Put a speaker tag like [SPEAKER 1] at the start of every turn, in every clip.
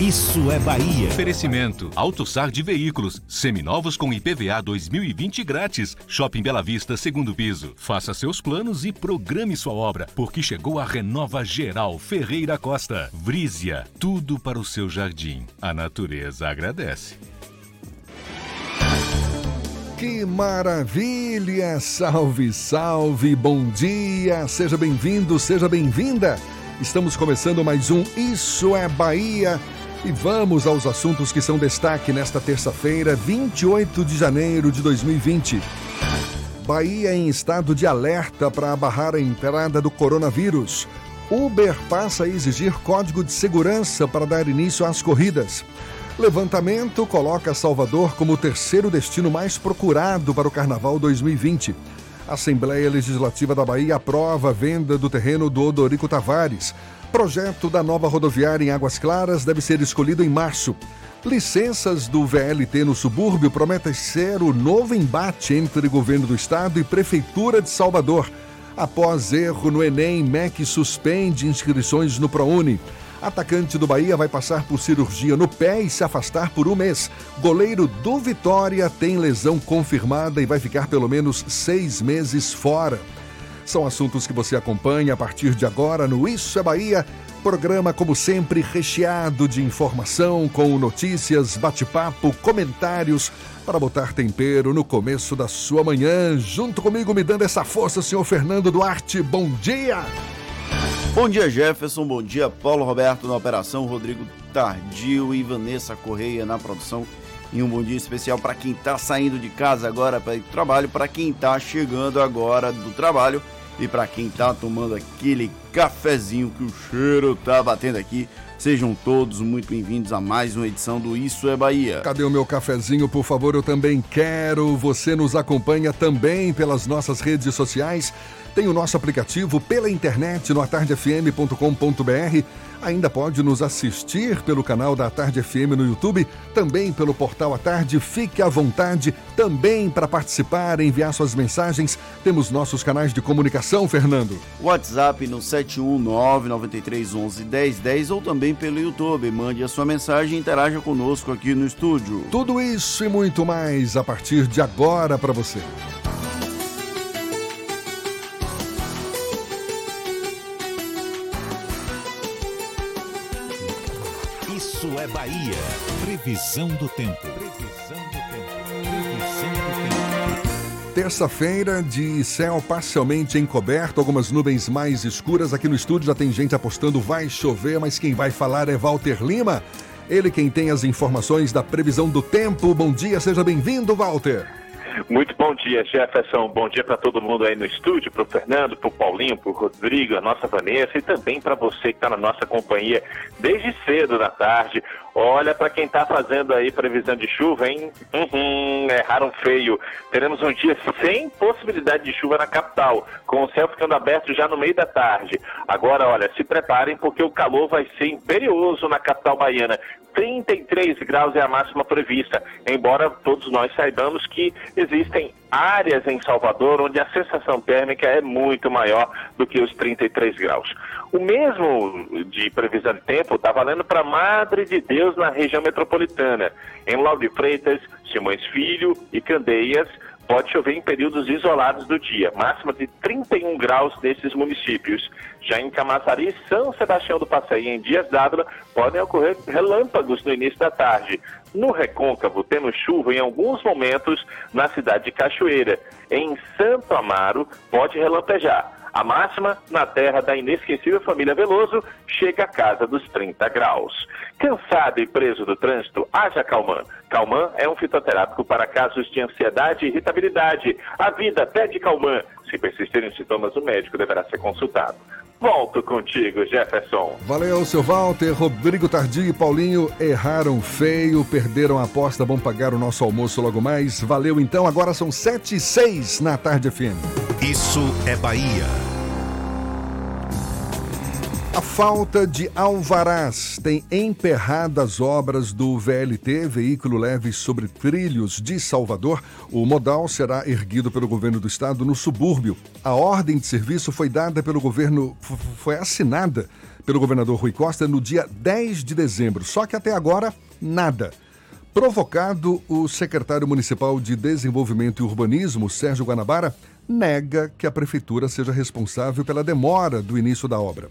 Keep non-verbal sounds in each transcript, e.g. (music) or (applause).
[SPEAKER 1] Isso é Bahia.
[SPEAKER 2] Oferecimento: AutoSar de veículos, seminovos com IPVA 2020 grátis. Shopping Bela Vista, segundo piso. Faça seus planos e programe sua obra, porque chegou a Renova Geral Ferreira Costa. Vrízia, tudo para o seu jardim. A natureza agradece.
[SPEAKER 3] Que maravilha! Salve, salve, bom dia! Seja bem-vindo, seja bem-vinda! Estamos começando mais um Isso é Bahia e vamos aos assuntos que são destaque nesta terça-feira, 28 de janeiro de 2020. Bahia em estado de alerta para barrar a entrada do coronavírus. Uber passa a exigir código de segurança para dar início às corridas. Levantamento coloca Salvador como o terceiro destino mais procurado para o Carnaval 2020. A Assembleia Legislativa da Bahia aprova a venda do terreno do Odorico Tavares. Projeto da nova rodoviária em Águas Claras deve ser escolhido em março. Licenças do VLT no subúrbio prometem ser o novo embate entre governo do estado e prefeitura de Salvador. Após erro no Enem, MEC suspende inscrições no ProUni. Atacante do Bahia vai passar por cirurgia no pé e se afastar por um mês. Goleiro do Vitória tem lesão confirmada e vai ficar pelo menos seis meses fora. São assuntos que você acompanha a partir de agora no Isso é Bahia. Programa, como sempre, recheado de informação, com notícias, bate-papo, comentários, para botar tempero no começo da sua manhã. Junto comigo, me dando essa força, senhor Fernando Duarte. Bom dia!
[SPEAKER 4] Bom dia, Jefferson. Bom dia, Paulo Roberto na operação, Rodrigo Tardio e Vanessa Correia na produção. E um bom dia especial para quem está saindo de casa agora para ir para o trabalho, para quem está chegando agora do trabalho e para quem tá tomando aquele cafezinho que o cheiro tá batendo aqui, sejam todos muito bem-vindos a mais uma edição do Isso é Bahia.
[SPEAKER 3] Cadê o meu cafezinho, por favor? Eu também quero. Você nos acompanha também pelas nossas redes sociais. Tem o nosso aplicativo pela internet no atardefm.com.br Ainda pode nos assistir pelo canal da Tarde FM no YouTube, também pelo portal A Tarde. Fique à vontade também para participar, enviar suas mensagens. Temos nossos canais de comunicação, Fernando.
[SPEAKER 4] WhatsApp no 71993111010 ou também pelo YouTube. Mande a sua mensagem e interaja conosco aqui no estúdio.
[SPEAKER 3] Tudo isso e muito mais a partir de agora para você.
[SPEAKER 1] Bahia. Previsão do tempo. Previsão do tempo. Previsão do
[SPEAKER 3] tempo. Terça-feira de céu parcialmente encoberto, algumas nuvens mais escuras. Aqui no estúdio já tem gente apostando vai chover, mas quem vai falar é Walter Lima. Ele quem tem as informações da previsão do tempo. Bom dia, seja bem-vindo, Walter.
[SPEAKER 5] Muito bom dia, Jefferson. Bom dia para todo mundo aí no estúdio, para o Fernando, para o Paulinho, para o Rodrigo, a nossa Vanessa e também para você que está na nossa companhia desde cedo da tarde. Olha para quem está fazendo aí previsão de chuva, hein? Uhum, erraram feio. Teremos um dia sem possibilidade de chuva na capital, com o céu ficando aberto já no meio da tarde. Agora, olha, se preparem porque o calor vai ser imperioso na capital baiana. 33 graus é a máxima prevista, embora todos nós saibamos que existem áreas em Salvador onde a sensação térmica é muito maior do que os 33 graus. O mesmo de previsão de tempo está valendo para Madre de Deus na região metropolitana. Em Lauro de Freitas, Simões Filho e Candeias, pode chover em períodos isolados do dia, máxima de 31 graus nesses municípios. Já em Camaçari e São Sebastião do Passeio, em Dias d'Ávila, podem ocorrer relâmpagos no início da tarde. No Recôncavo, temos chuva em alguns momentos na cidade de Cachoeira. Em Santo Amaro, pode relampejar. A máxima, na terra da inesquecível família Veloso, chega a casa dos 30 graus. Cansado e preso do trânsito, haja Calman. Calman é um fitoterápico para casos de ansiedade e irritabilidade. A vida pede Calman. Se persistirem sintomas, o médico deverá ser consultado.
[SPEAKER 6] Volto contigo, Jefferson.
[SPEAKER 3] Valeu, seu Walter. Rodrigo Tardio e Paulinho erraram feio, perderam a aposta, vão pagar o nosso almoço logo mais. Valeu então, agora são 7 e 6 na tarde FM.
[SPEAKER 1] Isso é Bahia.
[SPEAKER 3] A falta de alvarás tem emperrado as obras do VLT, Veículo Leve sobre Trilhos de Salvador. O modal será erguido pelo governo do estado no subúrbio. A ordem de serviço foi dada pelo governo, foi assinada pelo governador Rui Costa no dia 10 de dezembro, só que até agora nada. Provocado, o secretário municipal de Desenvolvimento e Urbanismo, Sérgio Guanabara, nega que a prefeitura seja responsável pela demora do início da obra.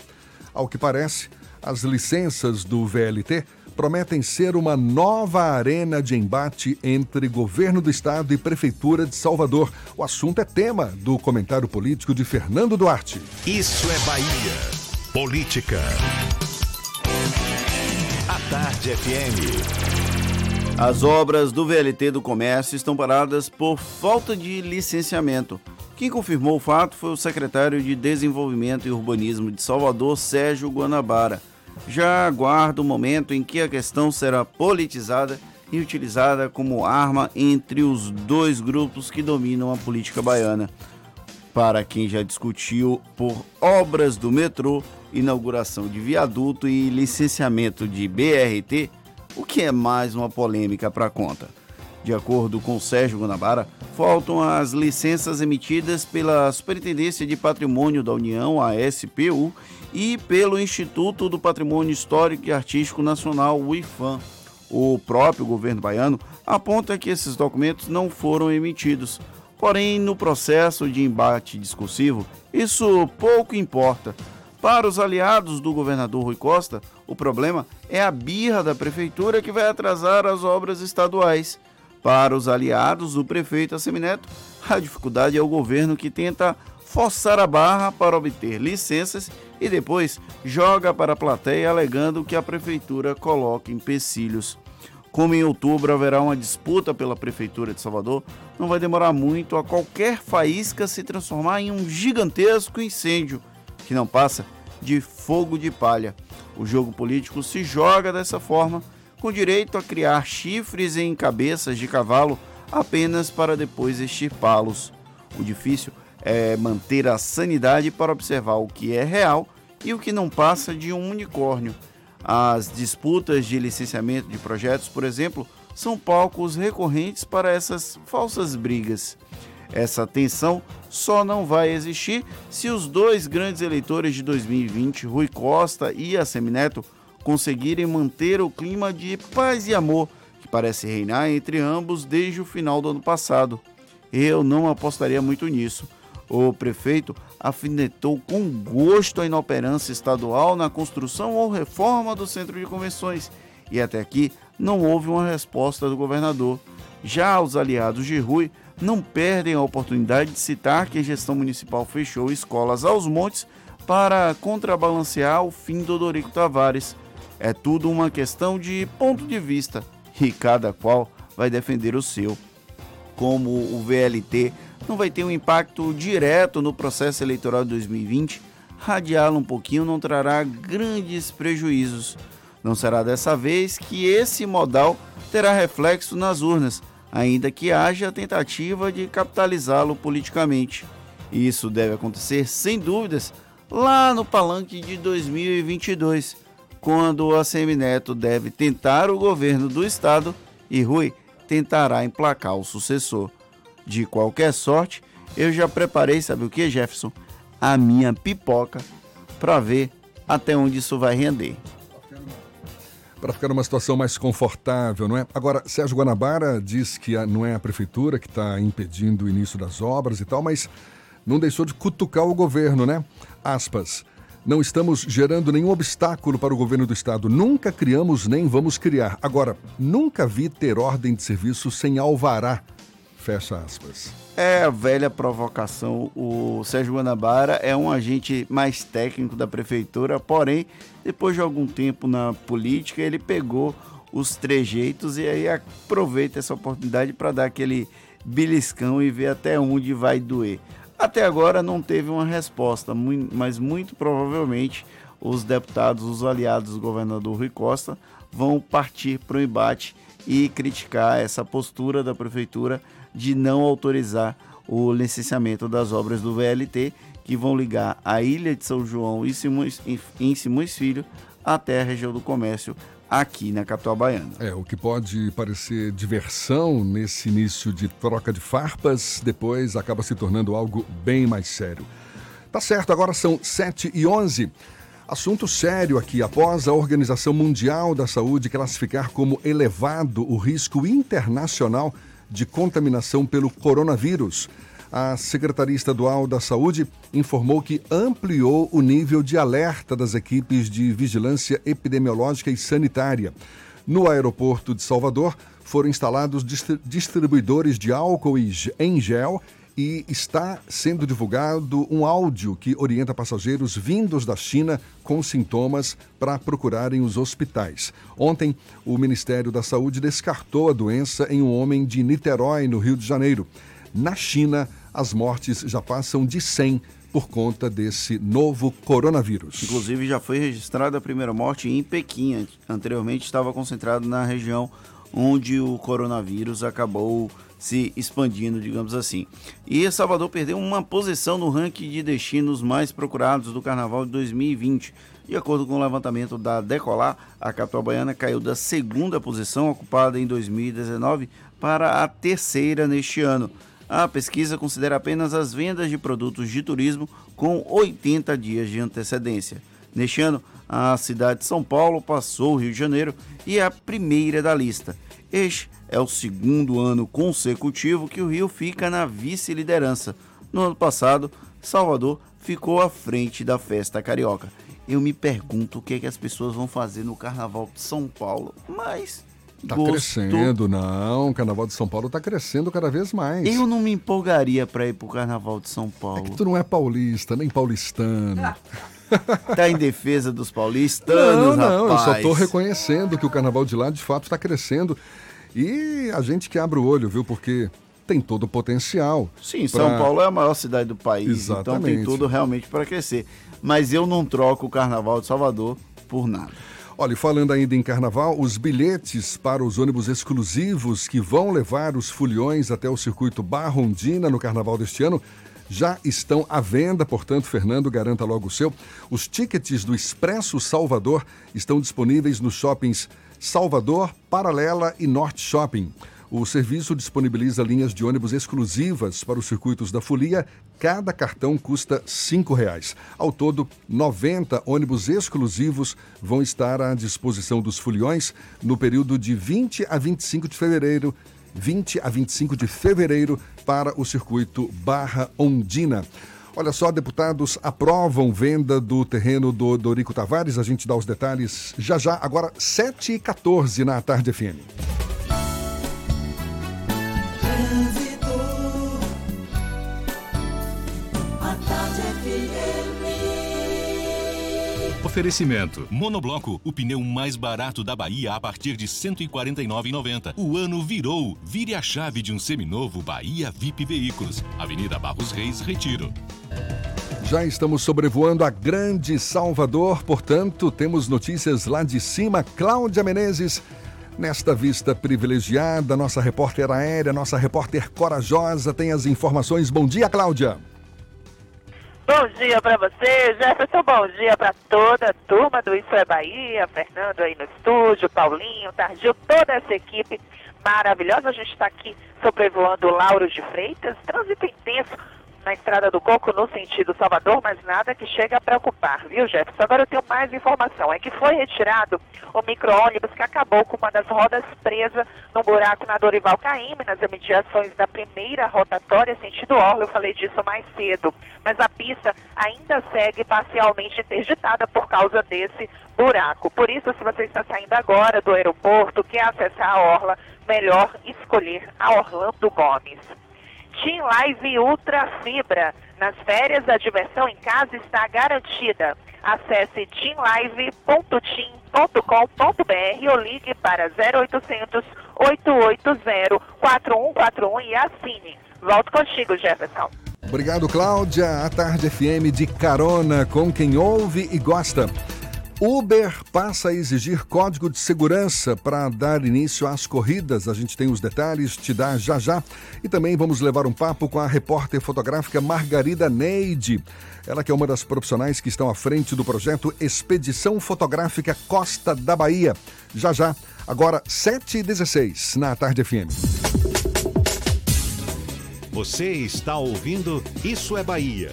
[SPEAKER 3] Ao que parece, as licenças do VLT prometem ser uma nova arena de embate entre governo do estado e prefeitura de Salvador. O assunto é tema do comentário político de Fernando Duarte.
[SPEAKER 1] Isso é Bahia. Política. A Tarde FM.
[SPEAKER 4] As obras do VLT do comércio estão paradas por falta de licenciamento. Quem confirmou o fato foi o secretário de Desenvolvimento e Urbanismo de Salvador, Sérgio Guanabara. Já aguarda o momento em que a questão será politizada e utilizada como arma entre os dois grupos que dominam a política baiana. Para quem já discutiu por obras do metrô, inauguração de viaduto e licenciamento de BRT, o que é mais uma polêmica para a conta. De acordo com Sérgio Guanabara, faltam as licenças emitidas pela Superintendência de Patrimônio da União, a SPU, e pelo Instituto do Patrimônio Histórico e Artístico Nacional, o IFAM. O próprio governo baiano aponta que esses documentos não foram emitidos. Porém, no processo de embate discursivo, isso pouco importa. Para os aliados do governador Rui Costa, o problema é a birra da prefeitura que vai atrasar as obras estaduais. Para os aliados do prefeito Assemineto, a dificuldade é o governo que tenta forçar a barra para obter licenças e depois joga para a plateia alegando que a prefeitura coloca empecilhos. Como em outubro haverá uma disputa pela prefeitura de Salvador, não vai demorar muito a qualquer faísca se transformar em um gigantesco incêndio que não passa de fogo de palha. O jogo político se joga dessa forma com direito a criar chifres em cabeças de cavalo apenas para depois extirpá-los. O difícil é manter a sanidade para observar o que é real e o que não passa de um unicórnio. As disputas de licenciamento de projetos, por exemplo, são palcos recorrentes para essas falsas brigas. Essa tensão só não vai existir se os dois grandes eleitores de 2020, Rui Costa e Assemineto, conseguirem manter o clima de paz e amor que parece reinar entre ambos desde o final do ano passado. Eu não apostaria muito nisso. O prefeito afinetou com gosto a inoperância estadual na construção ou reforma do centro de convenções e até aqui não houve uma resposta do governador. Já os aliados de Rui não perdem a oportunidade de citar que a gestão municipal fechou escolas aos montes para contrabalancear o fim do Dorico Tavares. É tudo uma questão de ponto de vista e cada qual vai defender o seu. Como o VLT não vai ter um impacto direto no processo eleitoral de 2020, radiá-lo um pouquinho não trará grandes prejuízos. Não será dessa vez que esse modal terá reflexo nas urnas, ainda que haja a tentativa de capitalizá-lo politicamente. Isso deve acontecer, sem dúvidas, lá no palanque de 2022 quando a Semineto deve tentar o governo do estado e Rui tentará emplacar o sucessor. De qualquer sorte, eu já preparei, sabe o que, Jefferson? A minha pipoca para ver até onde isso vai render.
[SPEAKER 3] Para ficar numa situação mais confortável, não é? Agora, Sérgio Guanabara diz que não é a prefeitura que está impedindo o início das obras e tal, mas não deixou de cutucar o governo, né? Aspas. Não estamos gerando nenhum obstáculo para o governo do estado. Nunca criamos nem vamos criar. Agora, nunca vi ter ordem de serviço sem alvará. Fecha aspas.
[SPEAKER 4] É a velha provocação. O Sérgio Guanabara é um agente mais técnico da prefeitura, porém, depois de algum tempo na política, ele pegou os trejeitos e aí aproveita essa oportunidade para dar aquele beliscão e ver até onde vai doer. Até agora não teve uma resposta, mas muito provavelmente os deputados, os aliados do governador Rui Costa, vão partir para o embate e criticar essa postura da prefeitura de não autorizar o licenciamento das obras do VLT que vão ligar a ilha de São João e Simões, em Simões Filho até a região do comércio aqui na capital baiana.
[SPEAKER 3] É, o que pode parecer diversão nesse início de troca de farpas, depois acaba se tornando algo bem mais sério. Tá certo, agora são 7 e 11. Assunto sério aqui. Após a Organização Mundial da Saúde classificar como elevado o risco internacional de contaminação pelo coronavírus, a Secretaria Estadual da Saúde informou que ampliou o nível de alerta das equipes de vigilância epidemiológica e sanitária. No aeroporto de Salvador, foram instalados distribuidores de álcool em gel e está sendo divulgado um áudio que orienta passageiros vindos da China com sintomas para procurarem os hospitais. Ontem, o Ministério da Saúde descartou a doença em um homem de Niterói, no Rio de Janeiro. Na China, as mortes já passam de 100 por conta desse novo coronavírus.
[SPEAKER 4] Inclusive, já foi registrada a primeira morte em Pequim. Anteriormente estava concentrado na região onde o coronavírus acabou se expandindo, digamos assim. E Salvador perdeu uma posição no ranking de destinos mais procurados do Carnaval de 2020. De acordo com o levantamento da Decolar, a capital baiana caiu da segunda posição ocupada em 2019 para a terceira neste ano. A pesquisa considera apenas as vendas de produtos de turismo com 80 dias de antecedência. Neste ano, a cidade de São Paulo passou o Rio de Janeiro e é a primeira da lista. Este é o segundo ano consecutivo que o Rio fica na vice-liderança. No ano passado, Salvador ficou à frente da festa carioca. Eu me pergunto o que, é que as pessoas vão fazer no Carnaval de São Paulo, mas
[SPEAKER 3] Tá crescendo, não. O Carnaval de São Paulo tá crescendo cada vez mais.
[SPEAKER 4] Eu não me empolgaria para ir pro Carnaval de São Paulo. É
[SPEAKER 3] que tu não é paulista, nem paulistano. (laughs)
[SPEAKER 4] tá em defesa dos paulistanos,
[SPEAKER 3] Não, não,
[SPEAKER 4] rapaz.
[SPEAKER 3] eu só tô reconhecendo que o Carnaval de lá de fato está crescendo. E a gente que abre o olho, viu? Porque tem todo o potencial.
[SPEAKER 4] Sim, pra... São Paulo é a maior cidade do país, Exatamente. então tem tudo realmente para crescer. Mas eu não troco o Carnaval de Salvador por nada.
[SPEAKER 3] Olha, falando ainda em carnaval, os bilhetes para os ônibus exclusivos que vão levar os foliões até o circuito Barrondina no carnaval deste ano já estão à venda, portanto, Fernando, garanta logo o seu. Os tickets do Expresso Salvador estão disponíveis nos shoppings Salvador, Paralela e Norte Shopping. O serviço disponibiliza linhas de ônibus exclusivas para os circuitos da Folia. Cada cartão custa R$ reais. Ao todo, 90 ônibus exclusivos vão estar à disposição dos foliões no período de 20 a 25 de fevereiro 20 a 25 de fevereiro para o circuito Barra Ondina. Olha só, deputados aprovam venda do terreno do Dorico Tavares. A gente dá os detalhes já já, agora 7h14 na Tarde FM.
[SPEAKER 2] Oferecimento. Monobloco, o pneu mais barato da Bahia a partir de R$ 149,90. O ano virou. Vire a chave de um seminovo Bahia VIP Veículos. Avenida Barros Reis, Retiro.
[SPEAKER 3] Já estamos sobrevoando a Grande Salvador, portanto, temos notícias lá de cima. Cláudia Menezes, nesta vista privilegiada, nossa repórter aérea, nossa repórter corajosa, tem as informações. Bom dia, Cláudia.
[SPEAKER 7] Bom dia para você, Jefferson. Bom dia para toda a turma do Isso é Bahia, Fernando aí no estúdio, Paulinho, Targil, toda essa equipe maravilhosa. A gente está aqui sobrevoando Lauro de Freitas, trânsito intenso na Estrada do Coco no sentido Salvador, mas nada que chega a preocupar, viu, Jefferson? Agora eu tenho mais informação. É que foi retirado o micro-ônibus que acabou com uma das rodas presa no buraco na Dorival Caymmi, nas imediações da primeira rotatória sentido Orla. Eu falei disso mais cedo. Mas a pista ainda segue parcialmente interditada por causa desse buraco. Por isso, se você está saindo agora do aeroporto, quer acessar a Orla, melhor escolher a Orlando Gomes. Team Live Ultra Fibra. Nas férias, a diversão em casa está garantida. Acesse teamlive.team.com.br ou ligue para 0800 880 4141 e assine. Volto contigo, Jefferson.
[SPEAKER 3] Obrigado, Cláudia. A Tarde FM de carona com quem ouve e gosta. Uber passa a exigir código de segurança para dar início às corridas. A gente tem os detalhes, te dá já já. E também vamos levar um papo com a repórter fotográfica Margarida Neide. Ela que é uma das profissionais que estão à frente do projeto Expedição Fotográfica Costa da Bahia. Já já, agora 7h16 na Tarde FM.
[SPEAKER 1] Você está ouvindo Isso é Bahia.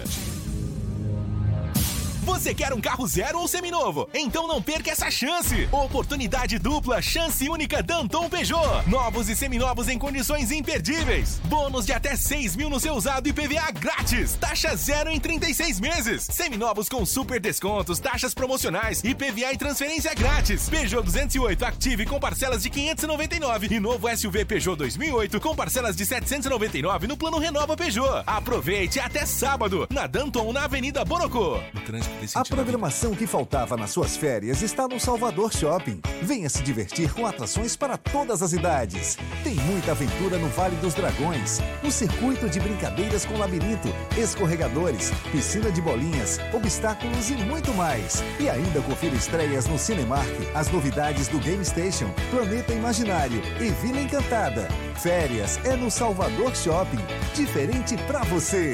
[SPEAKER 8] Você quer um carro zero ou seminovo? Então não perca essa chance! Oportunidade dupla, chance única Danton Peugeot. Novos e seminovos em condições imperdíveis. Bônus de até 6 mil no seu usado e PVA grátis. Taxa zero em 36 meses. Seminovos com super descontos, taxas promocionais e PVA e transferência grátis. Peugeot 208 Active com parcelas de 599 e novo SUV Peugeot 2008 com parcelas de 799 no plano Renova Peugeot. Aproveite até sábado na Danton na Avenida Bonocô. No trânsito
[SPEAKER 9] a programação que faltava nas suas férias está no Salvador Shopping. Venha se divertir com atrações para todas as idades. Tem muita aventura no Vale dos Dragões, um circuito de brincadeiras com labirinto, escorregadores, piscina de bolinhas, obstáculos e muito mais. E ainda confira estreias no Cinemark, as novidades do Game Station, Planeta Imaginário e Vila Encantada. Férias é no Salvador Shopping. Diferente para você.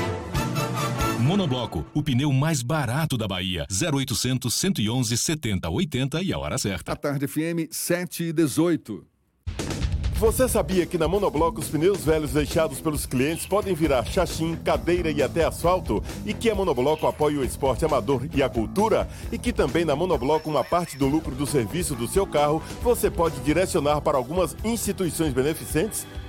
[SPEAKER 2] Monobloco, o pneu mais barato da Bahia. 0800 111 70 80 e a hora certa.
[SPEAKER 3] A tarde FM 7 e 18.
[SPEAKER 10] Você sabia que na Monobloco os pneus velhos deixados pelos clientes podem virar chachim, cadeira e até asfalto? E que a Monobloco apoia o esporte amador e a cultura? E que também na Monobloco uma parte do lucro do serviço do seu carro você pode direcionar para algumas instituições beneficentes?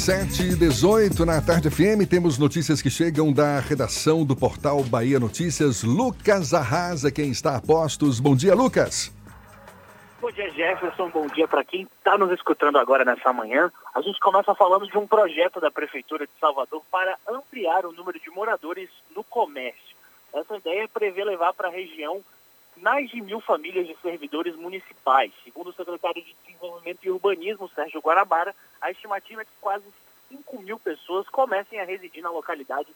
[SPEAKER 3] 7 e 18 na Tarde FM, temos notícias que chegam da redação do portal Bahia Notícias. Lucas Arrasa, quem está a postos. Bom dia, Lucas.
[SPEAKER 11] Bom dia, Jefferson. Bom dia para quem está nos escutando agora nessa manhã. A gente começa falando de um projeto da Prefeitura de Salvador para ampliar o número de moradores no comércio. Essa ideia prever levar para a região mais de mil famílias de servidores municipais. Segundo o secretário de Desenvolvimento e Urbanismo, Sérgio Guarabara, a estimativa é que quase 5 mil pessoas comecem a residir na localidade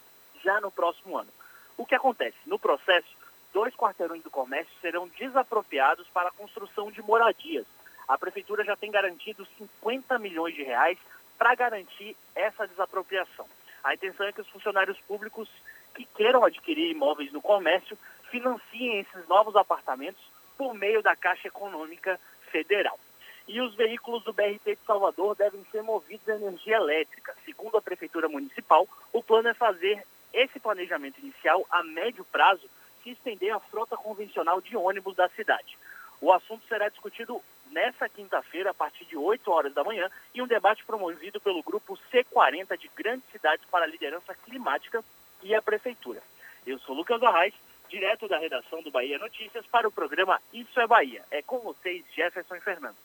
[SPEAKER 11] já no próximo ano. O que acontece? No processo, dois quarteirões do comércio serão desapropriados para a construção de moradias. A prefeitura já tem garantido 50 milhões de reais para garantir essa desapropriação. A intenção é que os funcionários públicos que queiram adquirir imóveis no comércio financiem esses novos apartamentos por meio da Caixa Econômica Federal. E os veículos do BRT de Salvador devem ser movidos a energia elétrica. Segundo a Prefeitura Municipal, o plano é fazer esse planejamento inicial a médio prazo se estender a frota convencional de ônibus da cidade. O assunto será discutido nessa quinta-feira, a partir de 8 horas da manhã, em um debate promovido pelo grupo C40 de Grandes Cidades para a Liderança Climática e a Prefeitura. Eu sou Lucas Arraes, direto da redação do Bahia Notícias, para o programa Isso é Bahia. É com vocês, Jefferson e Fernando.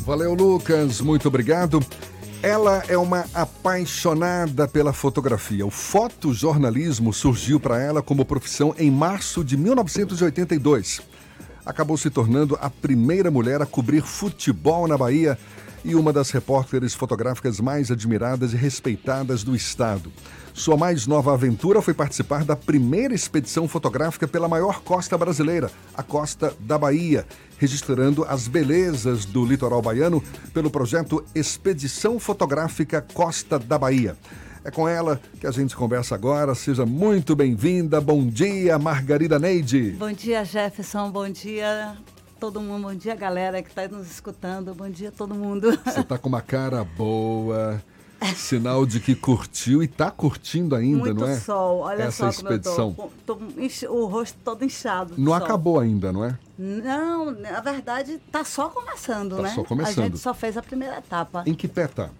[SPEAKER 3] Valeu, Lucas. Muito obrigado. Ela é uma apaixonada pela fotografia. O fotojornalismo surgiu para ela como profissão em março de 1982. Acabou se tornando a primeira mulher a cobrir futebol na Bahia e uma das repórteres fotográficas mais admiradas e respeitadas do estado. Sua mais nova aventura foi participar da primeira expedição fotográfica pela maior costa brasileira, a Costa da Bahia, registrando as belezas do litoral baiano pelo projeto Expedição Fotográfica Costa da Bahia. É com ela que a gente conversa agora. Seja muito bem-vinda. Bom dia, Margarida Neide.
[SPEAKER 12] Bom dia, Jefferson. Bom dia, todo mundo, bom dia galera que está nos escutando, bom dia todo mundo.
[SPEAKER 3] Você está com uma cara boa, sinal de que curtiu e está curtindo ainda,
[SPEAKER 12] Muito
[SPEAKER 3] não é?
[SPEAKER 12] sol, olha
[SPEAKER 3] Essa
[SPEAKER 12] só como
[SPEAKER 3] expedição.
[SPEAKER 12] eu tô, tô o rosto todo inchado.
[SPEAKER 3] Não
[SPEAKER 12] sol.
[SPEAKER 3] acabou ainda, não é?
[SPEAKER 12] Não, na verdade tá só começando,
[SPEAKER 3] Tá
[SPEAKER 12] né?
[SPEAKER 3] só começando.
[SPEAKER 12] A gente só fez a primeira etapa.
[SPEAKER 3] Em que pé tá?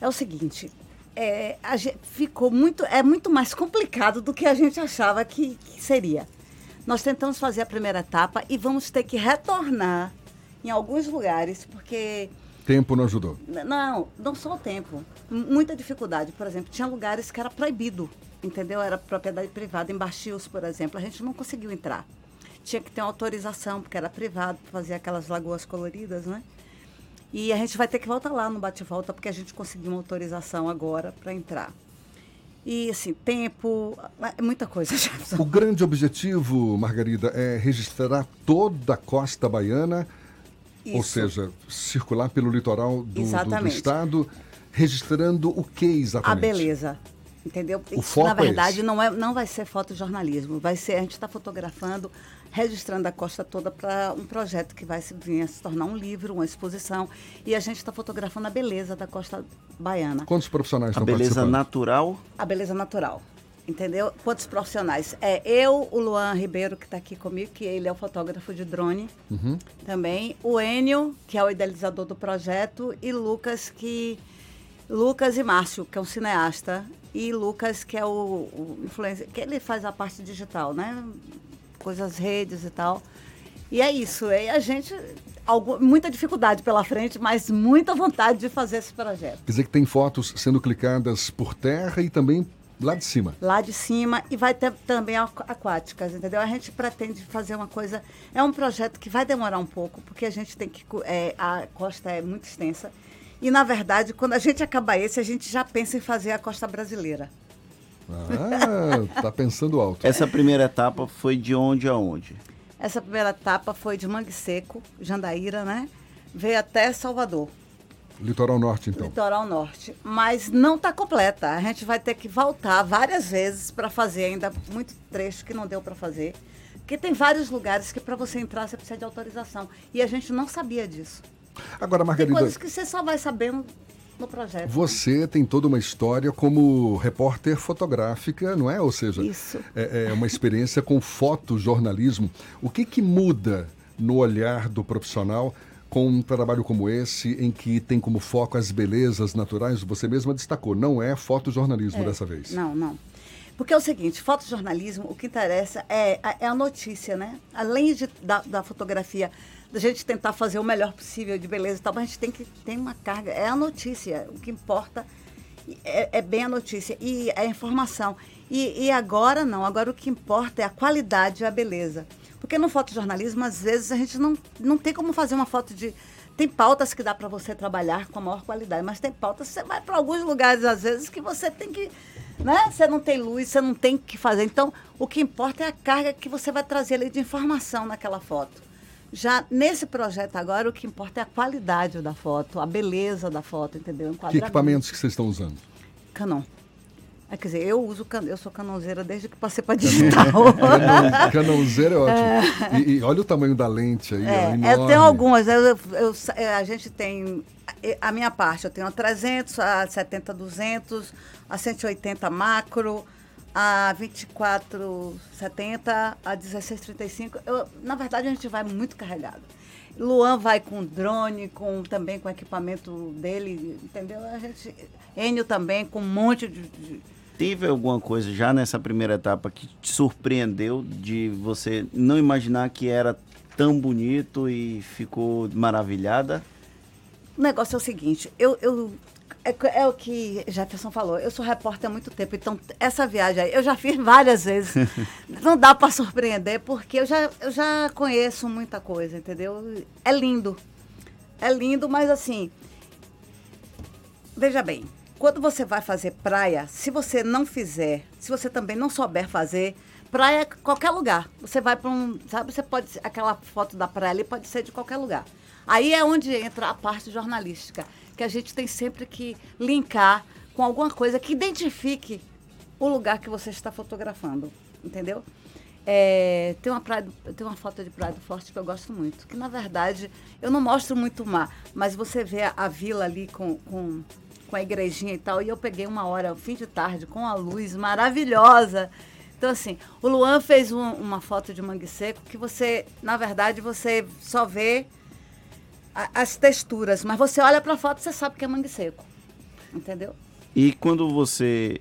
[SPEAKER 12] É o seguinte, é, ficou muito, é muito mais complicado do que a gente achava que, que seria. Nós tentamos fazer a primeira etapa e vamos ter que retornar em alguns lugares, porque
[SPEAKER 3] Tempo não ajudou.
[SPEAKER 12] Não, não só o tempo. Muita dificuldade. Por exemplo, tinha lugares que era proibido, entendeu? Era propriedade privada. Em Baxios, por exemplo, a gente não conseguiu entrar. Tinha que ter uma autorização, porque era privado, para fazer aquelas lagoas coloridas, né? E a gente vai ter que voltar lá no bate-volta, porque a gente conseguiu uma autorização agora para entrar. E, assim, tempo, é muita coisa, (laughs) Jefferson.
[SPEAKER 3] O grande objetivo, Margarida, é registrar toda a costa baiana, ou
[SPEAKER 12] Isso.
[SPEAKER 3] seja, circular pelo litoral do, do- do estado, registrando o que exatamente?
[SPEAKER 12] A beleza. Entendeu?
[SPEAKER 3] O
[SPEAKER 12] Isso,
[SPEAKER 3] foco
[SPEAKER 12] na
[SPEAKER 3] é
[SPEAKER 12] verdade,
[SPEAKER 3] esse.
[SPEAKER 12] não, é, não vai ser fotojornalismo. Vai ser, a gente está fotografando, registrando a costa toda para um projeto que vai se, vir a se tornar um livro, uma exposição. E a gente está fotografando a beleza da costa baiana.
[SPEAKER 3] Quantos profissionais
[SPEAKER 4] A
[SPEAKER 3] estão
[SPEAKER 4] beleza
[SPEAKER 3] participando?
[SPEAKER 4] natural.
[SPEAKER 12] A beleza natural. Entendeu? Quantos profissionais? É eu, o Luan Ribeiro, que está aqui comigo, que ele é o fotógrafo de drone
[SPEAKER 3] Uhum.
[SPEAKER 12] também. O Enio, que é o idealizador do projeto, e Lucas, que. Lucas e Márcio, que é um cineasta, e Lucas, que é o, o influencer, que ele faz a parte digital, né? Coisas redes e tal. E é isso. E a gente. Algu muita dificuldade pela frente, mas muita vontade de fazer esse projeto.
[SPEAKER 3] Quer dizer que tem fotos sendo clicadas por terra e também lá de cima.
[SPEAKER 12] lá de cima e vai ter também aqu- aquáticas, entendeu? A gente pretende fazer uma coisa. É um projeto que vai demorar um pouco, porque a gente tem que. é, a costa é muito extensa. E, na verdade, quando a gente acabar esse, a gente já pensa em fazer a costa brasileira.
[SPEAKER 3] Ah, (laughs) tá pensando alto.
[SPEAKER 4] Essa primeira etapa foi de onde a onde?
[SPEAKER 12] Essa primeira etapa foi de Mangue Seco, Jandaíra, né? Veio até Salvador,
[SPEAKER 3] Litoral Norte, então.
[SPEAKER 12] litoral norte. Mas não está completa. A gente vai ter que voltar várias vezes para fazer ainda muito trecho que não deu para fazer. Porque tem vários lugares que para você entrar você precisa de autorização. E a gente não sabia disso.
[SPEAKER 3] Agora,
[SPEAKER 12] Tem
[SPEAKER 3] Margarida,
[SPEAKER 12] coisas que você só vai sabendo no projeto.
[SPEAKER 3] você tem toda uma história como repórter fotográfica, não é? Ou seja,
[SPEAKER 12] Isso.
[SPEAKER 3] é, é uma experiência com fotojornalismo. O que, que muda no olhar do profissional com um trabalho como esse, em que tem como foco as belezas naturais? Você mesma destacou, não é fotojornalismo
[SPEAKER 12] É,
[SPEAKER 3] dessa vez.
[SPEAKER 12] Não, não. Porque é o seguinte, fotojornalismo, o que interessa é a, é a notícia, né? Além de, da, da fotografia, da gente tentar fazer o melhor possível de beleza e tal, mas a gente tem que ter uma carga. É a notícia. O que importa é, é bem a notícia e a informação. E, e agora não, agora o que importa é a qualidade e a beleza. Porque no fotojornalismo, às vezes, a gente não, não tem como fazer uma foto de. Tem pautas que dá para você trabalhar com a maior qualidade, mas tem pautas que você vai para alguns lugares, às vezes, que você tem que. Né? Você não tem luz, você não tem que fazer. Então, o que importa é a carga que você vai trazer ali de informação naquela foto. Já nesse projeto agora, o que importa é a qualidade da foto, a beleza da foto, entendeu?
[SPEAKER 3] Que equipamentos que vocês estão usando?
[SPEAKER 12] Canon. É, quer dizer, eu uso can... eu sou canonzeira desde que passei para digital. (laughs)
[SPEAKER 3] Canon, (laughs) canãozeiro é ótimo. E, e olha o tamanho da lente aí,
[SPEAKER 12] É, eu tenho algumas. Eu, eu- é, a gente tem. A minha parte, eu tenho a 300, a 70, 200, a 180 macro, a 24, 70, a 16, 35. Eu, na verdade, a gente vai muito carregado. Luan vai com drone, com, também com equipamento dele, entendeu? A gente, Enio também, com um monte de- de
[SPEAKER 4] Teve alguma coisa já nessa primeira etapa que te surpreendeu de você não imaginar que era tão bonito e ficou maravilhada?
[SPEAKER 12] O negócio é o seguinte, eu, eu é, é o que Jefferson falou, eu sou repórter há muito tempo, então essa viagem aí eu já fiz várias vezes. (laughs) Não dá para surpreender, porque eu já, eu já conheço muita coisa, entendeu? É lindo. É lindo, mas assim, veja bem, quando você vai fazer praia, se você não fizer, se você também não souber fazer, praia é qualquer lugar. Você vai para um, sabe, você pode, aquela foto da praia ali pode ser de qualquer lugar. Aí é onde entra a parte jornalística, que a gente tem sempre que linkar com alguma coisa que identifique o lugar que você está fotografando, entendeu? É, tem, uma praia, tem uma foto de Praia do Forte que eu gosto muito. Que, na verdade, eu não mostro muito o mar, mas você vê a, a vila ali com, com, com, a igrejinha e tal. E eu peguei uma hora, fim de tarde, com a luz maravilhosa. Então, assim, o Luan fez um, uma foto de mangue seco que você, na verdade, você só vê a, as texturas. Mas você olha para a foto e você sabe que é mangue seco. Entendeu?
[SPEAKER 4] E quando você.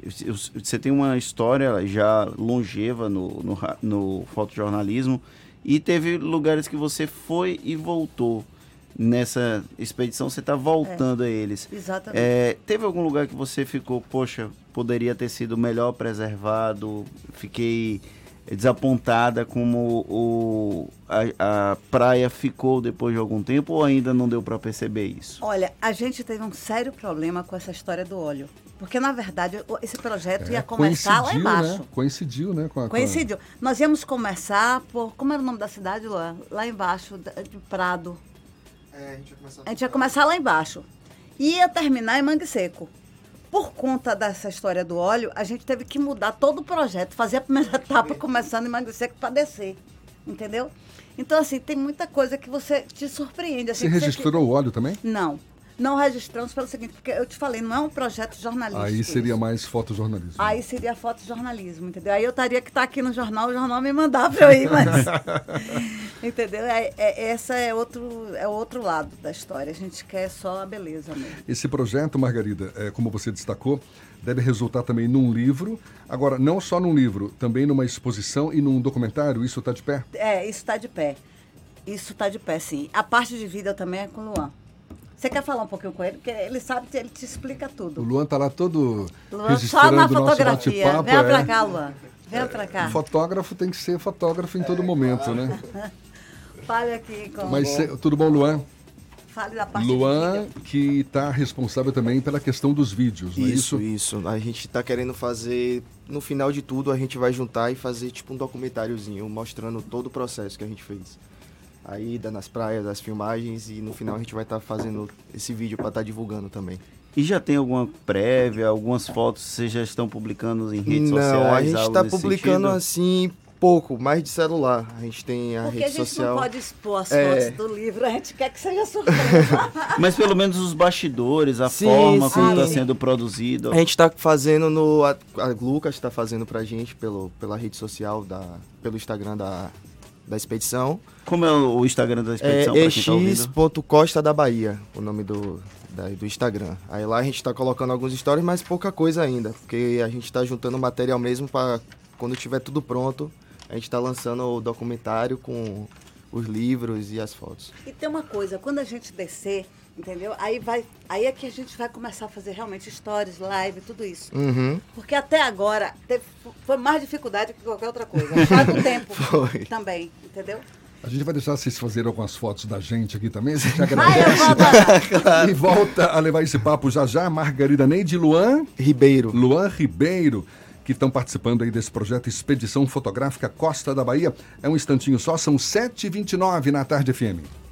[SPEAKER 4] Você tem uma história já longeva no, no, no fotojornalismo e teve lugares que você foi e voltou. Nessa expedição, você está voltando é, a eles.
[SPEAKER 12] Exatamente.
[SPEAKER 4] É, teve algum lugar que você ficou, poxa, poderia ter sido melhor preservado? Fiquei desapontada como o, a, a, praia ficou depois de algum tempo ou ainda não deu para perceber isso?
[SPEAKER 12] Olha, a gente teve um sério problema com essa história do óleo. Porque, na verdade, esse projeto é, ia começar lá embaixo.
[SPEAKER 3] Né? Coincidiu, né? Com a,
[SPEAKER 12] Coincidiu. Com a... Nós íamos começar por. Como era o nome da cidade, Luan? Lá embaixo, de Prado.
[SPEAKER 13] É, a gente ia começar,
[SPEAKER 12] a gente ia começar lá embaixo. E ia terminar em Mangue Seco. Por conta dessa história do óleo, a gente teve que mudar todo o projeto, fazer a primeira (laughs) etapa começando em Mangue Seco para descer. Entendeu? Então, assim, tem muita coisa que você te surpreende. Assim,
[SPEAKER 3] você registrou o óleo também?
[SPEAKER 12] Não. Não registramos pelo seguinte, porque eu te falei, não é um projeto jornalístico.
[SPEAKER 3] Aí seria
[SPEAKER 12] isso.
[SPEAKER 3] mais fotojornalismo.
[SPEAKER 12] Aí seria fotojornalismo, entendeu? Aí eu estaria que estar tá aqui no jornal, o jornal me mandar para eu ir, mas. (laughs) entendeu? É, é, essa é outro, é outro lado da história. A gente quer só a beleza mesmo.
[SPEAKER 3] Esse projeto, Margarida, é, como você destacou, deve resultar também num livro. Agora, não só num livro, também numa exposição e num documentário. Isso está de pé?
[SPEAKER 12] É, isso está de pé. Isso está de pé, sim. A parte de vida também é com o Luan. Você quer falar um pouquinho com ele? Porque ele sabe, ele te explica tudo.
[SPEAKER 3] O Luan tá lá todo
[SPEAKER 12] Luan, registrando só na fotografia. Vem é. pra cá, Luan. Vem pra cá.
[SPEAKER 3] Fotógrafo tem que ser fotógrafo em todo momento, né? (laughs)
[SPEAKER 12] Fale aqui com
[SPEAKER 3] Mas cê, tudo bom, Luan?
[SPEAKER 12] Fale da parte
[SPEAKER 3] Luan, que está responsável também pela questão dos vídeos, não
[SPEAKER 13] é isso? Isso, isso. A gente está querendo fazer, no final de tudo, a gente vai juntar e fazer tipo um documentáriozinho, mostrando todo o processo que a gente fez a ida nas praias, as filmagens e no final a gente vai estar tá fazendo esse vídeo para estar tá divulgando também.
[SPEAKER 4] E já tem alguma prévia, algumas fotos vocês já estão publicando em redes
[SPEAKER 13] Não,
[SPEAKER 4] sociais?
[SPEAKER 13] Não, a gente está publicando sentido? assim pouco, mais de celular. A gente tem a
[SPEAKER 12] Porque
[SPEAKER 13] rede
[SPEAKER 12] social. Porque a gente
[SPEAKER 13] social.
[SPEAKER 12] não pode expor as é... fotos do livro, a gente quer que seja surpresa. (laughs)
[SPEAKER 4] Mas pelo menos os bastidores, a sim, forma sim. como está sendo produzido.
[SPEAKER 13] A gente está fazendo no. A, a Lucas está fazendo pra gente pelo, pela rede social, da, pelo Instagram da, da expedição.
[SPEAKER 4] Como é o Instagram da expedição?
[SPEAKER 13] É ex.costa da Bahia, o nome do, da, do Instagram. Aí lá a gente está colocando alguns stories, mas pouca coisa ainda, porque a gente está juntando material mesmo para quando tiver tudo pronto, a gente está lançando o documentário com os livros e as fotos.
[SPEAKER 12] E tem uma coisa, quando a gente descer, entendeu? Aí vai, aí é que a gente vai começar a fazer realmente stories, live, tudo isso.
[SPEAKER 13] Uhum.
[SPEAKER 12] Porque até agora teve, foi mais dificuldade que qualquer outra coisa. Achar do tempo foi. também, entendeu?
[SPEAKER 3] A gente vai deixar vocês fazerem algumas fotos da gente aqui também. A gente agradece. claro. E volta a levar esse papo já já. Margarida Neide Luan
[SPEAKER 13] Ribeiro.
[SPEAKER 3] Luan Ribeiro que estão participando aí desse projeto Expedição Fotográfica Costa da Bahia. É um instantinho só, são 7h29 na tarde FM.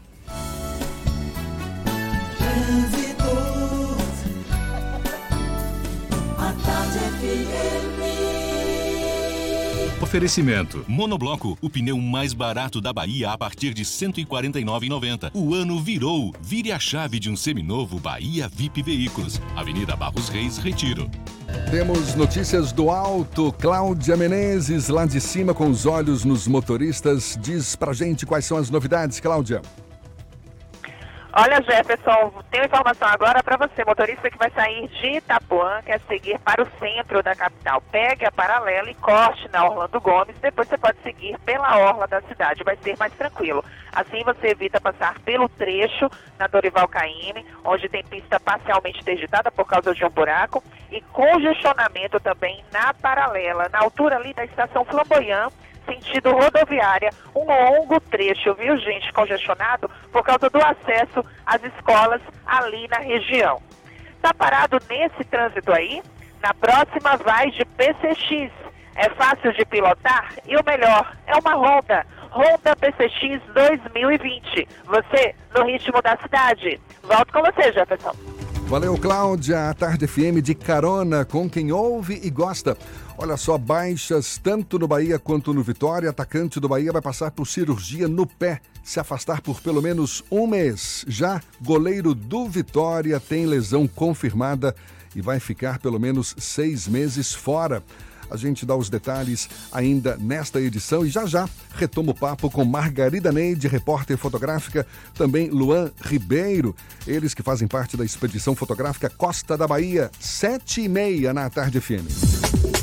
[SPEAKER 2] Oferecimento. Monobloco, o pneu mais barato da Bahia a partir de R$ 149,90. O ano virou. Vire a chave de um seminovo Bahia VIP Veículos. Avenida Barros Reis, Retiro.
[SPEAKER 3] Temos notícias do alto. Cláudia Menezes, lá de cima, com os olhos nos motoristas. Diz pra gente quais são as novidades, Cláudia.
[SPEAKER 7] Olha, Jefferson, tenho informação agora para você, motorista que vai sair de Itapuã, quer seguir para o centro da capital. Pegue a paralela e corte na Orlando Gomes, depois você pode seguir pela orla da cidade, vai ser mais tranquilo. Assim você evita passar pelo trecho na Dorival Caymmi, onde tem pista parcialmente interditada por causa de um buraco, e congestionamento também na paralela, na altura ali da estação Flamboyant, sentido rodoviária, um longo trecho, viu, gente, congestionado por causa do acesso às escolas ali na região. Tá parado nesse trânsito aí? Na próxima vai de PCX. É fácil de pilotar e o melhor, é uma Honda. Honda PCX 2020. Você no ritmo da cidade. Volto com você, Jefferson.
[SPEAKER 3] Valeu, Cláudia. A Tarde FM de carona com quem ouve e gosta. Olha só, baixas tanto no Bahia quanto no Vitória. Atacante do Bahia vai passar por cirurgia no pé, se afastar por pelo menos um mês. Já goleiro do Vitória tem lesão confirmada e vai ficar pelo menos seis meses fora. A gente dá os detalhes ainda nesta edição e já já retomo o papo com Margarida Neide, repórter fotográfica, também Luan Ribeiro, eles que fazem parte da expedição fotográfica Costa da Bahia, sete e meia na tarde FM.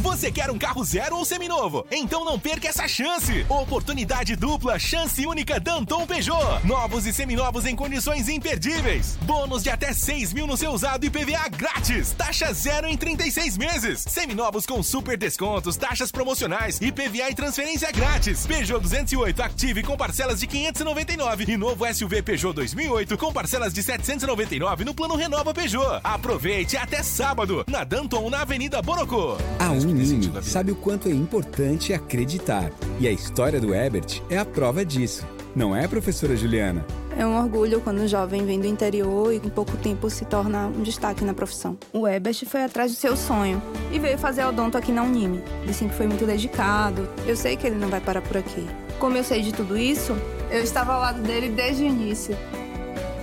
[SPEAKER 8] Você quer um carro zero ou seminovo? Então não perca essa chance! Oportunidade dupla, chance única Danton Peugeot. Novos e seminovos em condições imperdíveis. Bônus de até 6 mil no seu usado e PVA grátis. Taxa zero em 36 meses. Seminovos com super descontos, taxas promocionais e PVA e transferência grátis. Peugeot 208 Active com parcelas de 599 e novo SUV Peugeot 2008 com parcelas de 799 no plano Renova Peugeot. Aproveite até sábado na Danton na Avenida Borocô.
[SPEAKER 14] A Unime sabe o quanto é importante acreditar. E a história do Ebert é a prova disso. Não é, professora Juliana?
[SPEAKER 15] É um orgulho quando um jovem vem do interior e em pouco tempo se torna um destaque na profissão. O Ebert foi atrás do seu sonho e veio fazer odonto aqui na Unime. Disse que foi muito dedicado. Eu sei que ele não vai parar por aqui. Como eu sei de tudo isso, eu estava ao lado dele desde o início.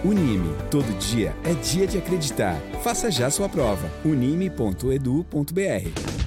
[SPEAKER 14] Unime, todo dia é dia de acreditar. Faça já sua prova. unime.edu.br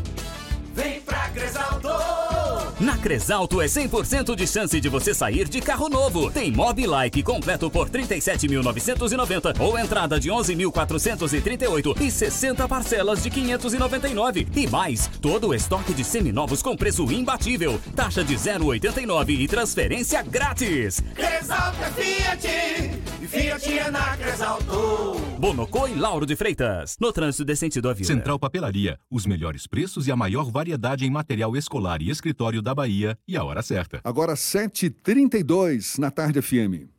[SPEAKER 16] Vem pra Cresalto!
[SPEAKER 17] Na Cresalto é 100% de chance de você sair de carro novo. Tem Mob Like completo por 37.990 ou entrada de 11.438 e 60 parcelas de 599. E mais, todo o estoque de seminovos com preço imbatível. Taxa de 0,89 e transferência grátis.
[SPEAKER 16] Cresalto é Fiat Fiat na Cresalto.
[SPEAKER 17] Bonocô e Lauro de Freitas. No trânsito de sentido à vida.
[SPEAKER 2] Central Papelaria. Os melhores preços e a maior variedade em material escolar e escritório da Bahia e a hora certa.
[SPEAKER 3] Agora 7h32 na tarde FM.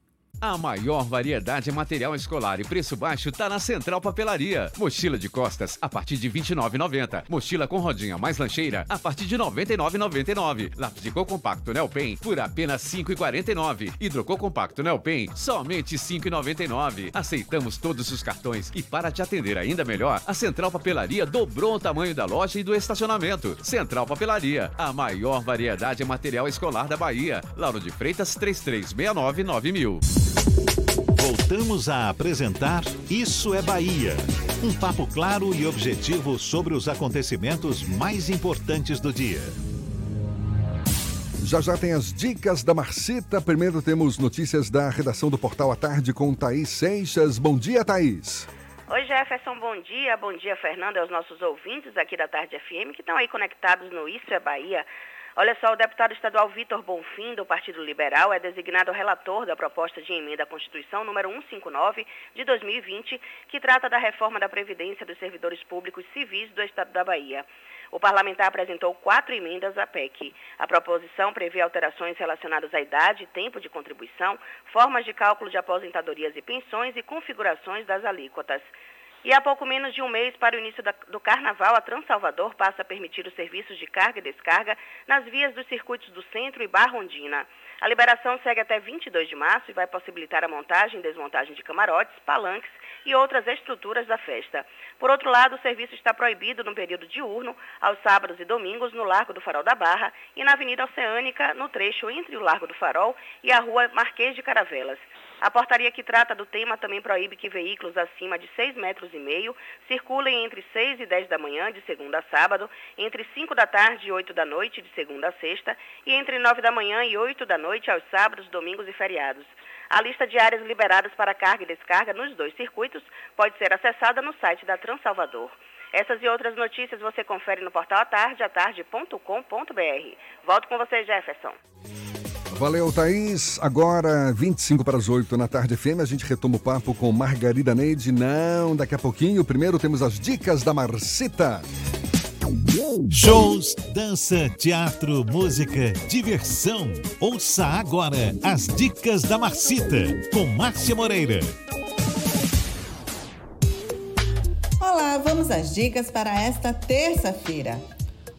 [SPEAKER 18] A maior variedade em material escolar e preço baixo tá na Central Papelaria. Mochila de costas a partir de R$ 29,90. Mochila com rodinha mais lancheira a partir de R$ 99,99. Lápis de cor compacto Nelpen por apenas R$ 5,49. Hidrocor compacto Nelpen somente R$ 5,99. Aceitamos todos os cartões e para te atender ainda melhor, a Central Papelaria dobrou o tamanho da loja e do estacionamento. Central Papelaria, a maior variedade em material escolar da Bahia. Lauro de Freitas 3369 9000.
[SPEAKER 1] Voltamos a apresentar Isso é Bahia. Um papo claro e objetivo sobre os acontecimentos mais importantes do dia.
[SPEAKER 3] Já já tem as dicas da Marcita. Primeiro temos notícias da redação do Portal à Tarde com Thaís Seixas. Bom dia, Thaís.
[SPEAKER 19] Oi, Jefferson, bom dia. Bom dia, Fernando, e aos nossos ouvintes aqui da Tarde FM que estão aí conectados no Isso é Bahia. Olha só, o deputado estadual Vitor Bonfim, do Partido Liberal, é designado relator da proposta de emenda à Constituição número 159 de 2020, que trata da reforma da Previdência dos servidores públicos civis do Estado da Bahia. O parlamentar apresentou quatro emendas à PEC. A proposição prevê alterações relacionadas à idade, tempo de contribuição, formas de cálculo de aposentadorias e pensões e configurações das alíquotas. E há pouco menos de um mês para o início do carnaval, a Transalvador passa a permitir os serviços de carga e descarga nas vias dos circuitos do centro e Barrondina. A liberação segue até 22 de março e vai possibilitar a montagem e desmontagem de camarotes, palanques e outras estruturas da festa. Por outro lado, o serviço está proibido no período diurno, aos sábados e domingos, no Largo do Farol da Barra e na Avenida Oceânica, no trecho entre o Largo do Farol e a Rua Marquês de Caravelas. A portaria que trata do tema também proíbe que veículos acima de 6 metros e meio circulem entre 6 e 10 da manhã, de segunda a sábado, entre 5 da tarde e 8 da noite, de segunda a sexta, e entre 9 da manhã e 8 da noite aos sábados, domingos e feriados. A lista de áreas liberadas para carga e descarga nos dois circuitos pode ser acessada no site da Transalvador. Essas e outras notícias você confere no portal atarde, atarde.com.br. Volto com você, Jefferson.
[SPEAKER 3] Valeu, Thaís. Agora, 25 para as 8 na tarde FM, a gente retoma o papo com Margarida Neide. Não, daqui a pouquinho. Primeiro temos as dicas da Marcita.
[SPEAKER 1] Shows, dança, teatro, música, diversão. Ouça agora as dicas da Marcita com Márcia Moreira.
[SPEAKER 20] Olá, vamos às dicas para esta terça-feira.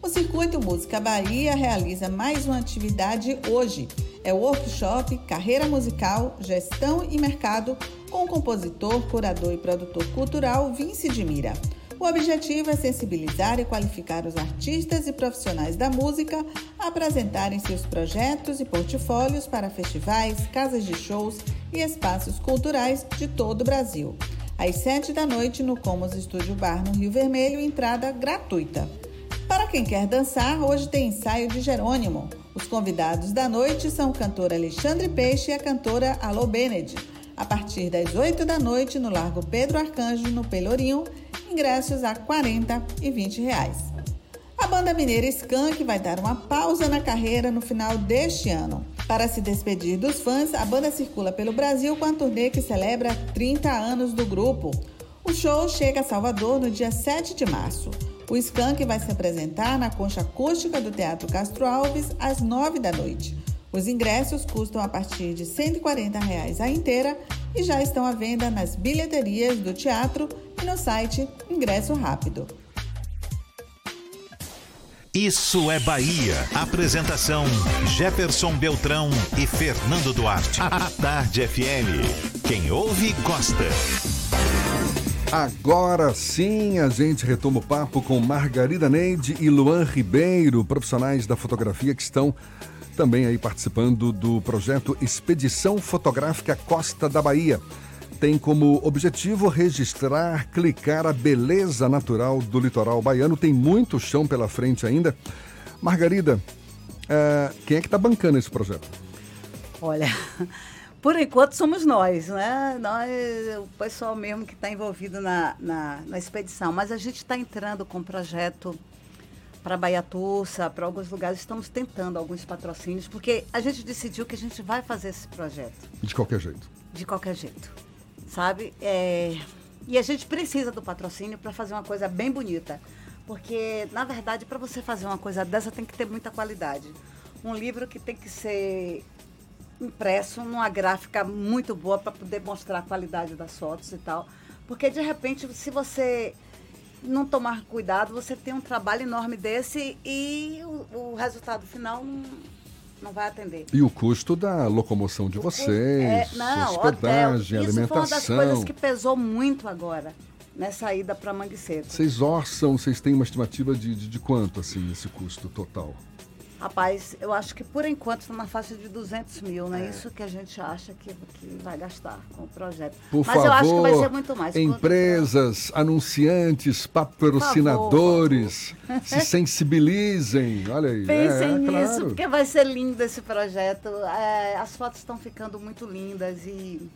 [SPEAKER 20] O Circuito Música Bahia realiza mais uma atividade hoje. É o workshop Carreira Musical, Gestão e Mercado com o compositor, curador e produtor cultural Vince de Mira. O objetivo é sensibilizar e qualificar os artistas e profissionais da música a apresentarem seus projetos e portfólios para festivais, casas de shows e espaços culturais de todo o Brasil. Às sete da noite, no Comos Estúdio Bar, no Rio Vermelho, entrada gratuita. Quem quer dançar, hoje tem ensaio de Jerônimo. Os convidados da noite são o cantor Alexandre Peixe e a cantora Alô Bened. A partir das 8 da noite, no Largo Pedro Arcanjo, no Pelourinho, ingressos a 40 e 20 reais. A banda mineira Skank vai dar uma pausa na carreira no final deste ano. Para se despedir dos fãs, a banda circula pelo Brasil com a turnê que celebra 30 anos do grupo. O show chega a Salvador no dia 7 de março. O Skank vai se apresentar na concha acústica do Teatro Castro Alves às 9 da noite. Os ingressos custam a partir de 140 reais a inteira e já estão à venda nas bilheterias do teatro e no site Ingresso Rápido.
[SPEAKER 1] Isso é Bahia. Apresentação: Jefferson Beltrão e Fernando Duarte. A Tarde FM. Quem ouve, gosta.
[SPEAKER 3] Agora sim, a gente retoma o papo com Margarida Neide e Luan Ribeiro, profissionais da fotografia que estão também aí participando do projeto Expedição Fotográfica Costa da Bahia. Tem como objetivo registrar, clicar a beleza natural do litoral baiano. Tem muito chão pela frente ainda. Margarida, é, quem é que está bancando esse projeto?
[SPEAKER 12] Olha, por enquanto somos nós, né? Nós, o pessoal mesmo que está envolvido na, na, na expedição. Mas a gente está entrando com um projeto para Baiatussa, para alguns lugares. Estamos tentando alguns patrocínios, porque a gente decidiu que a gente vai fazer esse projeto.
[SPEAKER 3] De qualquer jeito.
[SPEAKER 12] De qualquer jeito. Sabe? É... E a gente precisa do patrocínio para fazer uma coisa bem bonita. Porque, na verdade, para você fazer uma coisa dessa, tem que ter muita qualidade. Um livro que tem que ser impresso numa gráfica muito boa para poder mostrar a qualidade das fotos e tal. Porque, de repente, se você não tomar cuidado, você tem um trabalho enorme desse e o, o resultado final não, não vai atender.
[SPEAKER 3] E o custo da locomoção de vocês, é, não, hospedagem, hotel. alimentação. Isso foi uma das
[SPEAKER 12] coisas que pesou muito agora nessa ida para Mangue Seco.
[SPEAKER 3] Vocês orçam, vocês têm uma estimativa de, de, de quanto, assim, esse custo total?
[SPEAKER 12] Rapaz, eu acho que por enquanto está na faixa de 200 mil, né? É. Isso que a gente acha que, que vai gastar com o projeto.
[SPEAKER 3] Por
[SPEAKER 12] Mas
[SPEAKER 3] favor,
[SPEAKER 12] eu acho que vai ser muito mais.
[SPEAKER 3] Empresas, anunciantes, patrocinadores, se sensibilizem. Olha aí.
[SPEAKER 12] Pensem
[SPEAKER 3] é,
[SPEAKER 12] nisso,
[SPEAKER 3] claro.
[SPEAKER 12] porque vai ser lindo esse projeto. É, as fotos estão ficando muito lindas e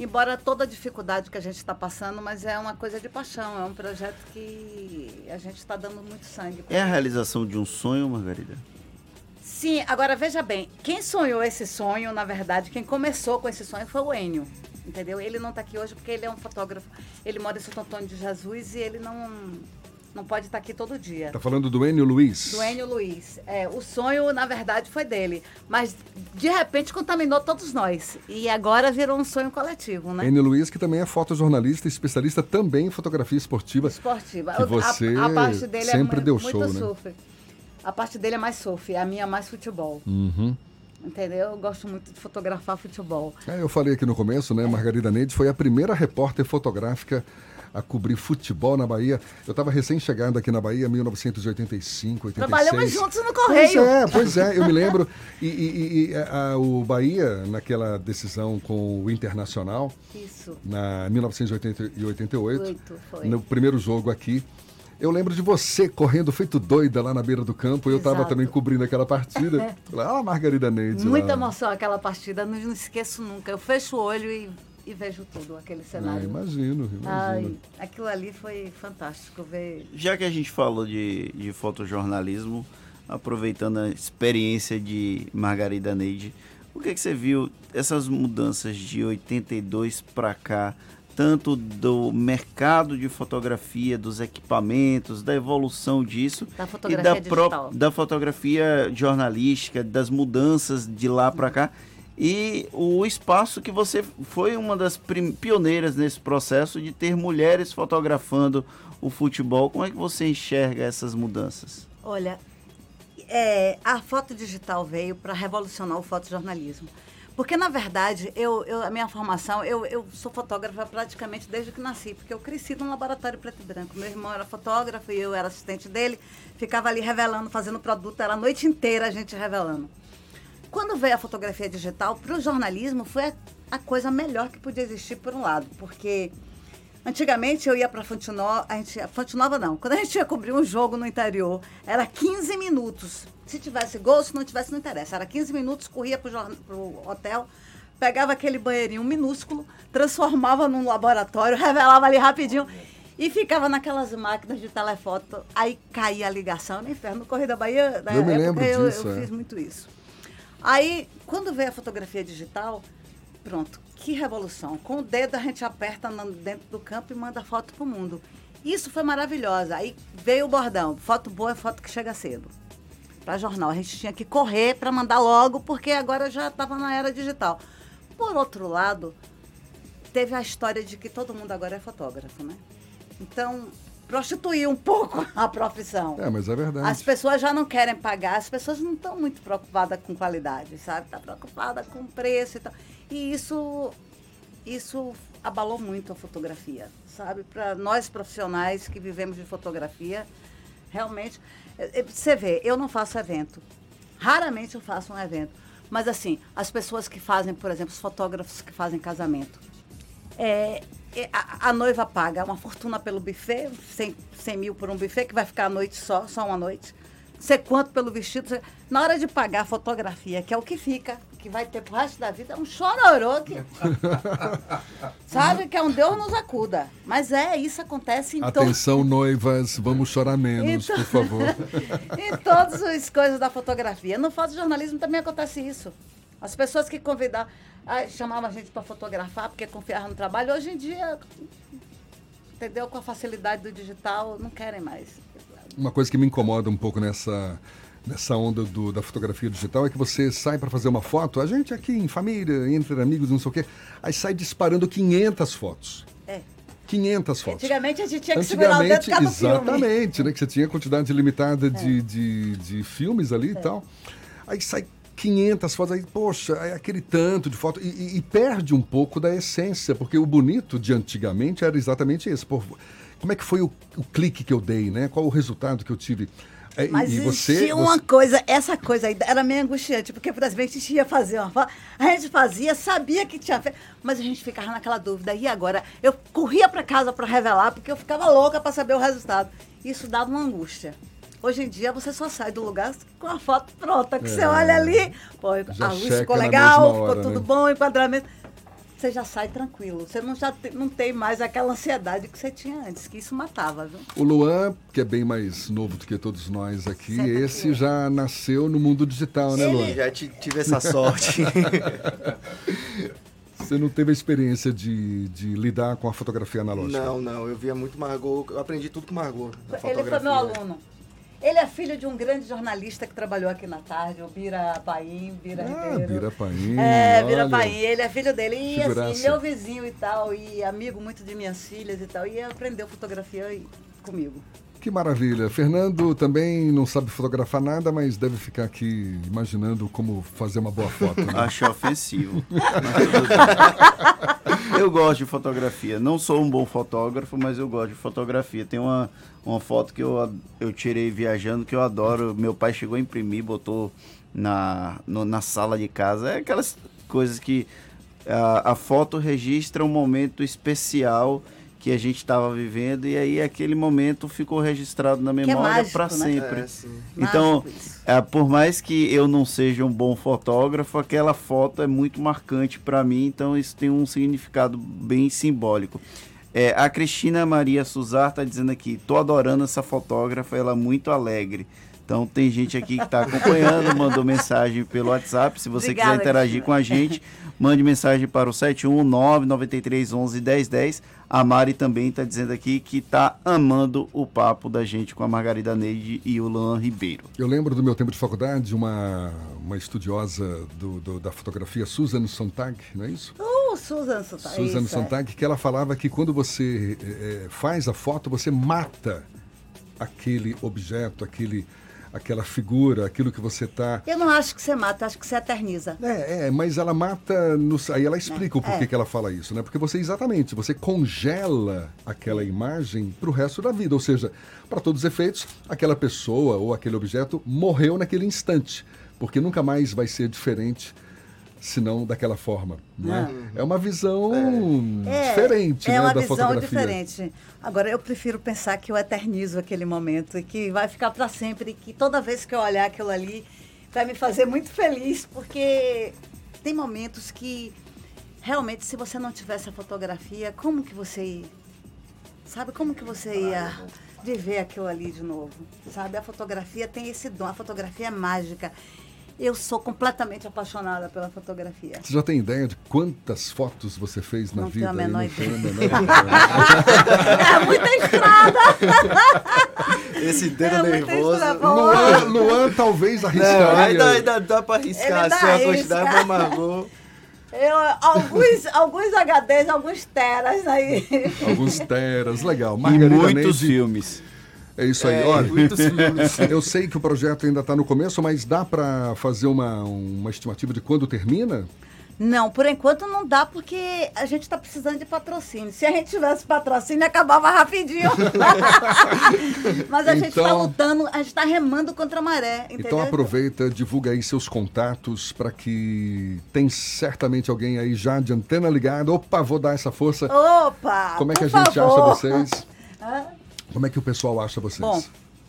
[SPEAKER 12] embora toda a dificuldade que a gente está passando, mas é uma coisa de paixão, é um projeto que a gente está dando muito sangue.
[SPEAKER 4] É a realização de um sonho, Margarida?
[SPEAKER 12] Sim, agora veja bem, quem sonhou esse sonho, na verdade, quem começou com esse sonho foi o Enio, entendeu? Ele não está aqui hoje porque ele é um fotógrafo, ele mora em Santo Antônio de Jesus e ele não não pode estar aqui todo dia.
[SPEAKER 3] Tá falando do Enio Luiz?
[SPEAKER 12] Do Enio Luiz. É, o sonho, na verdade, foi dele. Mas, de repente, contaminou todos nós. E agora virou um sonho coletivo, né?
[SPEAKER 3] Enio Luiz, que também é fotojornalista e especialista também em fotografia esportiva.
[SPEAKER 12] Esportiva.
[SPEAKER 3] Que você a, a parte dele é sempre é deu show, né?
[SPEAKER 12] Surf. A parte dele é mais surf, a minha é mais futebol.
[SPEAKER 3] Uhum.
[SPEAKER 12] Entendeu? Eu gosto muito de fotografar futebol.
[SPEAKER 3] É, eu falei aqui no começo, né? Margarida Neide foi a primeira repórter fotográfica a cobrir futebol na Bahia. Eu estava recém-chegando aqui na Bahia, 1985, 86.
[SPEAKER 12] Trabalhamos juntos no Correio.
[SPEAKER 3] Pois é, pois é, eu me lembro. E, e, e a, o Bahia, naquela decisão com o Internacional,
[SPEAKER 12] Isso.
[SPEAKER 3] na 1988, no primeiro jogo aqui, eu lembro de você correndo feito doida lá na beira do campo. Eu estava também cobrindo aquela partida. (laughs) ah, Margarida Neide.
[SPEAKER 12] Muita
[SPEAKER 3] lá.
[SPEAKER 12] emoção aquela partida, não, não esqueço nunca. Eu fecho o olho e e vejo tudo, aquele cenário.
[SPEAKER 3] Ah, imagino, imagino. Ai,
[SPEAKER 12] aquilo ali foi fantástico ver.
[SPEAKER 4] Já que a gente falou de, de fotojornalismo, aproveitando a experiência de Margarida Neide, o que, é que você viu essas mudanças de 82 para cá, tanto do mercado de fotografia, dos equipamentos, da evolução disso
[SPEAKER 12] Da
[SPEAKER 4] e
[SPEAKER 12] fotografia
[SPEAKER 4] da,
[SPEAKER 12] digital.
[SPEAKER 4] da fotografia jornalística, das mudanças de lá para cá e o espaço que você foi uma das pioneiras nesse processo de ter mulheres fotografando o futebol. Como é que você enxerga essas mudanças?
[SPEAKER 12] Olha, é, a foto digital veio para revolucionar o fotojornalismo. Porque, na verdade, eu, eu- a minha formação, eu, eu sou fotógrafa praticamente desde que nasci, porque eu cresci num laboratório preto e branco. Meu irmão era fotógrafo e eu era assistente dele, ficava ali revelando, fazendo produto, era a noite inteira a gente revelando. Quando veio a fotografia digital, para o jornalismo foi a, coisa melhor que podia existir, por um lado, porque antigamente eu ia para Fonte Nova, a gente, Fonte Nova não, quando a gente ia cobrir um jogo no interior, era 15 minutos. Se tivesse gol, se não tivesse, não interessa. Era 15 minutos, corria para o hotel, pegava aquele banheirinho minúsculo, transformava num laboratório, (laughs) revelava ali rapidinho e ficava naquelas máquinas de telefoto. Aí caía a ligação no inferno. No Correio da Bahia, na
[SPEAKER 3] Eu me
[SPEAKER 12] época,
[SPEAKER 3] lembro
[SPEAKER 12] eu,
[SPEAKER 3] disso,
[SPEAKER 12] eu
[SPEAKER 3] é.
[SPEAKER 12] fiz muito isso. Aí, quando veio a fotografia digital, pronto, que revolução. Com o dedo a gente aperta dentro do campo e manda foto pro mundo. Isso foi maravilhoso. Aí veio o bordão. Foto boa é foto que chega cedo. Para jornal. A gente tinha que correr para mandar logo, porque agora já estava na era digital. Por outro lado, teve a história de que todo mundo agora é fotógrafo, né? Então, prostituiu um pouco (laughs) a profissão.
[SPEAKER 3] É, mas é verdade.
[SPEAKER 12] As pessoas já não querem pagar, as pessoas não estão muito preocupadas com qualidade, sabe? Está preocupada com preço e tal. E isso, isso abalou muito a fotografia, sabe? Para nós profissionais que vivemos de fotografia, realmente. eh, eh, Você vê, eu não faço evento. Raramente eu faço um evento. Mas assim, as pessoas que fazem, por exemplo, os fotógrafos que fazem casamento, é, é, a, a noiva paga uma fortuna pelo buffet, 100, 100 mil por um buffet, que vai ficar a noite só, só uma noite. Sei quanto pelo vestido. Na hora de pagar a fotografia, que é o que fica, que vai ter pro resto da vida, é um chororô que. (laughs) sabe? Que é um Deus nos acuda. Mas é, isso acontece em todos.
[SPEAKER 3] Atenção, noivas, vamos chorar menos,
[SPEAKER 12] Então-
[SPEAKER 3] por favor. (laughs)
[SPEAKER 12] em todas as coisas da fotografia. No fotojornalismo também acontece isso. As pessoas que convidavam, chamavam a gente para fotografar porque confiavam no trabalho, hoje em dia, entendeu? Com a facilidade do digital, não querem mais.
[SPEAKER 3] Uma coisa que me incomoda um pouco nessa, nessa onda do- da fotografia digital é que você sai para fazer uma foto, a gente aqui em família, entre amigos, não sei o quê, aí sai disparando 500 fotos.
[SPEAKER 12] É.
[SPEAKER 3] 500 fotos.
[SPEAKER 12] Antigamente a gente tinha que segurar o dedo de cada filme.
[SPEAKER 3] exatamente, né? Que você tinha quantidade limitada de, de, de filmes ali e tal. Aí sai 500 fotos, aí, poxa, é aquele tanto de foto. E, e- e perde um pouco da essência, porque o bonito de antigamente era exatamente esse. Pô, como é que foi o, o clique que eu dei, né? Qual o resultado que eu tive? É, e-
[SPEAKER 12] Mas
[SPEAKER 3] e você,
[SPEAKER 12] existia uma
[SPEAKER 3] você-
[SPEAKER 12] coisa, essa coisa aí era meio angustiante, porque, por exemplo, a gente ia fazer uma foto, a gente fazia, sabia que tinha feito, mas a gente ficava naquela dúvida. E agora? Eu corria para casa para revelar, porque eu ficava louca para saber o resultado. Isso dava uma angústia. Hoje em dia você só sai do lugar com a foto pronta, que você
[SPEAKER 3] É.
[SPEAKER 12] olha ali, pô,
[SPEAKER 3] Já
[SPEAKER 12] a luz ficou legal,
[SPEAKER 3] mesma
[SPEAKER 12] ficou
[SPEAKER 3] hora,
[SPEAKER 12] tudo
[SPEAKER 3] né?
[SPEAKER 12] bom, enquadramento. Você já sai tranquilo. Você não, já te- não tem mais aquela ansiedade que você tinha antes, que isso matava, viu?
[SPEAKER 3] O Luan, que é bem mais novo do que todos nós aqui,
[SPEAKER 12] Senta aqui,
[SPEAKER 3] esse já nasceu no mundo digital, né,
[SPEAKER 13] Ele-
[SPEAKER 3] Luan?
[SPEAKER 13] Já ti- tive essa sorte. (laughs)
[SPEAKER 3] Você não teve a experiência de, de lidar com a fotografia analógica?
[SPEAKER 13] Não, não, eu via muito Margot, eu aprendi tudo com Margot. na
[SPEAKER 12] Ele foi meu aluno. Ele é filho de um grande jornalista que trabalhou aqui na tarde, o Bira Paim, Bira
[SPEAKER 3] Ah,
[SPEAKER 12] Ribeiro.
[SPEAKER 3] Bira Paim,
[SPEAKER 12] É, Bira
[SPEAKER 3] olha.
[SPEAKER 12] Paim, ele é filho dele. E assim,
[SPEAKER 3] Figuraça.
[SPEAKER 12] meu vizinho e tal, e amigo muito de minhas filhas e tal, e aprendeu fotografia comigo.
[SPEAKER 3] Que maravilha. Fernando também não sabe fotografar nada, mas deve ficar aqui imaginando como fazer uma boa foto. Né? (laughs)
[SPEAKER 4] Acho ofensivo. eu gosto de fotografia. Não sou um bom fotógrafo, mas eu gosto de fotografia. Tem uma, uma foto que eu, eu tirei viajando que eu adoro. Meu pai chegou a imprimir, botou na, no- na sala de casa. É aquelas coisas que a, a foto registra um momento especial que a gente estava vivendo e aí aquele momento ficou registrado na memória
[SPEAKER 12] mágico,
[SPEAKER 4] para
[SPEAKER 12] né?
[SPEAKER 4] sempre.
[SPEAKER 13] É.
[SPEAKER 4] Então, é, por mais que eu não seja um bom fotógrafo, aquela foto é muito marcante para mim, então isso tem um significado bem simbólico. É, a Cristina Maria Suzar está dizendo aqui, tô adorando essa fotógrafa, ela é muito alegre. Então tem gente aqui que está acompanhando, mandou mensagem pelo WhatsApp. Se você
[SPEAKER 12] Obrigada,
[SPEAKER 4] quiser interagir
[SPEAKER 12] Cristina.
[SPEAKER 4] com a gente, mande mensagem para o 71993111010. A Mari também está dizendo aqui que está amando o papo da gente com a Margarida Neide e o Luan Ribeiro.
[SPEAKER 3] Eu lembro do meu tempo de faculdade, uma, uma estudiosa do, do- da fotografia, Susan Sontag, não é isso?
[SPEAKER 12] Uh, Susan Sontag.
[SPEAKER 3] Susan
[SPEAKER 12] isso, é.
[SPEAKER 3] Sontag, que ela falava que quando você eh, faz a foto, você mata aquele objeto, aquele, aquela figura, aquilo que você está.
[SPEAKER 12] Eu não acho que você mata, acho que você eterniza.
[SPEAKER 3] É, é, mas ela mata. No, aí ela explica o porquê
[SPEAKER 12] É.
[SPEAKER 3] que ela fala isso, né? Porque você, exatamente, você congela aquela imagem para o resto da vida. Ou seja, para todos os efeitos, aquela pessoa ou aquele objeto morreu naquele instante. Porque nunca mais vai ser diferente senão daquela forma. Não é? é uma visão
[SPEAKER 12] É,
[SPEAKER 3] diferente
[SPEAKER 12] é
[SPEAKER 3] né,
[SPEAKER 12] uma
[SPEAKER 3] da
[SPEAKER 12] visão
[SPEAKER 3] fotografia.
[SPEAKER 12] diferente. Agora, eu prefiro pensar que eu eternizo aquele momento e que vai ficar para sempre, e que toda vez que eu olhar aquilo ali, vai me fazer muito feliz, porque tem momentos que realmente, se você não tivesse a fotografia, como que você ia, sabe, como que você ia viver aquilo ali de novo, sabe? A fotografia tem esse dom, a fotografia é mágica. Eu sou completamente apaixonada pela fotografia.
[SPEAKER 3] Você já tem ideia de quantas fotos você fez na
[SPEAKER 12] Não tenho
[SPEAKER 3] vida?
[SPEAKER 12] a
[SPEAKER 3] aí?
[SPEAKER 12] menor
[SPEAKER 3] Não tenho a
[SPEAKER 12] ideia.
[SPEAKER 3] menor (laughs) ideia.
[SPEAKER 12] É muita estrada!
[SPEAKER 13] Esse dedo
[SPEAKER 12] É
[SPEAKER 13] nervoso.
[SPEAKER 3] Luan, Luan talvez arriscaria.
[SPEAKER 13] Não, ainda, ainda dá pra arriscar.
[SPEAKER 12] Dá
[SPEAKER 13] Se a
[SPEAKER 12] arrisca.
[SPEAKER 13] quantidade pra Margot.
[SPEAKER 12] Eu, alguns, alguns HDs, alguns teras aí.
[SPEAKER 3] Alguns teras, legal.
[SPEAKER 4] E
[SPEAKER 3] Margarida
[SPEAKER 4] muitos
[SPEAKER 3] Neide,
[SPEAKER 4] filmes.
[SPEAKER 3] É isso aí,
[SPEAKER 4] É,
[SPEAKER 3] olha. (laughs) Eu sei que o projeto ainda está no começo, mas dá para fazer uma, uma estimativa de quando termina?
[SPEAKER 12] Não, por enquanto não dá, porque a gente está precisando de patrocínio. Se a gente tivesse patrocínio, acabava rapidinho. (laughs) Mas a gente está
[SPEAKER 3] Então-
[SPEAKER 12] lutando, a gente está remando contra a maré, entendeu?
[SPEAKER 3] Então aproveita, divulga aí seus contatos para que tem certamente alguém aí já de antena ligada. Opa, vou dar essa força.
[SPEAKER 12] Opa!
[SPEAKER 3] Como é que a gente
[SPEAKER 12] favor.
[SPEAKER 3] acha vocês? (laughs) Como é que o pessoal acha vocês?
[SPEAKER 13] Bom,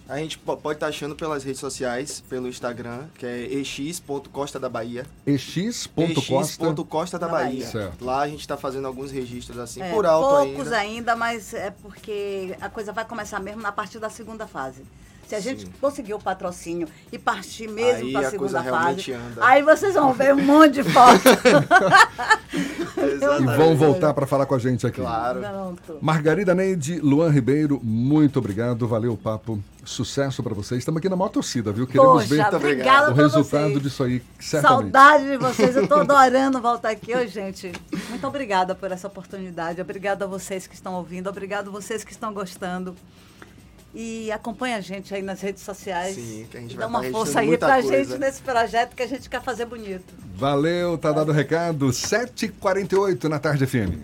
[SPEAKER 13] a gente po- pode estar achando pelas redes sociais, pelo Instagram, que é ex.costa da Bahia.
[SPEAKER 3] ex.costa
[SPEAKER 13] ex.costa da
[SPEAKER 12] Da
[SPEAKER 13] Bahia.
[SPEAKER 3] Certo.
[SPEAKER 13] Lá a gente está fazendo alguns registros assim,
[SPEAKER 12] É,
[SPEAKER 13] por alto
[SPEAKER 12] poucos
[SPEAKER 13] ainda.
[SPEAKER 12] ainda. mas é porque a coisa vai começar mesmo na partir da segunda fase. Se a gente
[SPEAKER 13] Sim.
[SPEAKER 12] conseguir o patrocínio e partir mesmo para a segunda fase,
[SPEAKER 13] anda.
[SPEAKER 12] aí vocês vão ver um monte de foto.
[SPEAKER 3] E vão voltar para falar com a gente aqui.
[SPEAKER 13] Claro.
[SPEAKER 12] Pronto.
[SPEAKER 3] Margarida Neide, Luan Ribeiro, muito obrigado, valeu o papo. Sucesso para vocês. Estamos aqui na maior torcida, viu? Queremos
[SPEAKER 12] Poxa,
[SPEAKER 3] ver
[SPEAKER 12] obrigada
[SPEAKER 3] o resultado
[SPEAKER 12] vocês.
[SPEAKER 3] disso aí, certamente.
[SPEAKER 12] Saudade de vocês, eu tô (laughs) adorando voltar aqui. Ô, gente, muito obrigada por essa oportunidade. Obrigada a vocês que estão ouvindo, obrigado a vocês que estão gostando. E acompanha a gente aí nas redes sociais.
[SPEAKER 13] Sim, que a gente vai
[SPEAKER 12] Dá uma
[SPEAKER 13] tá
[SPEAKER 12] força aí pra
[SPEAKER 13] coisa.
[SPEAKER 12] gente nesse projeto que a gente quer fazer bonito.
[SPEAKER 3] Valeu, tá dado o recado. 7h48 na tarde FM.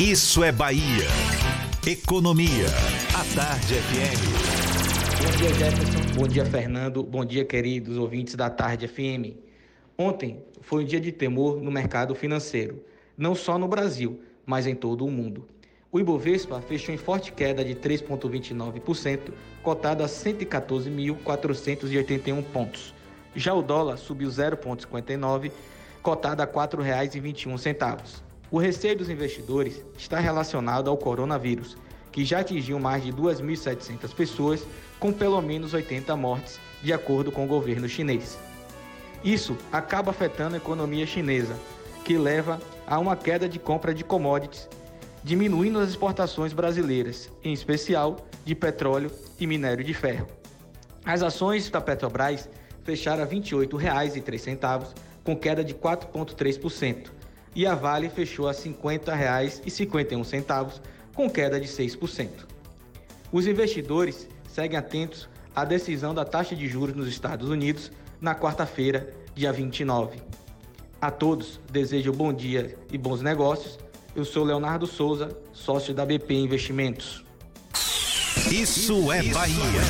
[SPEAKER 1] Isso é Bahia. Economia. A Tarde FM.
[SPEAKER 21] Bom dia, Jefferson. Bom dia, Fernando. Bom dia, queridos ouvintes da Tarde FM. Ontem foi um dia de temor no mercado financeiro, não só no Brasil, mas em todo o mundo. O Ibovespa fechou em forte queda de 3,29%, cotado a 114.481 pontos. Já o dólar subiu 0,59, cotado a R$ 4,21. O receio dos investidores está relacionado ao coronavírus, que já atingiu mais de 2.700 pessoas, com pelo menos 80 mortes, de acordo com o governo chinês. Isso acaba afetando a economia chinesa, que leva a uma queda de compra de commodities, diminuindo as exportações brasileiras, em especial de petróleo e minério de ferro. As ações da Petrobras fecharam a R$ 28,03, com queda de 4,3%, e a Vale fechou a R$ 50,51, com queda de 6%. Os investidores seguem atentos à decisão da taxa de juros nos Estados Unidos na quarta-feira, dia 29. A todos desejo bom dia e bons negócios. Eu sou Leonardo Souza, sócio da BP Investimentos.
[SPEAKER 1] Isso é Bahia.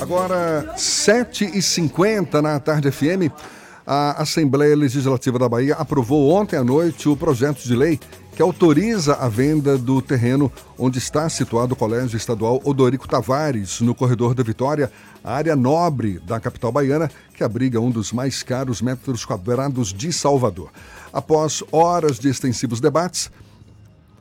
[SPEAKER 3] Agora, 7h50 na Tarde FM, a Assembleia Legislativa da Bahia aprovou ontem à noite o projeto de lei que autoriza a venda do terreno onde está situado o Colégio Estadual Odorico Tavares, no Corredor da Vitória, a área nobre da capital baiana, que abriga um dos mais caros metros quadrados de Salvador. Após horas de extensivos debates,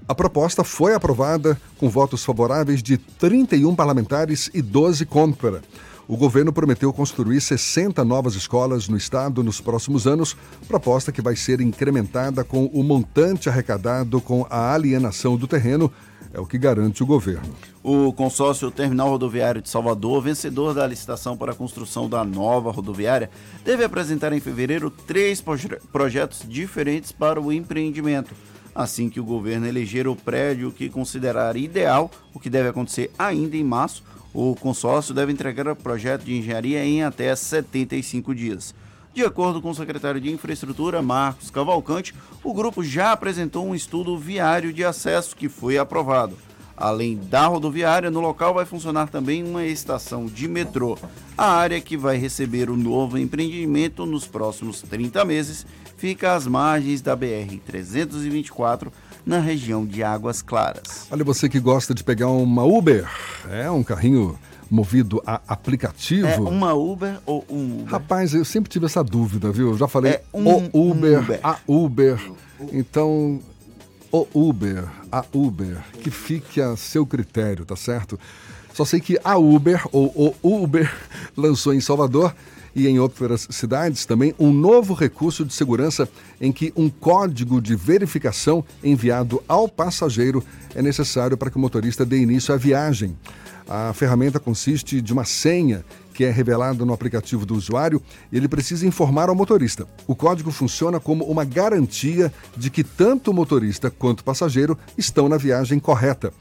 [SPEAKER 3] A proposta foi aprovada com votos favoráveis de 31 parlamentares e 12 contra. O governo prometeu construir 60 novas escolas no estado nos próximos anos, proposta que vai ser incrementada com o montante arrecadado com a alienação do terreno, é o que garante o governo.
[SPEAKER 4] O consórcio Terminal Rodoviário de Salvador, vencedor da licitação para a construção da nova rodoviária, deve apresentar em fevereiro três projetos diferentes para o empreendimento assim que o governo eleger o prédio que considerar ideal, o que deve acontecer ainda em março. O consórcio deve entregar o projeto de engenharia em até 75 dias. De acordo com o secretário de Infraestrutura, Marcos Cavalcante, o grupo já apresentou um estudo viário de acesso que foi aprovado. Além da rodoviária, no local vai funcionar também uma estação de metrô. A área que vai receber o novo empreendimento nos próximos 30 meses fica às margens da BR-324, na região de Águas Claras.
[SPEAKER 3] Olha, você que gosta de pegar uma Uber, é um carrinho movido a aplicativo. É
[SPEAKER 4] uma Uber ou um Uber?
[SPEAKER 3] Rapaz, eu sempre tive essa dúvida, viu? Eu já falei é um, o Uber, Uber, a Uber. Então, o Uber, a Uber, que fique a seu critério, tá certo? Só sei que a Uber, ou o Uber, (laughs) lançou em Salvador e em outras cidades também um novo recurso de segurança em que um código de verificação enviado ao passageiro é necessário para que o motorista dê início à viagem. A ferramenta consiste de uma senha que é revelada no aplicativo do usuário e ele precisa informar ao motorista. O código funciona como uma garantia de que tanto o motorista quanto o passageiro estão na viagem correta.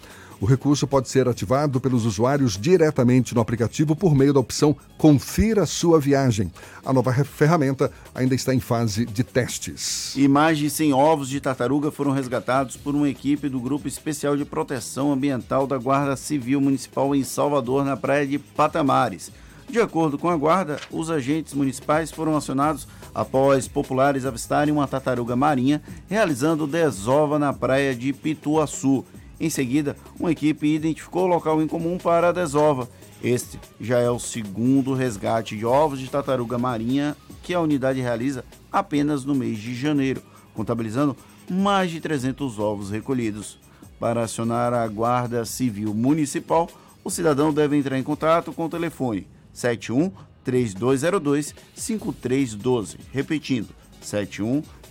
[SPEAKER 3] O recurso pode ser ativado pelos usuários diretamente no aplicativo por meio da opção Confira sua viagem. A nova ferramenta ainda está em fase de testes.
[SPEAKER 4] Imagens sem ovos de tartaruga foram resgatados por uma equipe do Grupo Especial de Proteção Ambiental da Guarda Civil Municipal em Salvador, na praia de Patamares. De acordo com a Guarda, os agentes municipais foram acionados após populares avistarem uma tartaruga marinha realizando desova na praia de Pituaçu em seguida, uma equipe identificou o local em comum para a desova. Este já é o segundo resgate de ovos de tartaruga marinha que a unidade realiza apenas no mês de janeiro, contabilizando mais de 300 ovos recolhidos. Para acionar a Guarda Civil Municipal, o cidadão deve entrar em contato com o telefone 71 3202 5312, repetindo 71 3202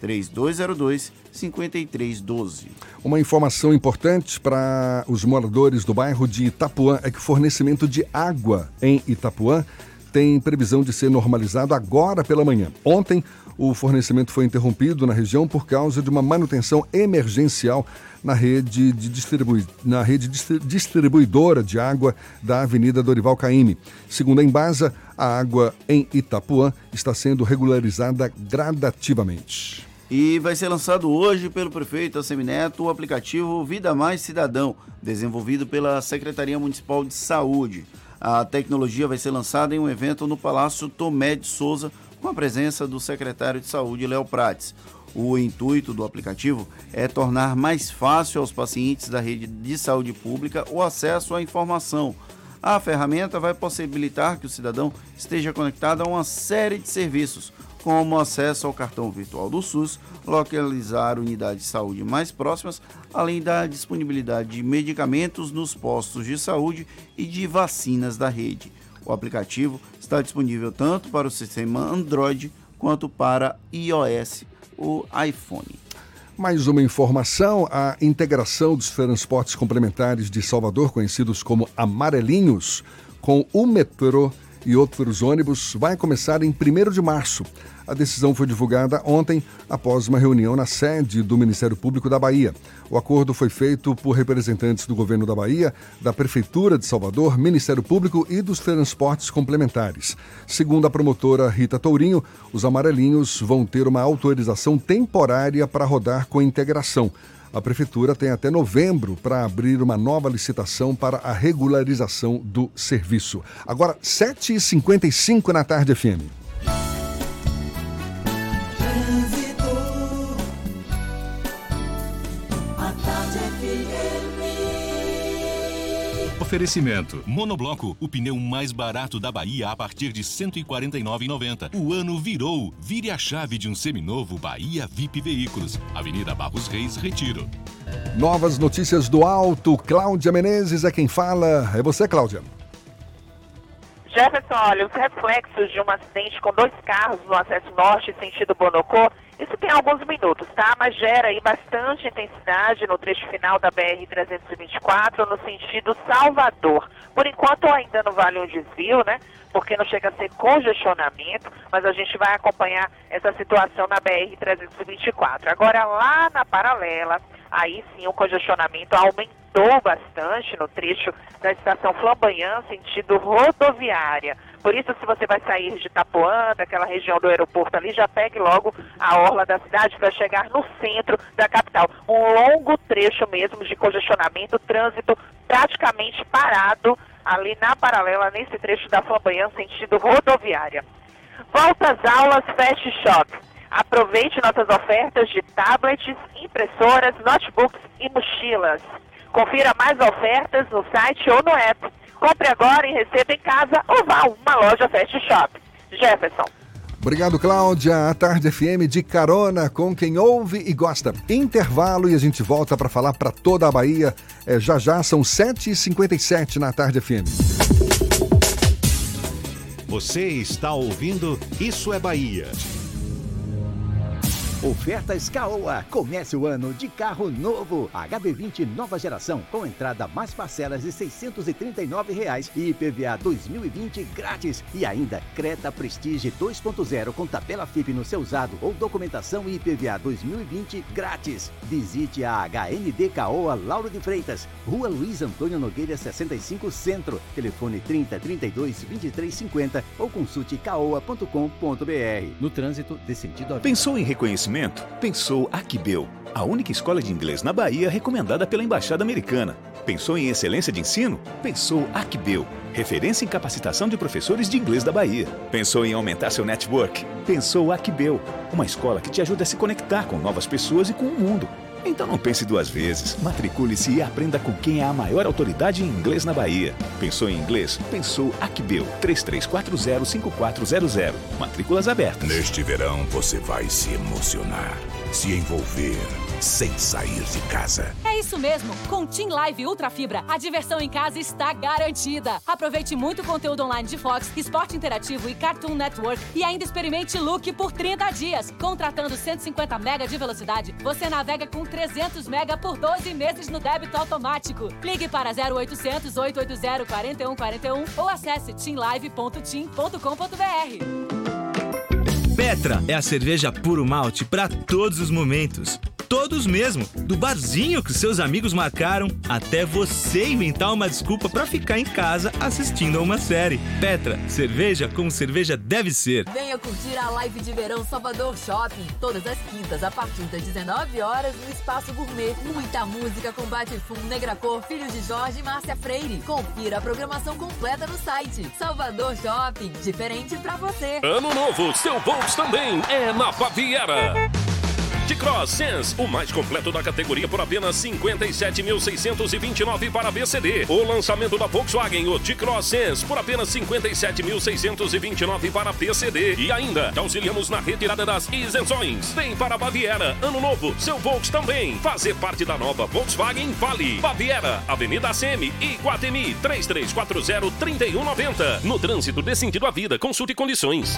[SPEAKER 4] 5312.
[SPEAKER 3] Uma informação importante para os moradores do bairro de Itapuã é que o fornecimento de água em Itapuã tem previsão de ser normalizado agora pela manhã. Ontem, o fornecimento foi interrompido na região por causa de uma manutenção emergencial na rede, de distribui... na rede distribuidora de água da Avenida Dorival Caymmi. Segundo a Embasa, a água em Itapuã está sendo regularizada gradativamente.
[SPEAKER 4] E vai ser lançado hoje pelo prefeito Assemineto o aplicativo Vida Mais Cidadão, desenvolvido pela Secretaria Municipal de Saúde. A tecnologia vai ser lançada em um evento no Palácio Tomé de Souza, com a presença do secretário de Saúde, Léo Prates. O intuito do aplicativo é tornar mais fácil aos pacientes da rede de saúde pública o acesso à informação. A ferramenta vai possibilitar que o cidadão esteja conectado a uma série de serviços, como acesso ao cartão virtual do SUS, localizar unidades de saúde mais próximas, além da disponibilidade de medicamentos nos postos de saúde e de vacinas da rede. O aplicativo está disponível tanto para o sistema Android quanto para iOS, o iPhone.
[SPEAKER 3] Mais uma informação: a integração dos transportes complementares de Salvador, conhecidos como amarelinhos, com o metrô e outros ônibus vai começar em 1 de março. A decisão foi divulgada ontem após uma reunião na sede do Ministério Público da Bahia. O acordo foi feito por representantes do governo da Bahia, da Prefeitura de Salvador, Ministério Público e dos transportes complementares. Segundo a promotora Rita Tourinho, os amarelinhos vão ter uma autorização temporária para rodar com integração. A Prefeitura tem até novembro para abrir uma nova licitação para a regularização do serviço. Agora, 7h55 na tarde, FM.
[SPEAKER 2] Oferecimento. Monobloco, o pneu mais barato da Bahia a partir de R$ 149,90. O ano virou. Vire a chave de um seminovo Bahia VIP Veículos. Avenida Barros Reis, Retiro.
[SPEAKER 3] Novas notícias do alto. Cláudia Menezes é quem fala. É você, Cláudia.
[SPEAKER 7] Jefferson, olha, os reflexos de um acidente com dois carros no acesso norte sentido Bonocô, isso tem alguns minutos, tá? Mas gera aí bastante intensidade no trecho final da BR-324 no sentido Salvador. Por enquanto ainda não vale um desvio, né? Porque não chega a ser congestionamento, mas a gente vai acompanhar essa situação na BR-324. Agora lá na paralela, aí sim o congestionamento aumentou bastante no trecho da estação Flamboyant, sentido rodoviária. Por isso, se você vai sair de Itapuã, daquela região do aeroporto ali, já pegue logo a orla da cidade para chegar no centro da capital. Um longo trecho mesmo de congestionamento, trânsito praticamente parado ali na paralela, nesse trecho da Flamboyant, sentido rodoviária. Volta às aulas Fast Shop. Aproveite nossas ofertas de tablets, impressoras, notebooks e mochilas. Confira mais ofertas no site ou no app. Compre agora e receba em casa ou vá a uma loja Fast Shop. Jefferson.
[SPEAKER 3] Obrigado, Cláudia. A Tarde FM de carona com quem ouve e gosta. Intervalo e a gente volta para falar para toda a Bahia. É, já já são 7h57 na Tarde FM.
[SPEAKER 1] Você está ouvindo Isso é Bahia.
[SPEAKER 14] Ofertas Caoa. Comece o ano de carro novo. HB20 nova geração com entrada mais parcelas de 639 reais e IPVA 2020 grátis. E ainda Creta Prestige 2.0 com tabela FIP no seu usado ou documentação IPVA 2020 grátis. Visite a HND Caoa Lauro de Freitas, Rua Luiz Antônio Nogueira 65 Centro. Telefone 30 32 23 50 ou consulte caoa.com.br. No trânsito de sentido a
[SPEAKER 22] Pensou em reconhecimento? Pensou Aquibel, a única escola de inglês na Bahia recomendada pela Embaixada Americana. Pensou em excelência de ensino? Pensou Aquibel, referência em capacitação de professores de inglês da Bahia. Pensou em aumentar seu network? Pensou Aquibel, uma escola que te ajuda a se conectar com novas pessoas e com o mundo. Então não pense duas vezes. Matricule-se e aprenda com quem é a maior autoridade em inglês na Bahia. Pensou em inglês? Pensou Aquibel 33405400. Matrículas abertas.
[SPEAKER 23] Neste verão você vai se emocionar, se envolver, sem sair de casa.
[SPEAKER 24] É isso mesmo. Com Team Live Ultra Fibra, a diversão em casa está garantida. Aproveite muito conteúdo online de Fox, Esporte Interativo e Cartoon Network e ainda experimente Look por 30 dias. Contratando 150 mega de velocidade, você navega com 300 mega por 12 meses no débito automático. Ligue para 0800 880 4141 ou acesse teamlive.team.com.br.
[SPEAKER 25] Petra é a cerveja puro malte para todos os momentos. Todos mesmo, do barzinho que seus amigos marcaram até você inventar uma desculpa para ficar em casa assistindo a uma série. Petra, cerveja como cerveja deve ser.
[SPEAKER 26] Venha curtir a live de verão Salvador Shopping, todas as quintas a partir das 19 horas no Espaço Gourmet. Muita música com Batifum, Negra Cor, Filhos de Jorge e Márcia Freire. Confira a programação completa no site. Salvador Shopping, diferente pra você.
[SPEAKER 27] Ano novo, seu Volks também é na Baviera. T-Cross Sense, o mais completo da categoria por apenas 57.629 para BCD. O lançamento da Volkswagen, o T-Cross Sense, por apenas 57.629 para PCD. E ainda, auxiliamos na retirada das isenções. Vem para Baviera, ano novo, seu Volks também. Fazer parte da nova Volkswagen Vale. Baviera, Avenida ACM e Guatemi, 3340-3190. No trânsito desse sentido à vida, consulte condições.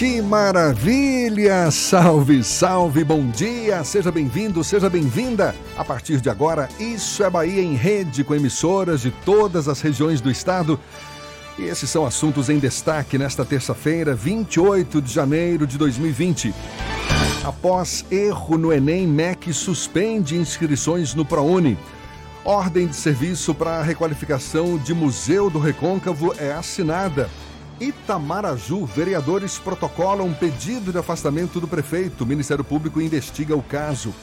[SPEAKER 3] Que maravilha! Salve, salve, bom dia! Seja bem-vindo, seja bem-vinda! A partir de agora, Isso é Bahia em rede com emissoras de todas as regiões do estado. E esses são assuntos em destaque nesta terça-feira, 28 de janeiro de 2020. Após erro no Enem, MEC suspende inscrições no ProUni. Ordem de serviço para a requalificação de Museu do Recôncavo é assinada. Itamaraju, vereadores protocolam pedido de afastamento do prefeito. O Ministério Público investiga o caso.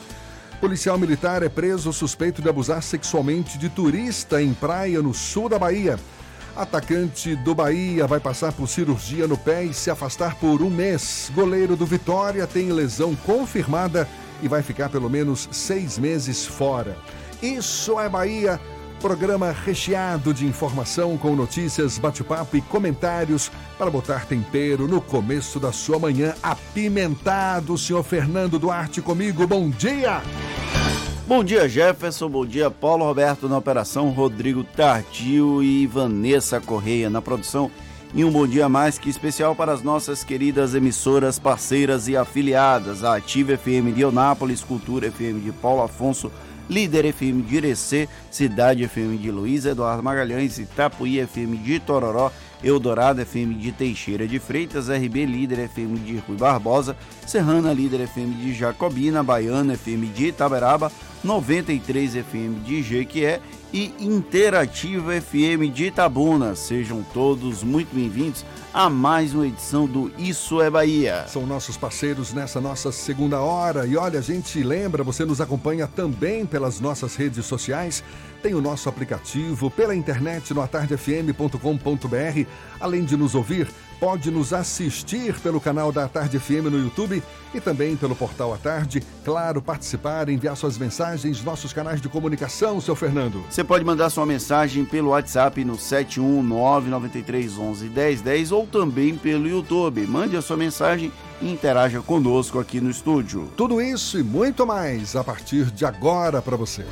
[SPEAKER 3] Policial militar é preso suspeito de abusar sexualmente de turista em praia no sul da Bahia. Atacante do Bahia vai passar por cirurgia no pé e se afastar por um mês. Goleiro do Vitória tem lesão confirmada e vai ficar pelo menos seis meses fora. Isso é Bahia. Programa recheado de informação com notícias, bate-papo e comentários para botar tempero no começo da sua manhã apimentado. Senhor Fernando Duarte comigo, bom dia!
[SPEAKER 4] Bom dia, Jefferson. Bom dia, Paulo Roberto na operação, Rodrigo Tardio e Vanessa Correia na produção. E um bom dia mais que especial para as nossas queridas emissoras, parceiras e afiliadas, a Ativa FM de Onápolis, Cultura FM de Paulo Afonso, Líder FM de Irecê, Cidade FM de Luiz Eduardo Magalhães, Itapuí FM de Tororó, Eldorado FM de Teixeira de Freitas, RB Líder FM de Rui Barbosa, Serrana Líder FM de Jacobina, Baiana FM de Itaberaba, 93 FM de Jequié e Interativa FM de Itabuna. Sejam todos muito bem-vindos a mais uma edição do Isso é Bahia.
[SPEAKER 3] São nossos parceiros nessa nossa segunda hora. E olha, a gente lembra, você nos acompanha também pelas nossas redes sociais. Tem o nosso aplicativo pela internet no atardefm.com.br. Além de nos ouvir, pode nos assistir pelo canal da Tarde FM no YouTube e também pelo portal A Tarde. Claro, participar, enviar suas mensagens, nossos canais de comunicação, seu Fernando.
[SPEAKER 4] Você pode mandar sua mensagem pelo WhatsApp no 71993111010 ou também pelo YouTube. Mande a sua mensagem e interaja conosco aqui no estúdio.
[SPEAKER 3] Tudo isso e muito mais a partir de agora para você.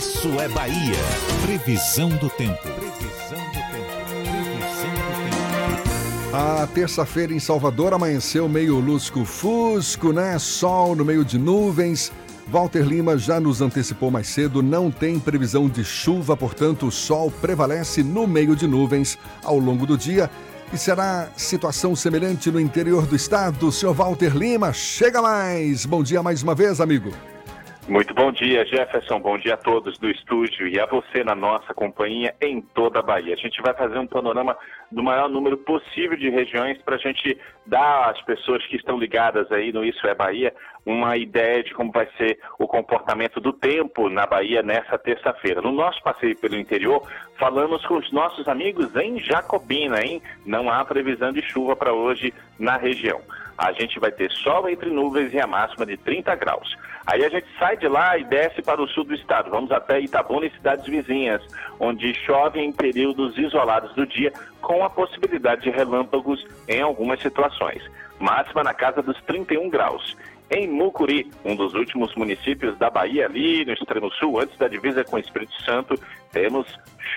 [SPEAKER 1] Isso é Bahia. Previsão do tempo. Previsão do tempo. Previsão do
[SPEAKER 3] tempo. A terça-feira em Salvador amanheceu meio lusco-fusco, né? Sol no meio de nuvens. Walter Lima já nos antecipou mais cedo, não tem previsão de chuva, portanto, o sol prevalece no meio de nuvens ao longo do dia. E será situação semelhante no interior do estado? Senhor Walter Lima, chega mais! Bom dia mais uma vez, amigo.
[SPEAKER 5] Muito bom dia, Jefferson. Bom dia a todos do estúdio e a você na nossa companhia em toda a Bahia. A gente vai fazer um panorama do maior número possível de regiões para a gente dar às pessoas que estão ligadas aí no Isso é Bahia uma ideia de como vai ser o comportamento do tempo na Bahia nessa terça-feira. No nosso passeio pelo interior, falamos com os nossos amigos em Jacobina, hein? Não há previsão de chuva para hoje na região a gente vai ter sol entre nuvens e a máxima de 30 graus. Aí a gente sai de lá e desce para o sul do estado. Vamos até Itabuna e cidades vizinhas, onde chove em períodos isolados do dia, com a possibilidade de relâmpagos em algumas situações. Máxima na casa dos 31 graus. Em Mucuri, um dos últimos municípios da Bahia, ali no extremo sul, antes da divisa com o Espírito Santo, temos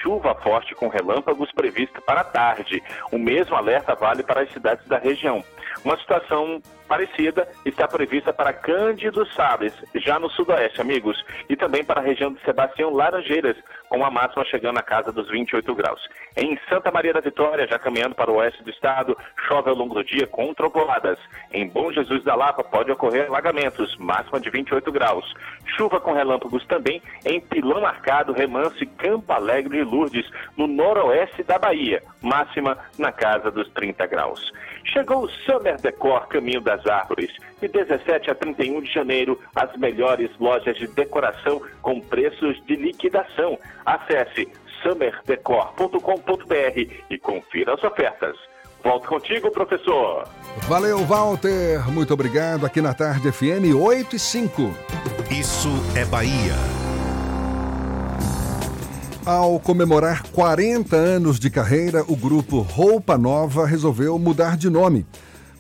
[SPEAKER 5] chuva forte com relâmpagos prevista para a tarde. O mesmo alerta vale para as cidades da região. Uma situação parecida está prevista para Cândido Sabres, já no sudoeste, amigos, e também para a região de Sebastião Laranjeiras, com a máxima chegando à casa dos 28 graus. Em Santa Maria da Vitória, já caminhando para o oeste do estado, chove ao longo do dia com trovoadas. Em Bom Jesus da Lapa pode ocorrer alagamentos, máxima de 28 graus. Chuva com relâmpagos também em Pilão Marcado, Remanso e Campo Alegre de Lourdes, no noroeste da Bahia, máxima na casa dos 30 graus. Chegou o Summer Decor Caminho das Árvores. De 17 a 31 de janeiro, as melhores lojas de decoração com preços de liquidação. Acesse summerdecor.com.br e confira as ofertas. Volto contigo, professor.
[SPEAKER 3] Valeu, Walter. Muito obrigado. Aqui na Tarde FM 8 e 5.
[SPEAKER 1] Isso é Bahia.
[SPEAKER 3] Ao comemorar 40 anos de carreira, o grupo Roupa Nova resolveu mudar de nome.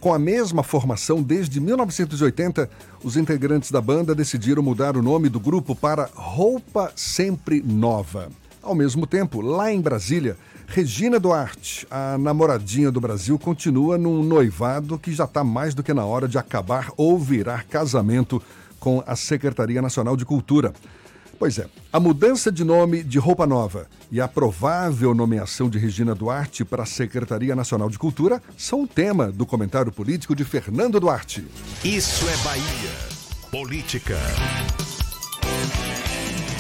[SPEAKER 3] Com a mesma formação desde 1980, os integrantes da banda decidiram mudar o nome do grupo para Roupa Sempre Nova. Ao mesmo tempo, lá em Brasília, Regina Duarte, a namoradinha do Brasil, continua num noivado que já está mais do que na hora de acabar ou virar casamento com a Secretaria Nacional de Cultura. Pois é, a mudança de nome de Roupa Nova e a provável nomeação de Regina Duarte para a Secretaria Nacional de Cultura são o tema do comentário político de Fernando Duarte.
[SPEAKER 1] Isso é Bahia. Política.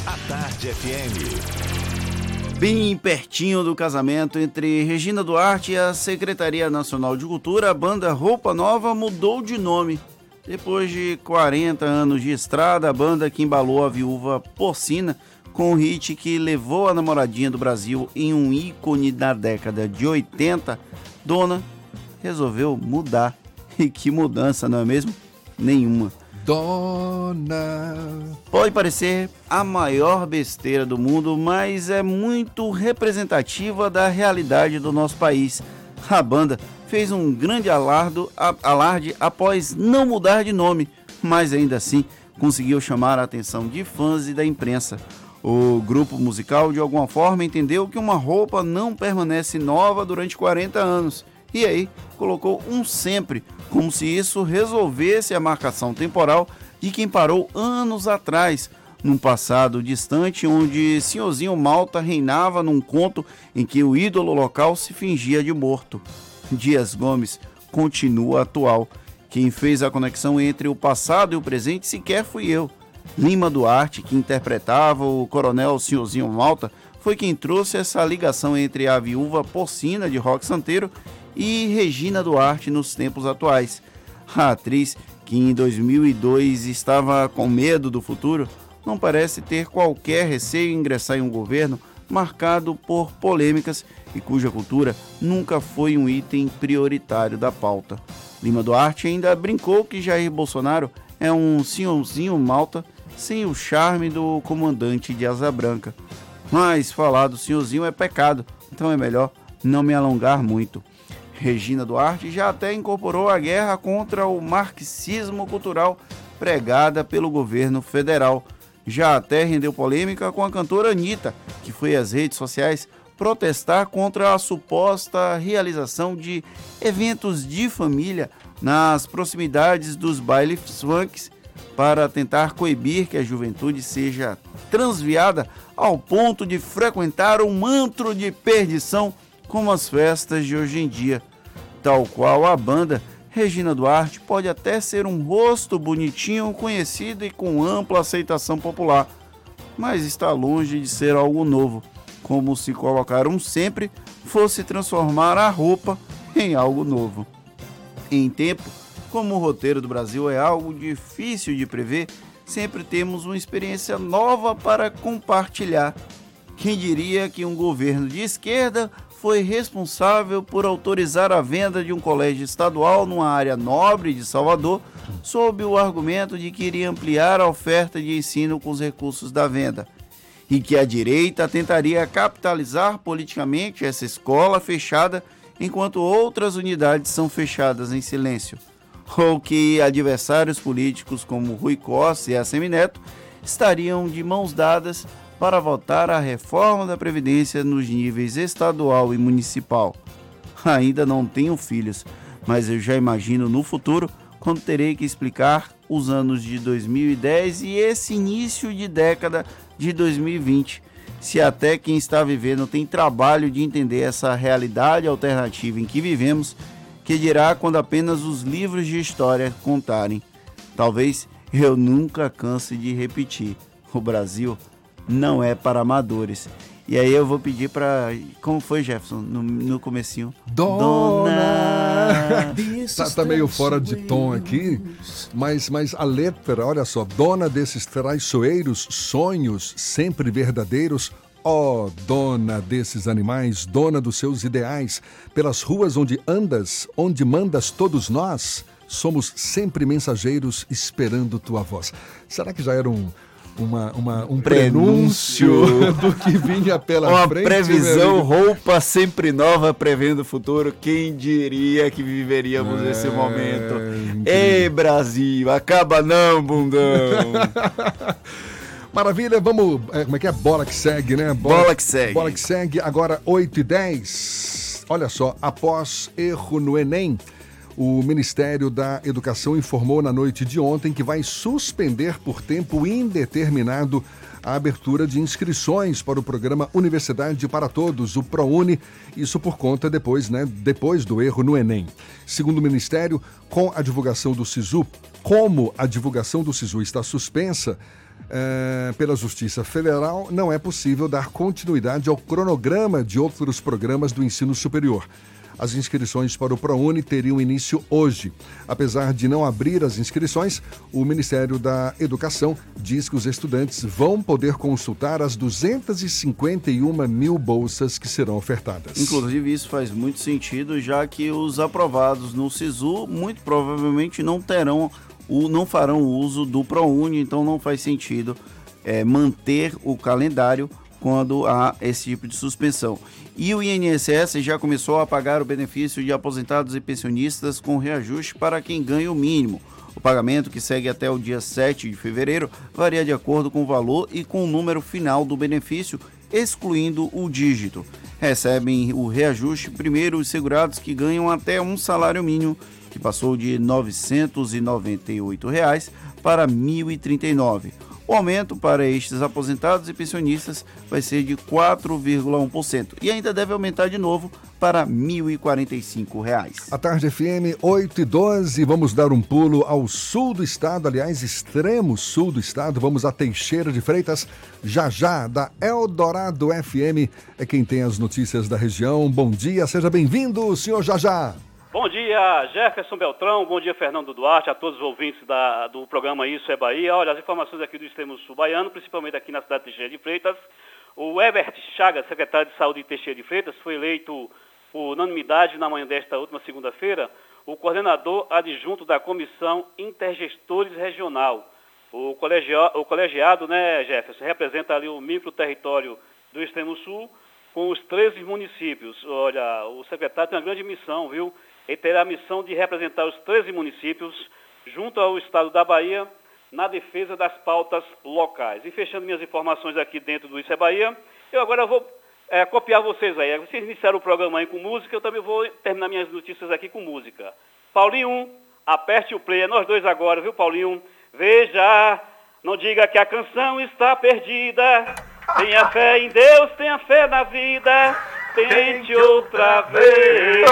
[SPEAKER 1] A Tarde FM.
[SPEAKER 4] Bem pertinho do casamento entre Regina Duarte e a Secretaria Nacional de Cultura, a banda Roupa Nova mudou de nome. Depois de 40 anos de estrada, a banda que embalou a viúva Porcina com um hit que levou a namoradinha do Brasil em um ícone da década de 80, Dona resolveu mudar. (laughs) E que mudança, não é mesmo? Nenhuma.
[SPEAKER 3] Dona.
[SPEAKER 4] Pode parecer a maior besteira do mundo, mas é muito representativa da realidade do nosso país. A banda fez um grande alardo, alarde após não mudar de nome, mas ainda assim conseguiu chamar a atenção de fãs e da imprensa. O grupo musical, de alguma forma, entendeu que uma roupa não permanece nova durante 40 anos e aí colocou um sempre, como se isso resolvesse a marcação temporal de quem parou anos atrás, num passado distante onde Senhorzinho Malta reinava num conto em que o ídolo local se fingia de morto. Dias Gomes continua atual. Quem fez a conexão entre o passado e o presente sequer fui eu. Lima Duarte, que interpretava o coronel Senhorzinho Malta, foi quem trouxe essa ligação entre a viúva porcina de Rock Santeiro e Regina Duarte nos tempos atuais. A atriz, que em 2002 estava com medo do futuro, não parece ter qualquer receio em ingressar em um governo marcado por polêmicas e cuja cultura nunca foi um item prioritário da pauta. Lima Duarte ainda brincou que Jair Bolsonaro é um senhorzinho malta sem o charme do comandante de Asa Branca. Mas falar do senhorzinho é pecado, então é melhor não me alongar muito. Regina Duarte já até incorporou a guerra contra o marxismo cultural pregada pelo governo federal. Já até rendeu polêmica com a cantora Anitta, que foi às redes sociais protestar contra a suposta realização de eventos de família nas proximidades dos bailes funks para tentar coibir que a juventude seja transviada ao ponto de frequentar um mantro de perdição como as festas de hoje em dia. Tal qual a banda, Regina Duarte pode até ser um rosto bonitinho, conhecido e com ampla aceitação popular, mas está longe de ser algo novo como se colocar um sempre fosse transformar a roupa em algo novo. Em tempo, como o roteiro do Brasil é algo difícil de prever, sempre temos uma experiência nova para compartilhar. Quem diria que um governo de esquerda foi responsável por autorizar a venda de um colégio estadual numa área nobre de Salvador, sob o argumento de que iria ampliar a oferta de ensino com os recursos da venda e que a direita tentaria capitalizar politicamente essa escola fechada enquanto outras unidades são fechadas em silêncio, ou que adversários políticos como Rui Costa e Assemineto estariam de mãos dadas para votar a reforma da Previdência nos níveis estadual e municipal. Ainda não tenho filhos, mas eu já imagino no futuro quando terei que explicar os anos de 2010 e esse início de década de 2020. Se até quem está vivendo tem trabalho de entender essa realidade alternativa em que vivemos, que dirá quando apenas os livros de história contarem. Talvez eu nunca canse de repetir: o Brasil não é para amadores. E aí eu vou pedir para como foi Jefferson no, no comecinho?
[SPEAKER 3] Dona. tá, tá, meio fora de tom aqui, mas mas a letra, olha só, dona desses traiçoeiros sonhos sempre verdadeiros, Ó oh, dona desses animais, dona dos seus ideais, pelas ruas onde andas, onde mandas todos nós, somos sempre mensageiros esperando tua voz. Será que já era um, uma, uma, um prenúncio, do que vinha pela
[SPEAKER 4] uma
[SPEAKER 3] frente.
[SPEAKER 4] Uma previsão, roupa sempre nova, prevendo o futuro. Quem diria que viveríamos é, esse momento? Incrível. Ei, Brasil, acaba não, bundão! (laughs)
[SPEAKER 3] Maravilha, vamos. É, como é que é? Bola que segue, né?
[SPEAKER 4] Bola, Bola que segue.
[SPEAKER 3] Bola que segue, agora 8 e 10. Olha só, após erro no Enem. O Ministério da Educação informou na noite de ontem que vai suspender por tempo indeterminado a abertura de inscrições para o programa Universidade para Todos, o ProUni, isso por conta depois, né, depois do erro no Enem. Segundo o Ministério, com a divulgação do SISU, como a divulgação do SISU está suspensa, é, pela Justiça Federal, não é possível dar continuidade ao cronograma de outros programas do ensino superior. As inscrições para o ProUni teriam início hoje. Apesar de não abrir as inscrições, o Ministério da Educação diz que os estudantes vão poder consultar as 251 mil bolsas que serão ofertadas.
[SPEAKER 4] Inclusive, isso faz muito sentido, já que os aprovados no SISU muito provavelmente não terão não farão uso do ProUni, então não faz sentido é, manter o calendário quando há esse tipo de suspensão. E o INSS já começou a pagar o benefício de aposentados e pensionistas com reajuste para quem ganha o mínimo. O pagamento, que segue até o dia 7 de fevereiro, varia de acordo com o valor e com o número final do benefício, excluindo o dígito. Recebem o reajuste primeiro os segurados que ganham até um salário mínimo, que passou de 998 reais para R$ 1.039. O aumento para estes aposentados e pensionistas vai ser de 4,1% e ainda deve aumentar de novo para R$ 1.045.
[SPEAKER 3] A tarde FM 8 e 12, vamos dar um pulo ao sul do estado, aliás, extremo sul do estado. Vamos a Teixeira de Freitas, já já, da Eldorado FM, é quem tem as notícias da região. Bom dia, seja bem-vindo, senhor Jajá.
[SPEAKER 28] Bom dia, Jefferson Beltrão. Bom dia, Fernando Duarte, a todos os ouvintes da, do programa Isso é Bahia. Olha, as informações aqui do extremo sul baiano, principalmente aqui na cidade de Teixeira de Freitas. O Herbert Chagas, secretário de Saúde de Teixeira de Freitas, foi eleito por unanimidade na manhã desta última segunda-feira o coordenador adjunto da Comissão Intergestores Regional. O, o colegiado, né, Jefferson, representa ali o micro território do extremo sul com os 13 municípios. Olha, o secretário tem uma grande missão, viu? Ele terá a missão de representar os 13 municípios junto ao Estado da Bahia na defesa das pautas locais. E fechando minhas informações aqui dentro do Isso é Bahia, eu agora vou é, copiar vocês aí. Vocês iniciaram o programa aí com música, eu também vou terminar minhas notícias aqui com música. Paulinho, aperte o play, é nós dois agora, viu, Paulinho? Veja, não diga que a canção está perdida. Tenha fé em Deus, tenha fé na vida tente outra vez.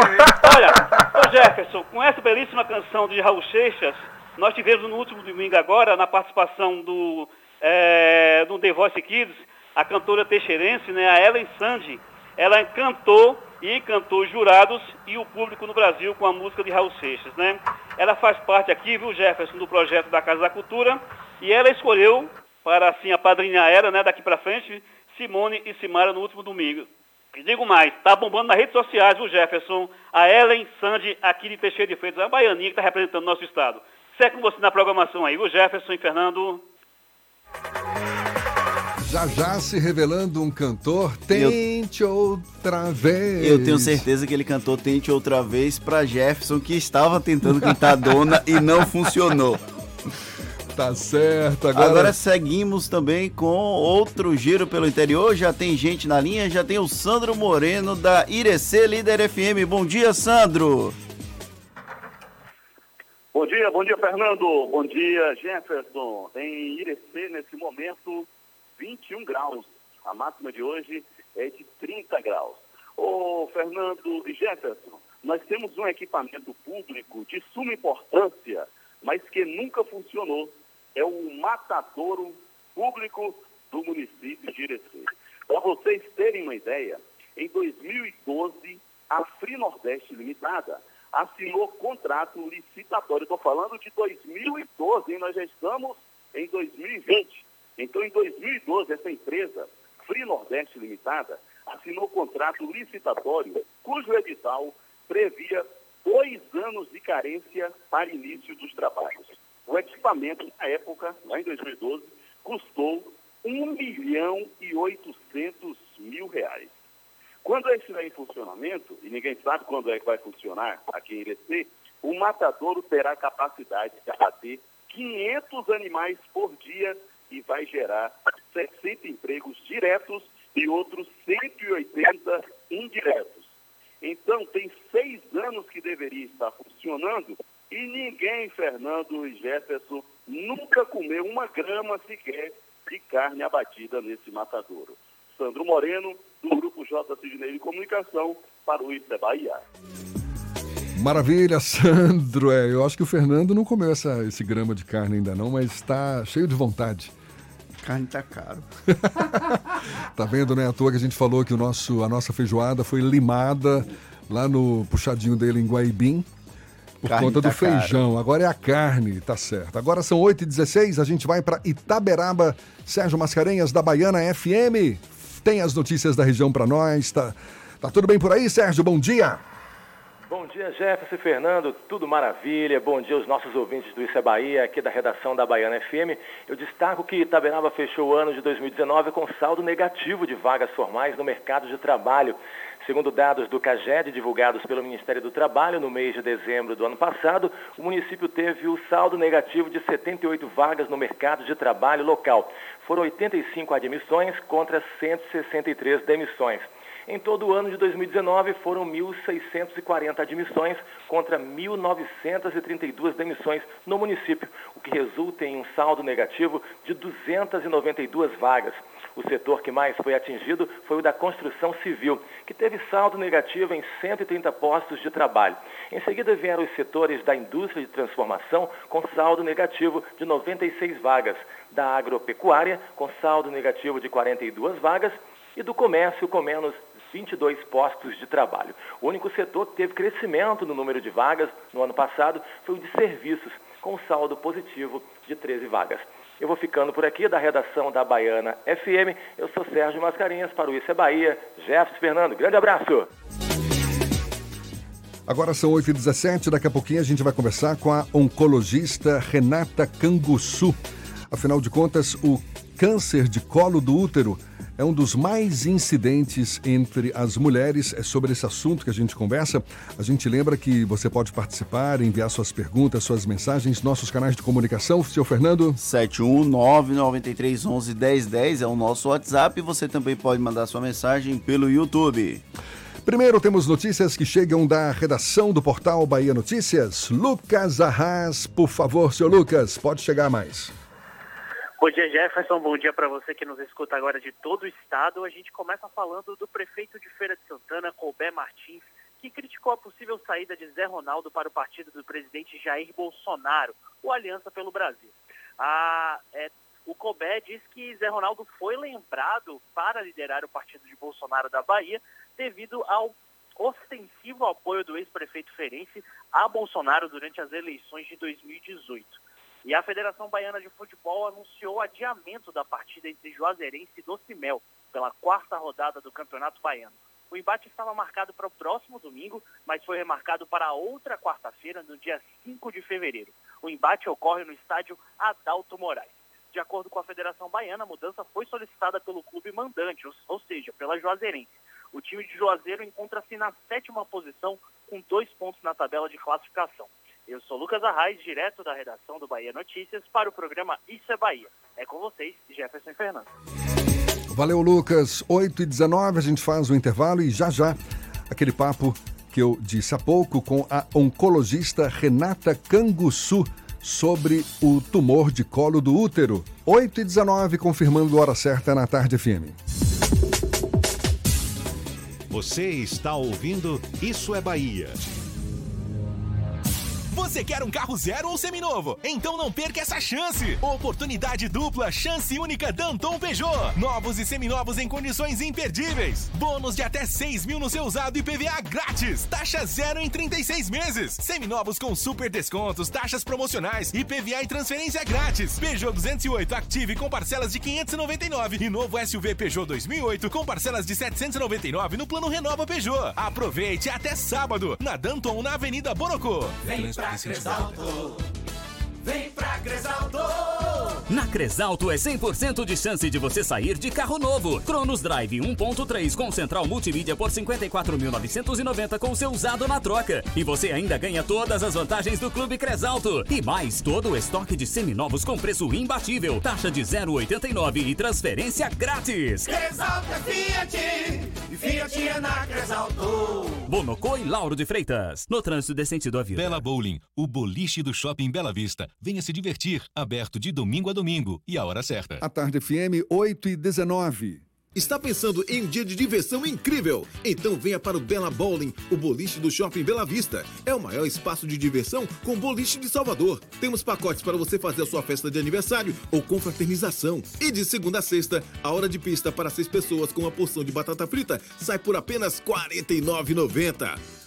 [SPEAKER 28] Olha, ô Jefferson, com essa belíssima canção de Raul Seixas, nós tivemos no último domingo agora, na participação do, é, do The Voice Kids, a cantora teixeirense, né, a Ellen Sandy, ela cantou e cantou jurados e o público no Brasil com a música de Raul Seixas, né? Ela faz parte aqui, viu, Jefferson, do projeto da Casa da Cultura e ela escolheu para assim apadrinhar ela, né, daqui para frente, Simone e Simara no último domingo. E digo mais, tá bombando nas redes sociais o Jefferson, a Ellen Sandy aqui de Teixeira de Freitas, a baianinha que está representando o nosso estado. Segue com você na programação aí, o Jefferson e Fernando.
[SPEAKER 3] Já já se revelando um cantor, Tente eu, Outra Vez.
[SPEAKER 4] Eu tenho certeza que ele cantou Tente Outra Vez para Jefferson, que estava tentando cantar Dona e não funcionou. (laughs)
[SPEAKER 3] Tá certo. Agora...
[SPEAKER 4] Agora seguimos também com outro giro pelo interior. Já tem gente na linha, já tem o Sandro Moreno da Irecê Líder FM. Bom dia, Sandro.
[SPEAKER 29] Bom dia, bom dia, Fernando. Bom dia, Jefferson. Em Irecê, nesse momento, 21 graus. A máxima de hoje é de 30 graus. Ô, Fernando e Jefferson, nós temos um equipamento público de suma importância, mas que nunca funcionou é o matadouro público do município de Irecê. Para vocês terem uma ideia, em 2012, a Free Nordeste Limitada assinou contrato licitatório. Estou falando de 2012, hein? nós já estamos em 2020. Então, em 2012, essa empresa, Free Nordeste Limitada, assinou contrato licitatório, cujo edital previa dois anos de carência para início dos trabalhos. O equipamento, na época, lá em 2012, custou 1 milhão e 800 mil reais. Quando esse estiver em funcionamento, e ninguém sabe quando é que vai funcionar aqui em Irecê, o matadouro terá capacidade de abater 500 animais por dia e vai gerar 60 empregos diretos e outros 180 indiretos. Então, tem seis anos que deveria estar funcionando e ninguém, Fernando e Jefferson, nunca comeu uma grama sequer de carne abatida nesse matadouro. Sandro Moreno, do Grupo J. Sidney de Comunicação, para o Isso é Bahia.
[SPEAKER 3] Maravilha, (laughs) Sandro. É, eu acho que o Fernando não comeu essa, esse grama de carne ainda não, mas está cheio de vontade.
[SPEAKER 4] Carne tá caro. (laughs)
[SPEAKER 3] tá vendo, né? À toa que a gente falou que o nosso, a nossa feijoada foi limada lá no puxadinho dele em Guaibim. Por carne conta tá do feijão. Caro. Agora é a carne, tá certo. Agora são 8h16, a gente vai para Itaberaba. Sérgio Mascarenhas, da Baiana FM. Tem as notícias da região para nós. Tá, tá tudo bem por aí, Sérgio? Bom dia.
[SPEAKER 30] Bom dia, Jefferson e Fernando, tudo maravilha. Bom dia aos nossos ouvintes do Isso é Bahia, aqui da redação da Baiana FM. Eu destaco que Itaberaba fechou o ano de 2019 com saldo negativo de vagas formais no mercado de trabalho. Segundo dados do CAGED divulgados pelo Ministério do Trabalho no mês de dezembro do ano passado, o município teve o saldo negativo de 78 vagas no mercado de trabalho local. Foram 85 admissões contra 163 demissões. Em todo o ano de 2019, foram 1.640 admissões contra 1.932 demissões no município, o que resulta em um saldo negativo de 292 vagas. O setor que mais foi atingido foi o da construção civil, que teve saldo negativo em 130 postos de trabalho. Em seguida vieram os setores da indústria de transformação, com saldo negativo de 96 vagas, da agropecuária, com saldo negativo de 42 vagas, e do comércio, com menos 22 postos de trabalho. O único setor que teve crescimento no número de vagas no ano passado foi o de serviços, com saldo positivo de 13 vagas. Eu vou ficando por aqui da redação da Baiana FM. Eu sou Sérgio Mascarinhas para o Isso é Bahia. Jefferson Fernando, grande abraço.
[SPEAKER 3] Agora são 8h17, daqui a pouquinho a gente vai conversar com a oncologista Renata Canguçu. Afinal de contas, o câncer de colo do útero é um dos mais incidentes entre as mulheres. É sobre esse assunto que a gente conversa. A gente lembra que você pode participar, enviar suas perguntas, suas mensagens, nossos canais de comunicação. Seu Fernando?
[SPEAKER 4] 71993111010 é o nosso WhatsApp e você também pode mandar sua mensagem pelo YouTube.
[SPEAKER 3] Primeiro temos notícias que chegam da redação do portal Bahia Notícias. Lucas Arras, por favor, seu Lucas, pode chegar mais.
[SPEAKER 11] Bom dia, Jefferson. Bom dia para você que nos escuta agora de todo o estado. A gente começa falando do prefeito de Feira de Santana, Colbé Martins, que criticou a possível saída de Zé Ronaldo para o partido do presidente Jair Bolsonaro, o Aliança pelo Brasil. É, o Colbé diz que Zé Ronaldo foi lembrado para liderar o partido de Bolsonaro da Bahia devido ao ostensivo apoio do ex-prefeito ferense a Bolsonaro durante as eleições de 2018. E a Federação Baiana de Futebol anunciou o adiamento da partida entre Juazeirense e Docimel pela quarta rodada do Campeonato Baiano. O embate estava marcado para o próximo domingo, mas foi remarcado para outra quarta-feira, no dia 5 de fevereiro. O embate ocorre no estádio Adalto Moraes. De acordo com a Federação Baiana, a mudança foi solicitada pelo clube mandante, ou seja, pela Juazeirense. O time de Juazeiro encontra-se na sétima posição, com dois pontos na tabela de classificação. Eu sou Lucas Arraes, direto da redação do Bahia Notícias, para o programa Isso é Bahia. É com vocês, Jefferson Fernando.
[SPEAKER 3] Valeu, Lucas. 8 e 19 a gente faz o intervalo e já já aquele papo que eu disse há pouco com a oncologista Renata Canguçu sobre o tumor de colo do útero. 8 e 19 confirmando a hora certa na Tarde FM.
[SPEAKER 1] Você está ouvindo Isso é Bahia.
[SPEAKER 8] Você quer um carro zero ou seminovo? Então não perca essa chance! Oportunidade dupla, chance única Danton Peugeot. Novos e seminovos em condições imperdíveis. Bônus de até 6 mil no seu usado e PVA grátis. Taxa zero em 36 meses. Seminovos com super descontos, taxas promocionais, IPVA e transferência grátis. Peugeot 208 Active com parcelas de 599 e novo SUV Peugeot 2008 com parcelas de 799 no plano Renova Peugeot. Aproveite até sábado na Danton na Avenida Bonocô.
[SPEAKER 2] Vem pra Cresalto, vem pra Cresalto.
[SPEAKER 17] Na Cresalto é 100% de chance de você sair de carro novo. Cronos Drive 1.3 com central multimídia por 54.990 com seu usado na troca. E você ainda ganha todas as vantagens do Clube Cresalto. E mais todo o estoque de seminovos com preço imbatível. Taxa de 0,89 e transferência grátis.
[SPEAKER 31] Cresalto é Fiat, e Fiat é na Cresalto.
[SPEAKER 17] Bonocô e Lauro de Freitas. No trânsito decente do avião.
[SPEAKER 2] Bela Bowling, o boliche do Shopping Bela Vista. Venha se divertir. Aberto de domingo a domingo e a hora certa.
[SPEAKER 3] A tarde FM 8 e 19.
[SPEAKER 32] Está pensando em um dia de diversão incrível? Então venha para o Bela Bowling, o boliche do Shopping Bela Vista. É o maior espaço de diversão com boliche de Salvador. Temos pacotes para você fazer a sua festa de aniversário ou confraternização. E de segunda a sexta, a hora de pista para seis pessoas com uma porção de batata frita sai por apenas R$ 49,90.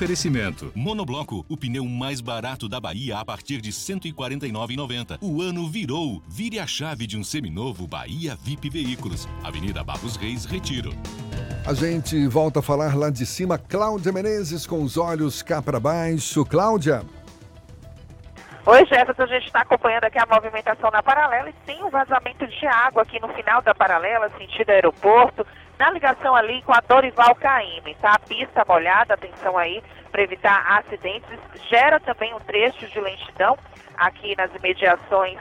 [SPEAKER 2] Oferecimento. Monobloco, o pneu mais barato da Bahia a partir de R$ 149,90. O ano virou. Vire a chave de um seminovo Bahia VIP Veículos. Avenida Barros Reis, Retiro.
[SPEAKER 3] A gente volta a falar lá de cima. Cláudia Menezes com os olhos cá para baixo. Cláudia.
[SPEAKER 7] Oi, Jefferson, a gente está acompanhando aqui a movimentação na paralela e sim um vazamento de água aqui no final da paralela, sentido aeroporto, na ligação ali com a Dorival Caymmi, tá? A pista molhada, atenção aí, para evitar acidentes. Gera também um trecho de lentidão aqui nas imediações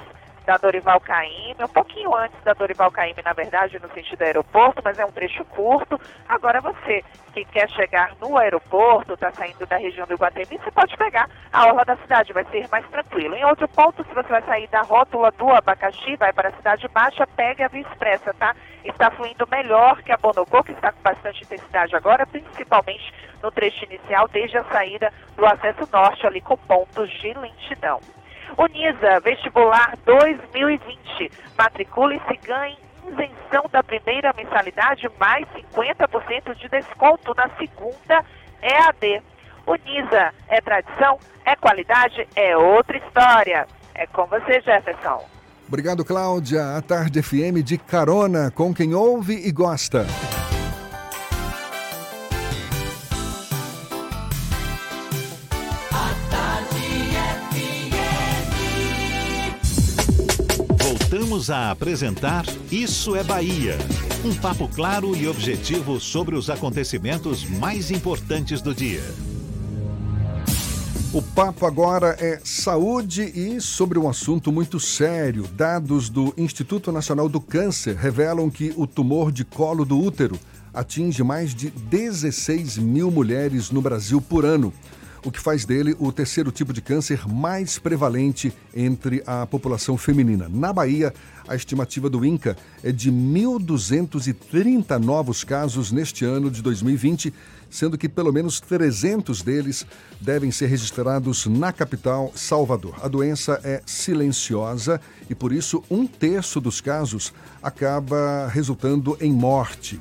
[SPEAKER 7] da Dorival Caymmi, um pouquinho antes da Dorival Caymmi, na verdade, no sentido aeroporto, mas é um trecho curto. Agora você que quer chegar no aeroporto, está saindo da região do Iguatemi, você pode pegar a orla da cidade, vai ser mais tranquilo. Em outro ponto, se você vai sair da rótula do Abacaxi, vai para a Cidade Baixa, pegue a Via Expressa, tá? Está fluindo melhor que a Bonocô, que está com bastante intensidade agora, principalmente no trecho inicial, desde a saída do acesso norte, ali com pontos de lentidão. Unisa, vestibular 2020. Matricule-se e ganhe isenção da primeira mensalidade, mais 50% de desconto na segunda EAD. Unisa, é tradição, é qualidade, é outra história. É com você, Jefferson.
[SPEAKER 3] Obrigado, Cláudia. A Tarde FM de carona com quem ouve e gosta.
[SPEAKER 1] Voltamos a apresentar Isso é Bahia. Um papo claro e objetivo sobre os acontecimentos mais importantes do dia.
[SPEAKER 3] O papo agora é saúde e sobre um assunto muito sério. Dados do Instituto Nacional do Câncer revelam que o tumor de colo do útero atinge mais de 16 mil mulheres no Brasil por ano, o que faz dele o terceiro tipo de câncer mais prevalente entre a população feminina. Na Bahia, a estimativa do INCA é de 1.230 novos casos neste ano de 2020, sendo que pelo menos 300 deles devem ser registrados na capital, Salvador. A doença é silenciosa e, por isso, um terço dos casos acaba resultando em morte.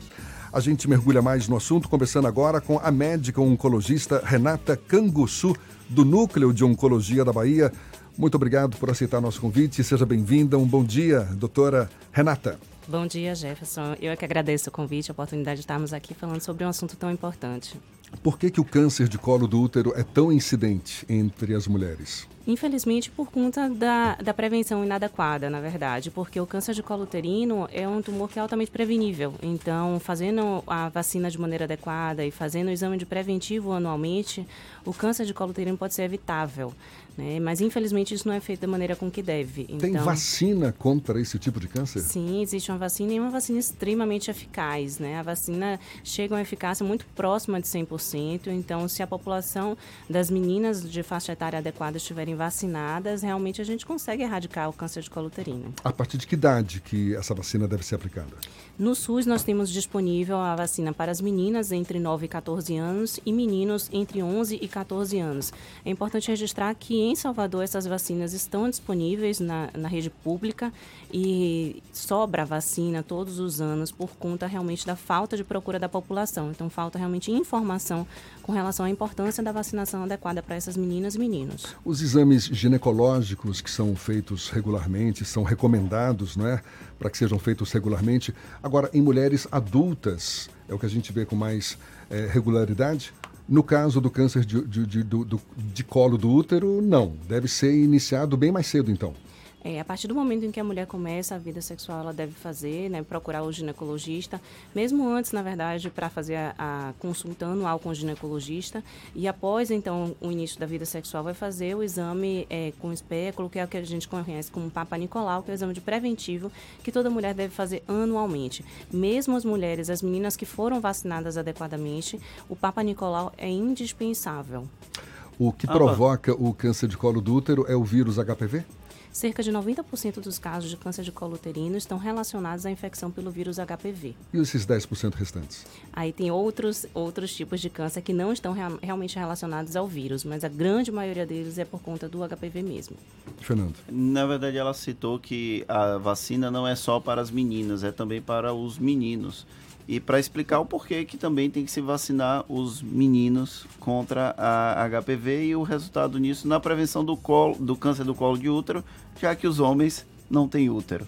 [SPEAKER 3] A gente mergulha mais no assunto, conversando agora com a médica oncologista Renata Canguçu, do Núcleo de Oncologia da Bahia. Muito obrigado por aceitar nosso convite. Seja bem-vinda. Um bom dia, doutora Renata.
[SPEAKER 33] Bom dia, Jefferson. Eu é que agradeço o convite, a oportunidade de estarmos aqui falando sobre um assunto tão importante.
[SPEAKER 3] Por que, que o câncer de colo do útero é tão incidente entre as mulheres?
[SPEAKER 33] Infelizmente, por conta da, da prevenção inadequada, na verdade, porque o câncer de colo uterino é um tumor que é altamente prevenível. Então, fazendo a vacina de maneira adequada e fazendo o exame de preventivo anualmente, o câncer de colo uterino pode ser evitável. Né? Mas, infelizmente, isso não é feito da maneira com que deve.
[SPEAKER 3] Tem
[SPEAKER 33] então,
[SPEAKER 3] vacina contra esse tipo de câncer?
[SPEAKER 33] Sim, existe uma vacina e uma vacina extremamente eficaz. Né? A vacina chega a uma eficácia muito próxima de 100%. Então, se a população das meninas de faixa etária adequada estiverem vacinadas, realmente a gente consegue erradicar o câncer de colo uterino.
[SPEAKER 3] A partir de que idade que essa vacina deve ser aplicada?
[SPEAKER 33] No SUS, nós temos disponível a vacina para as meninas entre 9 e 14 anos e meninos entre 11 e 14 anos. É importante registrar que em Salvador essas vacinas estão disponíveis na, na rede pública e sobra vacina todos os anos por conta realmente da falta de procura da população. Então, falta realmente informação com relação à importância da vacinação adequada para essas meninas e meninos.
[SPEAKER 3] Os exames ginecológicos que são feitos regularmente, são recomendados, não é? Para que sejam feitos regularmente. Agora, em mulheres adultas, é o que a gente vê com mais é, regularidade? No caso do câncer de, de, de, de, de colo do útero, não. Deve ser iniciado bem mais cedo, então.
[SPEAKER 33] É, a partir do momento em que a mulher começa a vida sexual, ela deve fazer, né, procurar o ginecologista, mesmo antes, na verdade, para fazer a, a, consulta anual com o ginecologista, e após, então, o início da vida sexual, vai fazer o exame é, com espéculo, que é o que a gente conhece como Papa Nicolau, que é o exame de preventivo que toda mulher deve fazer anualmente. Mesmo as mulheres, as meninas que foram vacinadas adequadamente, o Papa Nicolau é indispensável.
[SPEAKER 3] O que provoca o câncer de colo do útero é o vírus HPV?
[SPEAKER 33] Cerca de 90% dos casos de câncer de colo uterino estão relacionados à infecção pelo vírus HPV.
[SPEAKER 3] E esses 10% restantes?
[SPEAKER 33] Aí tem outros, outros tipos de câncer que não estão real, realmente relacionados ao vírus, mas a grande maioria deles é por conta do HPV mesmo.
[SPEAKER 3] Fernando.
[SPEAKER 4] Na verdade, ela citou que a vacina não é só para as meninas, é também para os meninos e para explicar o porquê que também tem que se vacinar os meninos contra a HPV e o resultado nisso na prevenção do, colo, do câncer do colo de útero, já que os homens não têm útero.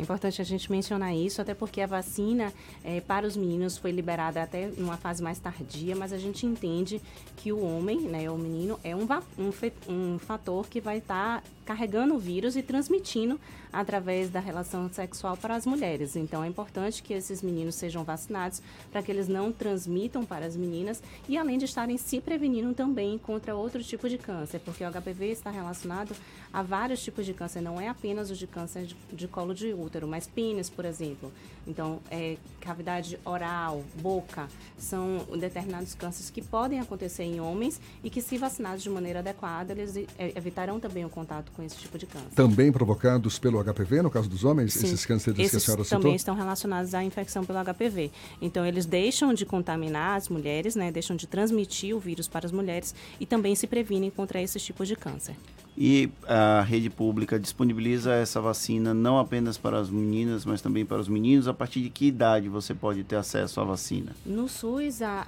[SPEAKER 33] É importante a gente mencionar isso, até porque a vacina é, para os meninos foi liberada até numa fase mais tardia, mas a gente entende que o homem, né, o menino, é um, um, um fator que vai estar tá carregando o vírus e transmitindo através da relação sexual para as mulheres. Então é importante que esses meninos sejam vacinados para que eles não transmitam para as meninas e além de estarem se prevenindo também contra outro tipo de câncer, porque o HPV está relacionado a vários tipos de câncer, não é apenas o de câncer de, de colo de útero, mas pênis, por exemplo. Então, é, cavidade oral, boca, são determinados cânceres que podem acontecer em homens e que, se vacinados de maneira adequada, eles é, evitarão também o contato com esse tipo de câncer.
[SPEAKER 3] Também provocados pelo HPV, no caso dos homens?
[SPEAKER 33] Sim.
[SPEAKER 3] Esses cânceres
[SPEAKER 33] esses
[SPEAKER 3] que a senhora
[SPEAKER 33] citou?
[SPEAKER 3] também
[SPEAKER 33] estão relacionados à infecção pelo HPV. Então, eles deixam de contaminar as mulheres, né, deixam de transmitir o vírus para as mulheres e também se previnem contra esses tipos de câncer.
[SPEAKER 4] E a rede pública disponibiliza essa vacina não apenas para as meninas, mas também para os meninos. A partir de que idade você pode ter acesso à vacina?
[SPEAKER 33] No SUS, a,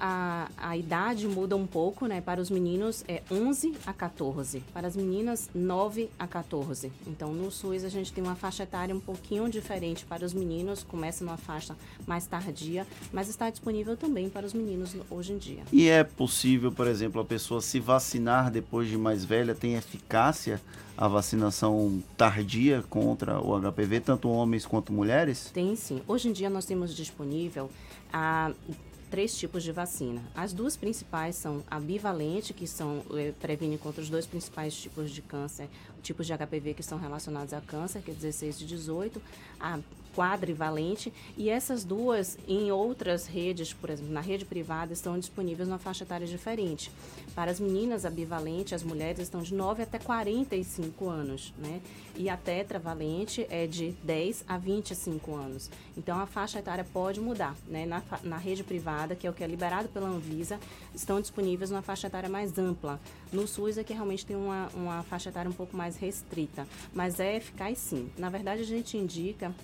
[SPEAKER 33] a, a idade muda um pouco, né? Para os meninos é 11 a 14, para as meninas 9 a 14. Então, no SUS, a gente tem uma faixa etária um pouquinho diferente para os meninos, começa numa faixa mais tardia, mas está disponível também para os meninos hoje em dia.
[SPEAKER 4] E é possível, por exemplo, a pessoa se vacinar depois de mais velha? Tem eficácia a vacinação tardia contra o HPV, tanto homens quanto mulheres?
[SPEAKER 33] Tem sim. Hoje em dia nós temos disponível a três tipos de vacina. As duas principais são a bivalente, que são eh, previne contra os dois principais tipos de câncer, tipos de HPV que estão relacionados a câncer, que é 16 e 18, a quadrivalente, e essas duas em outras redes, por exemplo, na rede privada, estão disponíveis numa faixa etária diferente. Para as meninas, a bivalente, as mulheres estão de 9 até 45 anos, né? E a tetravalente é de 10 a 25 anos. Então, a faixa etária pode mudar, né? Na, na rede privada, que é o que é liberado pela Anvisa, estão disponíveis numa faixa etária mais ampla. No SUS é que realmente tem uma, uma faixa etária um pouco mais restrita, mas é eficaz sim. Na verdade, a gente indica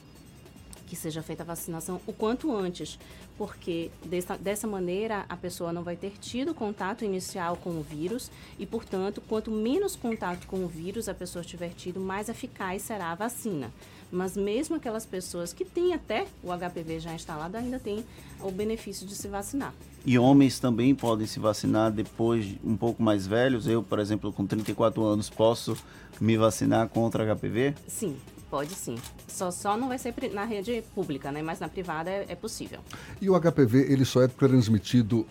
[SPEAKER 33] que seja feita a vacinação o quanto antes, porque dessa, dessa maneira a pessoa não vai ter tido contato inicial com o vírus e, portanto, quanto menos contato com o vírus a pessoa tiver tido, mais eficaz será a vacina. Mas mesmo aquelas pessoas que têm até o HPV já instalado ainda têm o benefício de se vacinar.
[SPEAKER 4] E homens também podem se vacinar depois um pouco mais velhos. Eu, por exemplo, com 34 anos, posso me vacinar contra HPV?
[SPEAKER 33] Sim, Pode sim. Só, só não vai ser na rede pública, né? Mas na privada é, é possível.
[SPEAKER 3] E o HPV, ele só é transmitido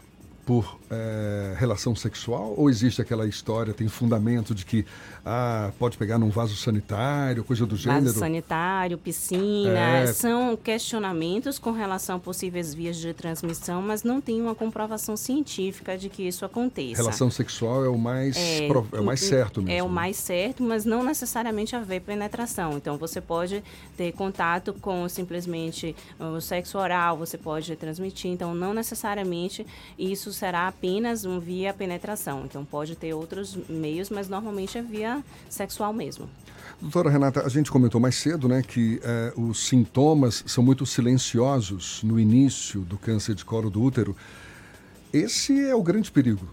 [SPEAKER 3] por é, relação sexual ou existe aquela história, tem fundamento de que ah, pode pegar num vaso sanitário, coisa do gênero?
[SPEAKER 33] Vaso sanitário, piscina, é... são questionamentos com relação a possíveis vias de transmissão, mas não tem uma comprovação científica de que isso aconteça.
[SPEAKER 3] Relação sexual é o mais, é, pro, é o mais certo mesmo.
[SPEAKER 33] É o mais certo, mas não necessariamente haver penetração. Então você pode ter contato com simplesmente o sexo oral, você pode transmitir, então não necessariamente isso será apenas um via penetração. Então pode ter outros meios, mas normalmente é via sexual mesmo.
[SPEAKER 3] Doutora Renata, a gente comentou mais cedo né, que eh, os sintomas são muito silenciosos no início do câncer de colo do útero. Esse é o grande perigo.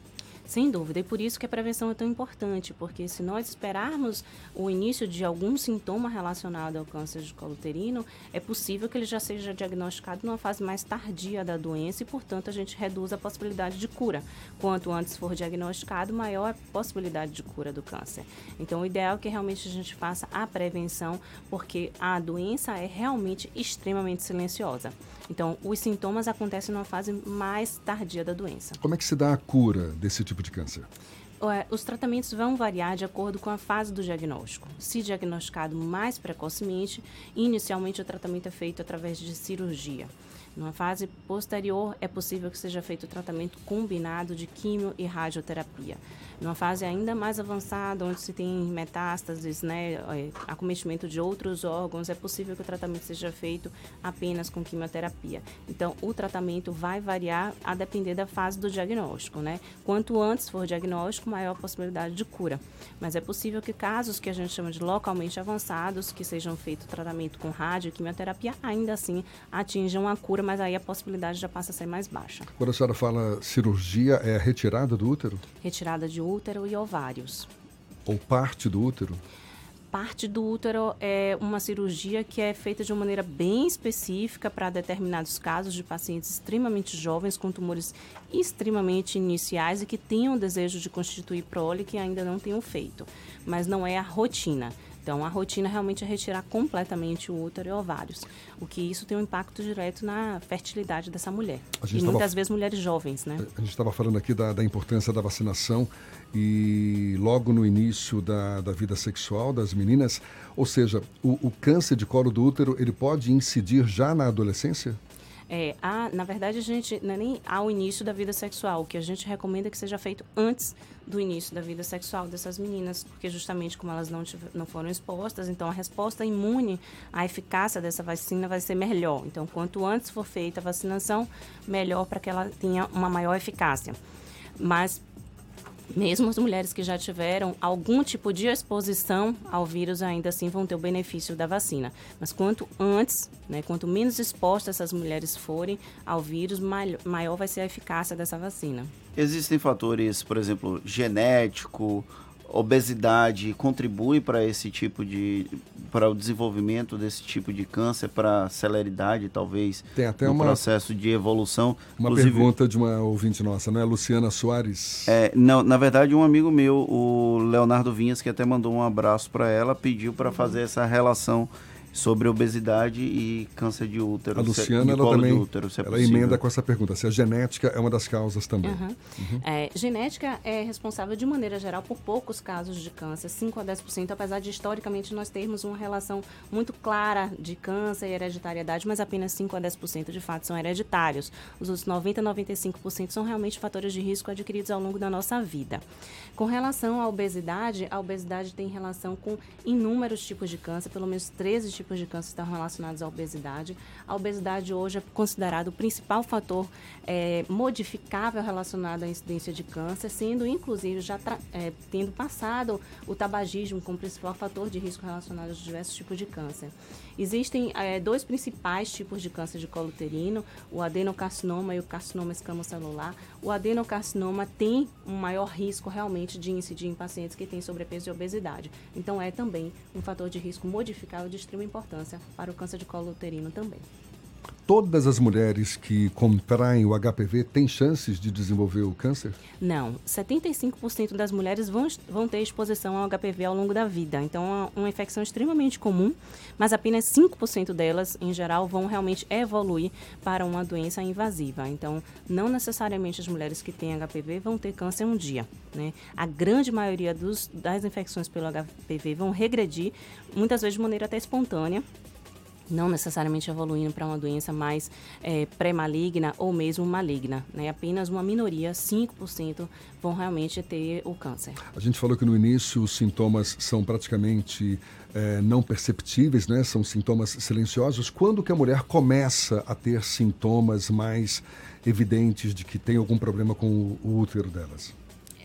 [SPEAKER 33] Sem dúvida, e por isso que a prevenção é tão importante, porque se nós esperarmos o início de algum sintoma relacionado ao câncer de colo uterino, é possível que ele já seja diagnosticado numa fase mais tardia da doença e, portanto, a gente reduz a possibilidade de cura. Quanto antes for diagnosticado, maior a possibilidade de cura do câncer. Então, o ideal é que realmente a gente faça a prevenção, porque a doença é realmente extremamente silenciosa. Então, os sintomas acontecem numa fase mais tardia da doença.
[SPEAKER 3] Como é que se dá a cura desse tipo de câncer?
[SPEAKER 33] Os tratamentos vão variar de acordo com a fase do diagnóstico. Se diagnosticado mais precocemente, inicialmente o tratamento é feito através de cirurgia. Numa fase posterior, é possível que seja feito o tratamento combinado de quimio e radioterapia. Numa fase ainda mais avançada, onde se tem metástases, né, é, acometimento de outros órgãos, é possível que o tratamento seja feito apenas com quimioterapia. Então, o tratamento vai variar a depender da fase do diagnóstico, né? Quanto antes for diagnóstico, maior a possibilidade de cura. Mas é possível que casos que a gente chama de localmente avançados, que sejam feito tratamento com rádio e quimioterapia, ainda assim atinjam a cura mas aí a possibilidade já passa a ser mais baixa.
[SPEAKER 3] Quando a senhora fala cirurgia, é a retirada do útero?
[SPEAKER 33] Retirada de útero e ovários.
[SPEAKER 3] Ou parte do útero?
[SPEAKER 33] parte do útero é uma cirurgia que é feita de uma maneira bem específica para determinados casos de pacientes extremamente jovens com tumores extremamente iniciais e que tenham desejo de constituir prole que ainda não tenham feito, mas não é a rotina. Então, a rotina realmente é retirar completamente o útero e ovários, o que isso tem um impacto direto na fertilidade dessa mulher. E muitas tava... vezes mulheres jovens, né?
[SPEAKER 3] A gente estava falando aqui da, da, importância da vacinação e logo no início da, da vida sexual das meninas, ou seja, o, o câncer de colo do útero, ele pode incidir já na adolescência?
[SPEAKER 33] É, a, na verdade, a gente não é nem ao início da vida sexual. O que a gente recomenda é que seja feito antes do início da vida sexual dessas meninas, porque justamente como elas não, não foram expostas, então a resposta imune, a eficácia dessa vacina vai ser melhor. Então, quanto antes for feita a vacinação, melhor para que ela tenha uma maior eficácia. Mas mesmo as mulheres que já tiveram algum tipo de exposição ao vírus ainda assim vão ter o benefício da vacina. Mas quanto antes, né, quanto menos expostas essas mulheres forem ao vírus, maior vai ser a eficácia dessa vacina.
[SPEAKER 4] Existem fatores, por exemplo, genético, obesidade contribui para esse tipo de para o desenvolvimento desse tipo de câncer para celeridade talvez
[SPEAKER 3] tem até
[SPEAKER 4] um
[SPEAKER 3] processo
[SPEAKER 4] de evolução.
[SPEAKER 3] uma Inclusive, pergunta de uma ouvinte nossa não é? Luciana Soares.
[SPEAKER 4] É não na verdade um amigo meu o Leonardo Vinhas que até mandou um abraço para ela pediu para fazer essa relação sobre obesidade e câncer de útero.
[SPEAKER 3] A Luciana, ela também útero, é ela emenda com essa pergunta, se a genética é uma das causas também. Uhum.
[SPEAKER 33] Uhum. É, genética é responsável, de maneira geral, por poucos casos de câncer, 5 a 10%, apesar de historicamente nós termos uma relação muito clara de câncer e hereditariedade, mas apenas 5 a 10% de fato são hereditários. Os outros 90 a 95% são realmente fatores de risco adquiridos ao longo da nossa vida. Com relação à obesidade, a obesidade tem relação com inúmeros tipos de câncer, pelo menos 13 tipos de câncer estão relacionados à obesidade. A obesidade hoje é considerado o principal fator é, modificável relacionado à incidência de câncer, sendo inclusive já é, tendo passado o tabagismo como principal fator de risco relacionado a diversos tipos de câncer. Existem é, dois principais tipos de câncer de colo uterino, o adenocarcinoma e o carcinoma escamocelular. O adenocarcinoma tem um maior risco realmente de incidir em pacientes que têm sobrepeso e obesidade. Então é também um fator de risco modificável de extrema importância para o câncer de colo uterino também.
[SPEAKER 3] Todas as mulheres que contraem o HPV têm chances de desenvolver o câncer?
[SPEAKER 33] Não. 75% das mulheres vão, vão ter exposição ao HPV ao longo da vida. Então, é uma infecção extremamente comum, mas apenas 5% delas, em geral, vão realmente evoluir para uma doença invasiva. Então, não necessariamente as mulheres que têm HPV vão ter câncer um dia. Né? A grande maioria dos, das infecções pelo HPV vão regredir, muitas vezes de maneira até espontânea, não necessariamente evoluindo para uma doença mais é, pré-maligna ou mesmo maligna. Né? Apenas uma minoria, 5%, vão realmente ter o câncer.
[SPEAKER 3] A gente falou que no início os sintomas são praticamente é, não perceptíveis, né? são sintomas silenciosos. Quando que a mulher começa a ter sintomas mais evidentes de que tem algum problema com o útero delas?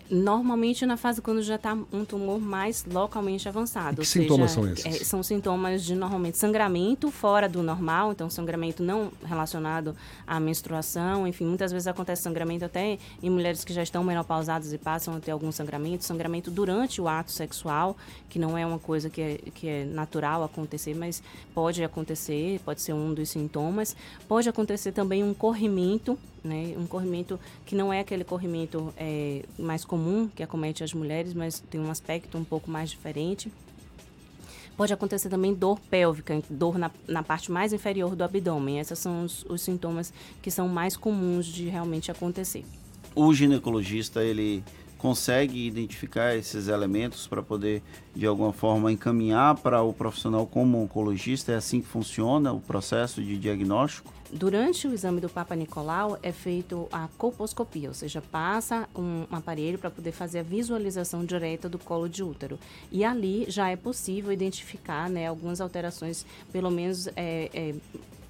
[SPEAKER 33] Normalmente na fase quando já está um tumor mais localmente avançado.
[SPEAKER 3] E que sintomas seja, são esses?
[SPEAKER 33] É, são sintomas de normalmente sangramento fora do normal, então sangramento não relacionado à menstruação, enfim, muitas vezes acontece sangramento até em mulheres que já estão menopausadas e passam a ter algum sangramento, sangramento durante o ato sexual, que não é uma coisa que é, que é natural acontecer, mas pode acontecer, pode ser um dos sintomas. Pode acontecer também um corrimento né? Um corrimento que não é aquele corrimento é, mais comum que acomete as mulheres, mas tem um aspecto um pouco mais diferente. Pode acontecer também dor pélvica, dor na, na parte mais inferior do abdômen. Esses são os, os sintomas que são mais comuns de realmente acontecer.
[SPEAKER 4] O ginecologista, ele consegue identificar esses elementos para poder, de alguma forma, encaminhar para o profissional como oncologista? É assim que funciona o processo de diagnóstico?
[SPEAKER 33] Durante o exame do Papa Nicolau é feito a colposcopia, ou seja, passa um aparelho para poder fazer a visualização direta do colo de útero. E ali já é possível identificar né, algumas alterações, pelo menos é, é,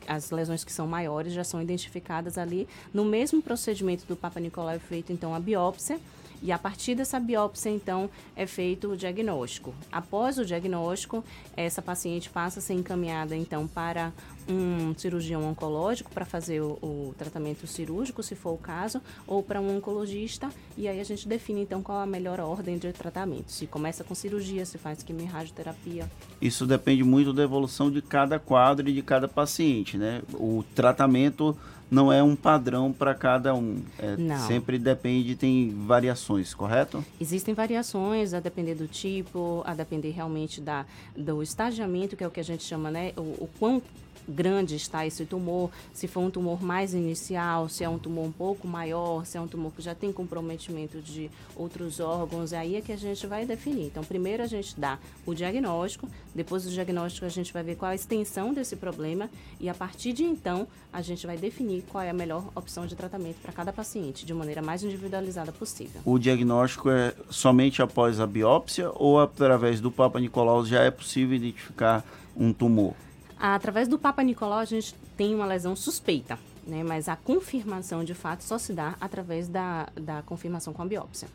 [SPEAKER 33] as lesões que são maiores já são identificadas ali. No mesmo procedimento do Papa Nicolau é feito então a biópsia e a partir dessa biópsia, então, é feito o diagnóstico. Após o diagnóstico, essa paciente passa a ser encaminhada, então, para um cirurgião oncológico para fazer o, o, tratamento cirúrgico, se for o caso, ou para um oncologista, e aí a gente define, então, qual a melhor ordem de tratamento. Se começa com cirurgia, se faz quimio-radioterapia.
[SPEAKER 4] Isso depende muito da evolução de cada quadro e de cada paciente, né? O tratamento não é um padrão para cada um. É, não. Sempre depende, tem variações, correto?
[SPEAKER 33] Existem variações, a depender do tipo, a depender realmente da, do estagiamento, que é o que a gente chama, né? O, o quão grande está esse tumor, se for um tumor mais inicial, se é um tumor um pouco maior, se é um tumor que já tem comprometimento de outros órgãos, aí é que a gente vai definir. Então, primeiro a gente dá o diagnóstico, depois do diagnóstico a gente vai ver qual a extensão desse problema e a partir de então a gente vai definir qual é a melhor opção de tratamento para cada paciente, de maneira mais individualizada possível.
[SPEAKER 4] O diagnóstico é somente após a biópsia ou através do Papa Nicolau já é possível identificar um tumor?
[SPEAKER 33] Através do Papa Nicolau, a gente tem uma lesão suspeita, né? mas a confirmação de fato só se dá através da, da confirmação com a biópsia.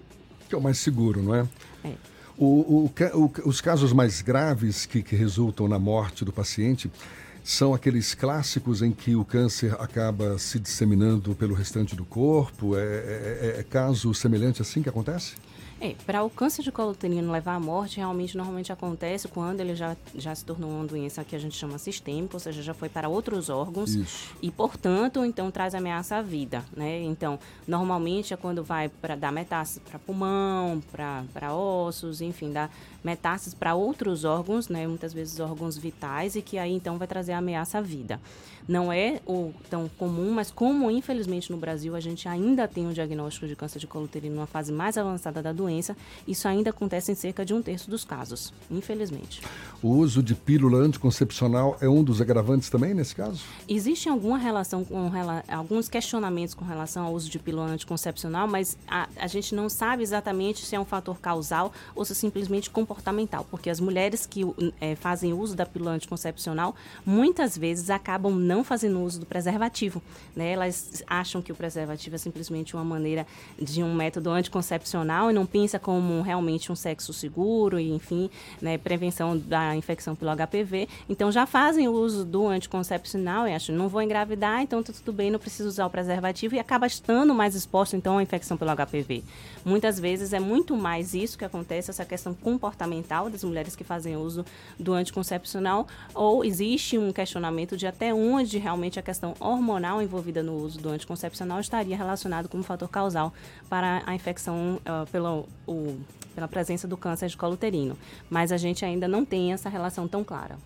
[SPEAKER 3] Que é o mais seguro, não é?
[SPEAKER 33] É.
[SPEAKER 3] O, o, o, os casos mais graves que, que resultam na morte do paciente são aqueles clássicos em que o câncer acaba se disseminando pelo restante do corpo? É, é, é, é caso semelhante assim que acontece?
[SPEAKER 33] É, para o câncer de colo uterino levar à morte, realmente normalmente acontece quando ele já, já se tornou uma doença que a gente chama sistêmica, ou seja, já foi para outros órgãos
[SPEAKER 3] Isso.
[SPEAKER 33] e, portanto, então traz ameaça à vida, né? Então, normalmente é quando vai para dar metástase para pulmão, para ossos, enfim, dá metástases para outros órgãos, né? Muitas vezes órgãos vitais e que aí então vai trazer ameaça à vida. Não é o tão comum, mas como infelizmente no Brasil a gente ainda tem um diagnóstico de câncer de colo uterino numa fase mais avançada da doença, isso ainda acontece em cerca de um terço dos casos, infelizmente.
[SPEAKER 3] O uso de pílula anticoncepcional é um dos agravantes também nesse caso?
[SPEAKER 33] Existe alguma relação com alguns questionamentos com relação ao uso de pílula anticoncepcional, mas a, a gente não sabe exatamente se é um fator causal ou se simplesmente comportamental, porque as mulheres que é, fazem uso da pílula anticoncepcional muitas vezes acabam não fazendo uso do preservativo. Né? Elas acham que o preservativo é simplesmente uma maneira de um método anticoncepcional e não pensa como realmente um sexo seguro e, enfim, né, prevenção da infecção pelo HPV. Então, já fazem uso do anticoncepcional e acham, não vou engravidar, então tá tudo bem, não preciso usar o preservativo e acaba estando mais exposto, então, à infecção pelo HPV. Muitas vezes é muito mais isso que acontece, essa questão comportamental das mulheres que fazem uso do anticoncepcional, ou existe um questionamento de até onde realmente a questão hormonal envolvida no uso do anticoncepcional estaria relacionado como fator causal para a infecção uh, pelo, o, pela presença do câncer de colo uterino. Mas a gente ainda não tem essa relação tão clara.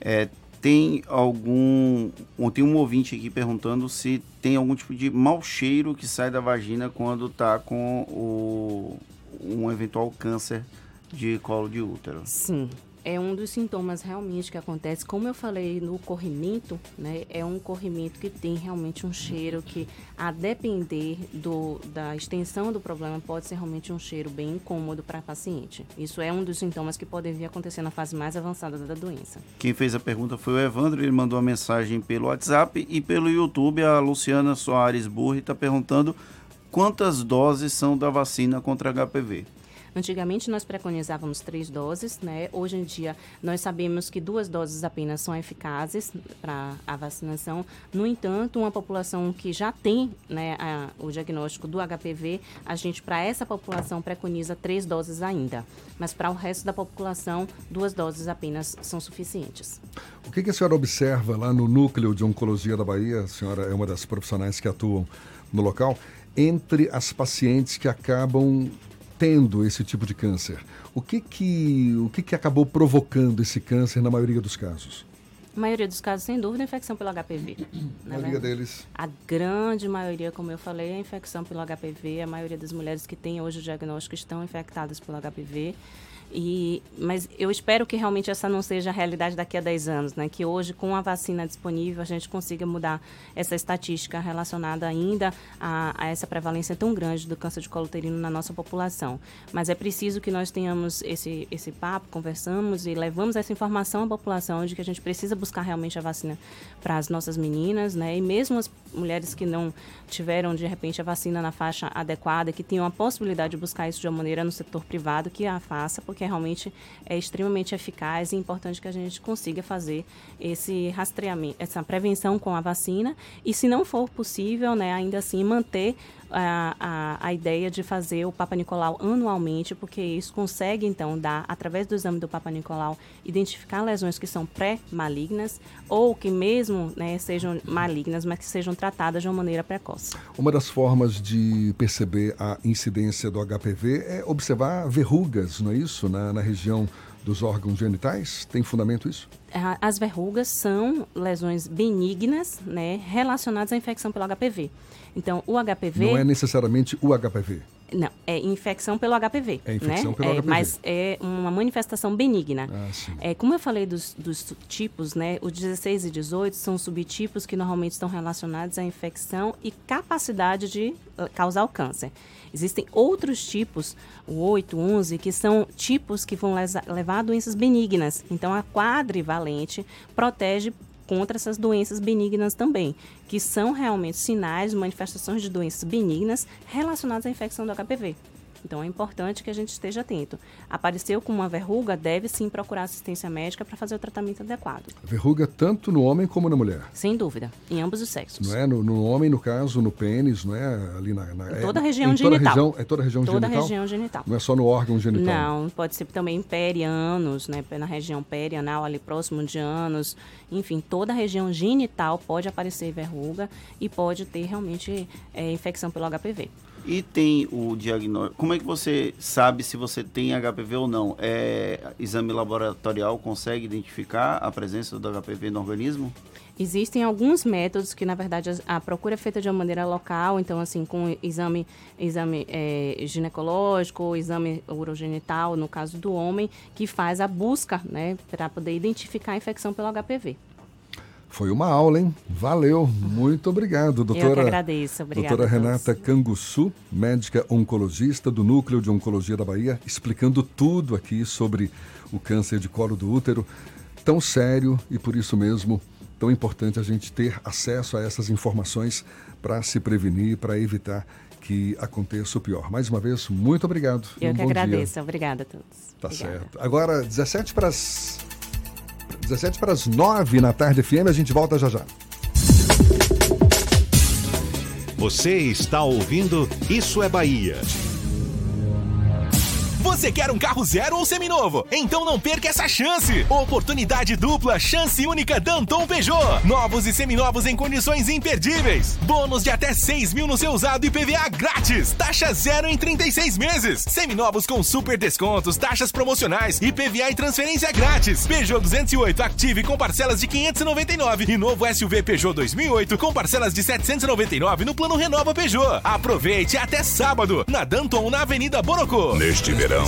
[SPEAKER 4] É, tem algum. Tem um ouvinte aqui perguntando se tem algum tipo de mau cheiro que sai da vagina quando está com o, um eventual câncer de colo de útero.
[SPEAKER 33] Sim, é um dos sintomas realmente que acontece. Como eu falei no corrimento, né, é um corrimento que tem realmente um cheiro que, a depender do, da extensão do problema, pode ser realmente um cheiro bem incômodo para a paciente. Isso é um dos sintomas que podem vir acontecer na fase mais avançada da doença.
[SPEAKER 4] Quem fez a pergunta foi o Evandro, ele mandou uma mensagem pelo WhatsApp e pelo YouTube. A Luciana Soares Burri está perguntando quantas doses são da vacina contra HPV.
[SPEAKER 33] Antigamente nós preconizávamos três doses, né? Hoje em dia nós sabemos que duas doses apenas são eficazes para a vacinação. No entanto, uma população que já tem né, a, o diagnóstico do HPV, a gente para essa população preconiza três doses ainda. Mas para o resto da população, duas doses apenas são suficientes.
[SPEAKER 3] O que, que a senhora observa lá no núcleo de oncologia da Bahia? A senhora é uma das profissionais que atuam no local entre as pacientes que acabam tendo esse tipo de câncer? O que que, o que, que acabou provocando esse câncer na maioria dos casos?
[SPEAKER 33] A maioria dos casos, sem dúvida, é infecção pelo HPV.
[SPEAKER 3] A maioria deles?
[SPEAKER 33] A grande maioria, como eu falei, é infecção pelo HPV. A maioria das mulheres que têm hoje o diagnóstico estão infectadas pelo HPV. E, mas eu espero que realmente essa não seja a realidade daqui a 10 anos, né? Que hoje, com a vacina disponível, a gente consiga mudar essa estatística relacionada ainda a, a essa prevalência tão grande do câncer de colo uterino na nossa população. Mas é preciso que nós tenhamos esse, esse papo, conversamos e levamos essa informação à população de que a gente precisa buscar realmente a vacina para as nossas meninas, né? E mesmo as mulheres que não tiveram, de repente, a vacina na faixa adequada, que tenham a possibilidade de buscar isso de uma maneira no setor privado, que a faça, porque realmente é extremamente eficaz e importante que a gente consiga fazer esse rastreamento, essa prevenção com a vacina. E se não for possível, né, ainda assim manter a, a, a, ideia de fazer o Papa Nicolau anualmente, porque isso consegue, então, dar, através do exame do Papa Nicolau, identificar lesões que são pré-malignas ou que mesmo né, sejam malignas, mas que sejam tratadas de uma maneira precoce.
[SPEAKER 3] Uma das formas de perceber a incidência do HPV é observar verrugas, não é isso? Na, na região dos órgãos genitais? Tem fundamento isso?
[SPEAKER 33] As verrugas são lesões benignas né, relacionadas à infecção pelo HPV. Então, o HPV.
[SPEAKER 3] Não é necessariamente o HPV.
[SPEAKER 33] Não, é infecção pelo HPV.
[SPEAKER 3] É infecção
[SPEAKER 33] né?
[SPEAKER 3] pelo
[SPEAKER 33] é,
[SPEAKER 3] HPV.
[SPEAKER 33] Mas é uma manifestação benigna.
[SPEAKER 3] Ah, sim.
[SPEAKER 33] É, como eu falei dos, dos tipos, né? Os 16 e 18 são subtipos que normalmente estão relacionados à infecção e capacidade de uh, causar o câncer. Existem outros tipos, o 8, 11, que são tipos que vão levar a doenças benignas. Então, a quadrivalente protege contra essas doenças benignas também, que são realmente sinais, manifestações de doenças benignas relacionadas à infecção do HPV. Então é importante que a gente esteja atento. Apareceu com uma verruga, deve sim procurar assistência médica para fazer o tratamento adequado.
[SPEAKER 3] Verruga tanto no homem como na mulher?
[SPEAKER 33] Sem dúvida, em ambos os sexos.
[SPEAKER 3] Não é no, no homem, no caso, no pênis, não é ali na... na
[SPEAKER 33] em toda
[SPEAKER 3] é,
[SPEAKER 33] a região
[SPEAKER 3] em
[SPEAKER 33] genital.
[SPEAKER 3] Toda região, é toda a região
[SPEAKER 33] toda
[SPEAKER 3] genital?
[SPEAKER 33] região genital.
[SPEAKER 3] Não é só no órgão genital?
[SPEAKER 33] Não, pode ser também perianos, né, na região perianal, ali próximo de anos. Enfim, toda a região genital pode aparecer verruga e pode ter realmente é, infecção pelo HPV.
[SPEAKER 4] E tem o diagnóstico. Como é que você sabe se você tem HPV ou não? É, exame laboratorial consegue identificar a presença do HPV no organismo?
[SPEAKER 33] Existem alguns métodos que, na verdade, a procura é feita de uma maneira local, então, assim, com exame, exame é, ginecológico, exame urogenital, no caso do homem, que faz a busca, né, para poder identificar a infecção pelo HPV.
[SPEAKER 3] Foi uma aula, hein? Valeu, muito obrigado, doutora.
[SPEAKER 33] Eu que agradeço, obrigada.
[SPEAKER 3] Doutora Renata Canguçu, médica oncologista do Núcleo de Oncologia da Bahia, explicando tudo aqui sobre o câncer de colo do útero, tão sério e por isso mesmo tão importante a gente ter acesso a essas informações para se prevenir, para evitar que aconteça o pior. Mais uma vez, muito obrigado.
[SPEAKER 33] Eu
[SPEAKER 3] um
[SPEAKER 33] que agradeço.
[SPEAKER 3] Dia.
[SPEAKER 33] Obrigada a todos.
[SPEAKER 3] Tá
[SPEAKER 33] Obrigada.
[SPEAKER 3] certo. Agora, 17 para as 17 para as 9 na tarde FM, a gente volta já já.
[SPEAKER 1] Você está ouvindo Isso é Bahia.
[SPEAKER 8] Você quer um carro zero ou seminovo? Então não perca essa chance! Oportunidade dupla, chance única Danton Peugeot. Novos e seminovos em condições imperdíveis. Bônus de até 6 mil no seu usado e PVA grátis. Taxa zero em 36 meses. Seminovos com super descontos, taxas promocionais, IPVA e transferência grátis. Peugeot 208 Active com parcelas de 599 e novo SUV Peugeot 2008 com parcelas de 799 no plano Renova Peugeot. Aproveite até sábado na Danton na Avenida Borocô.
[SPEAKER 34] Neste verão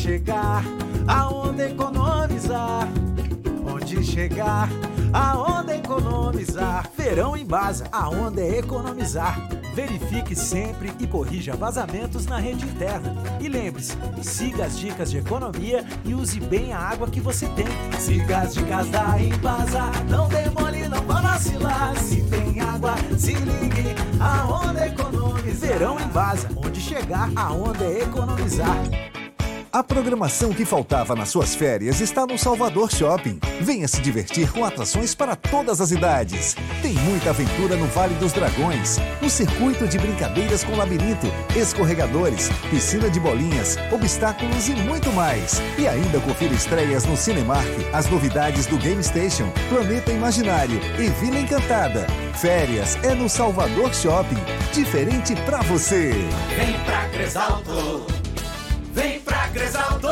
[SPEAKER 31] Chegar, aonde economizar? Onde chegar, aonde economizar? Verão em Baza, aonde economizar? Verifique sempre e corrija vazamentos na rede interna. E lembre-se, siga as dicas de economia e use bem a água que você tem. Siga as dicas da Embasa, não demole, não vá vacilar. Se tem água, se ligue, aonde economizar? Verão em Baza, onde chegar, aonde economizar.
[SPEAKER 14] A programação que faltava nas suas férias está no Salvador Shopping. Venha se divertir com atrações para todas as idades. Tem muita aventura no Vale dos Dragões, um circuito de brincadeiras com labirinto, escorregadores, piscina de bolinhas, obstáculos e muito mais. E ainda confira estreias no Cinemark, as novidades do Game Station, Planeta Imaginário e Vila Encantada. Férias é no Salvador Shopping. Diferente pra você.
[SPEAKER 31] Vem pra Cresalto, vem pra Cresalto.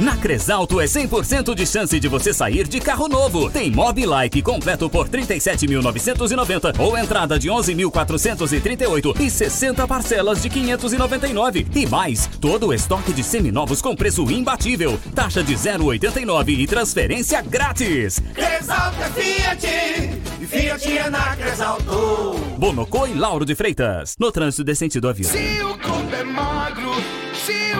[SPEAKER 17] Na Cresalto é 100% de chance de você sair de carro novo. Tem Mob Like completo por 37.990 ou entrada de 11.438 e 60 parcelas de 599 e mais todo o estoque de seminovos com preço imbatível, taxa de 0,89 e transferência grátis.
[SPEAKER 31] Cresalto é Fiat, e Fiat é na Cresalto.
[SPEAKER 17] Bonocô e Lauro de Freitas. No trânsito decente do avião.
[SPEAKER 31] Se o corpo é magro, se o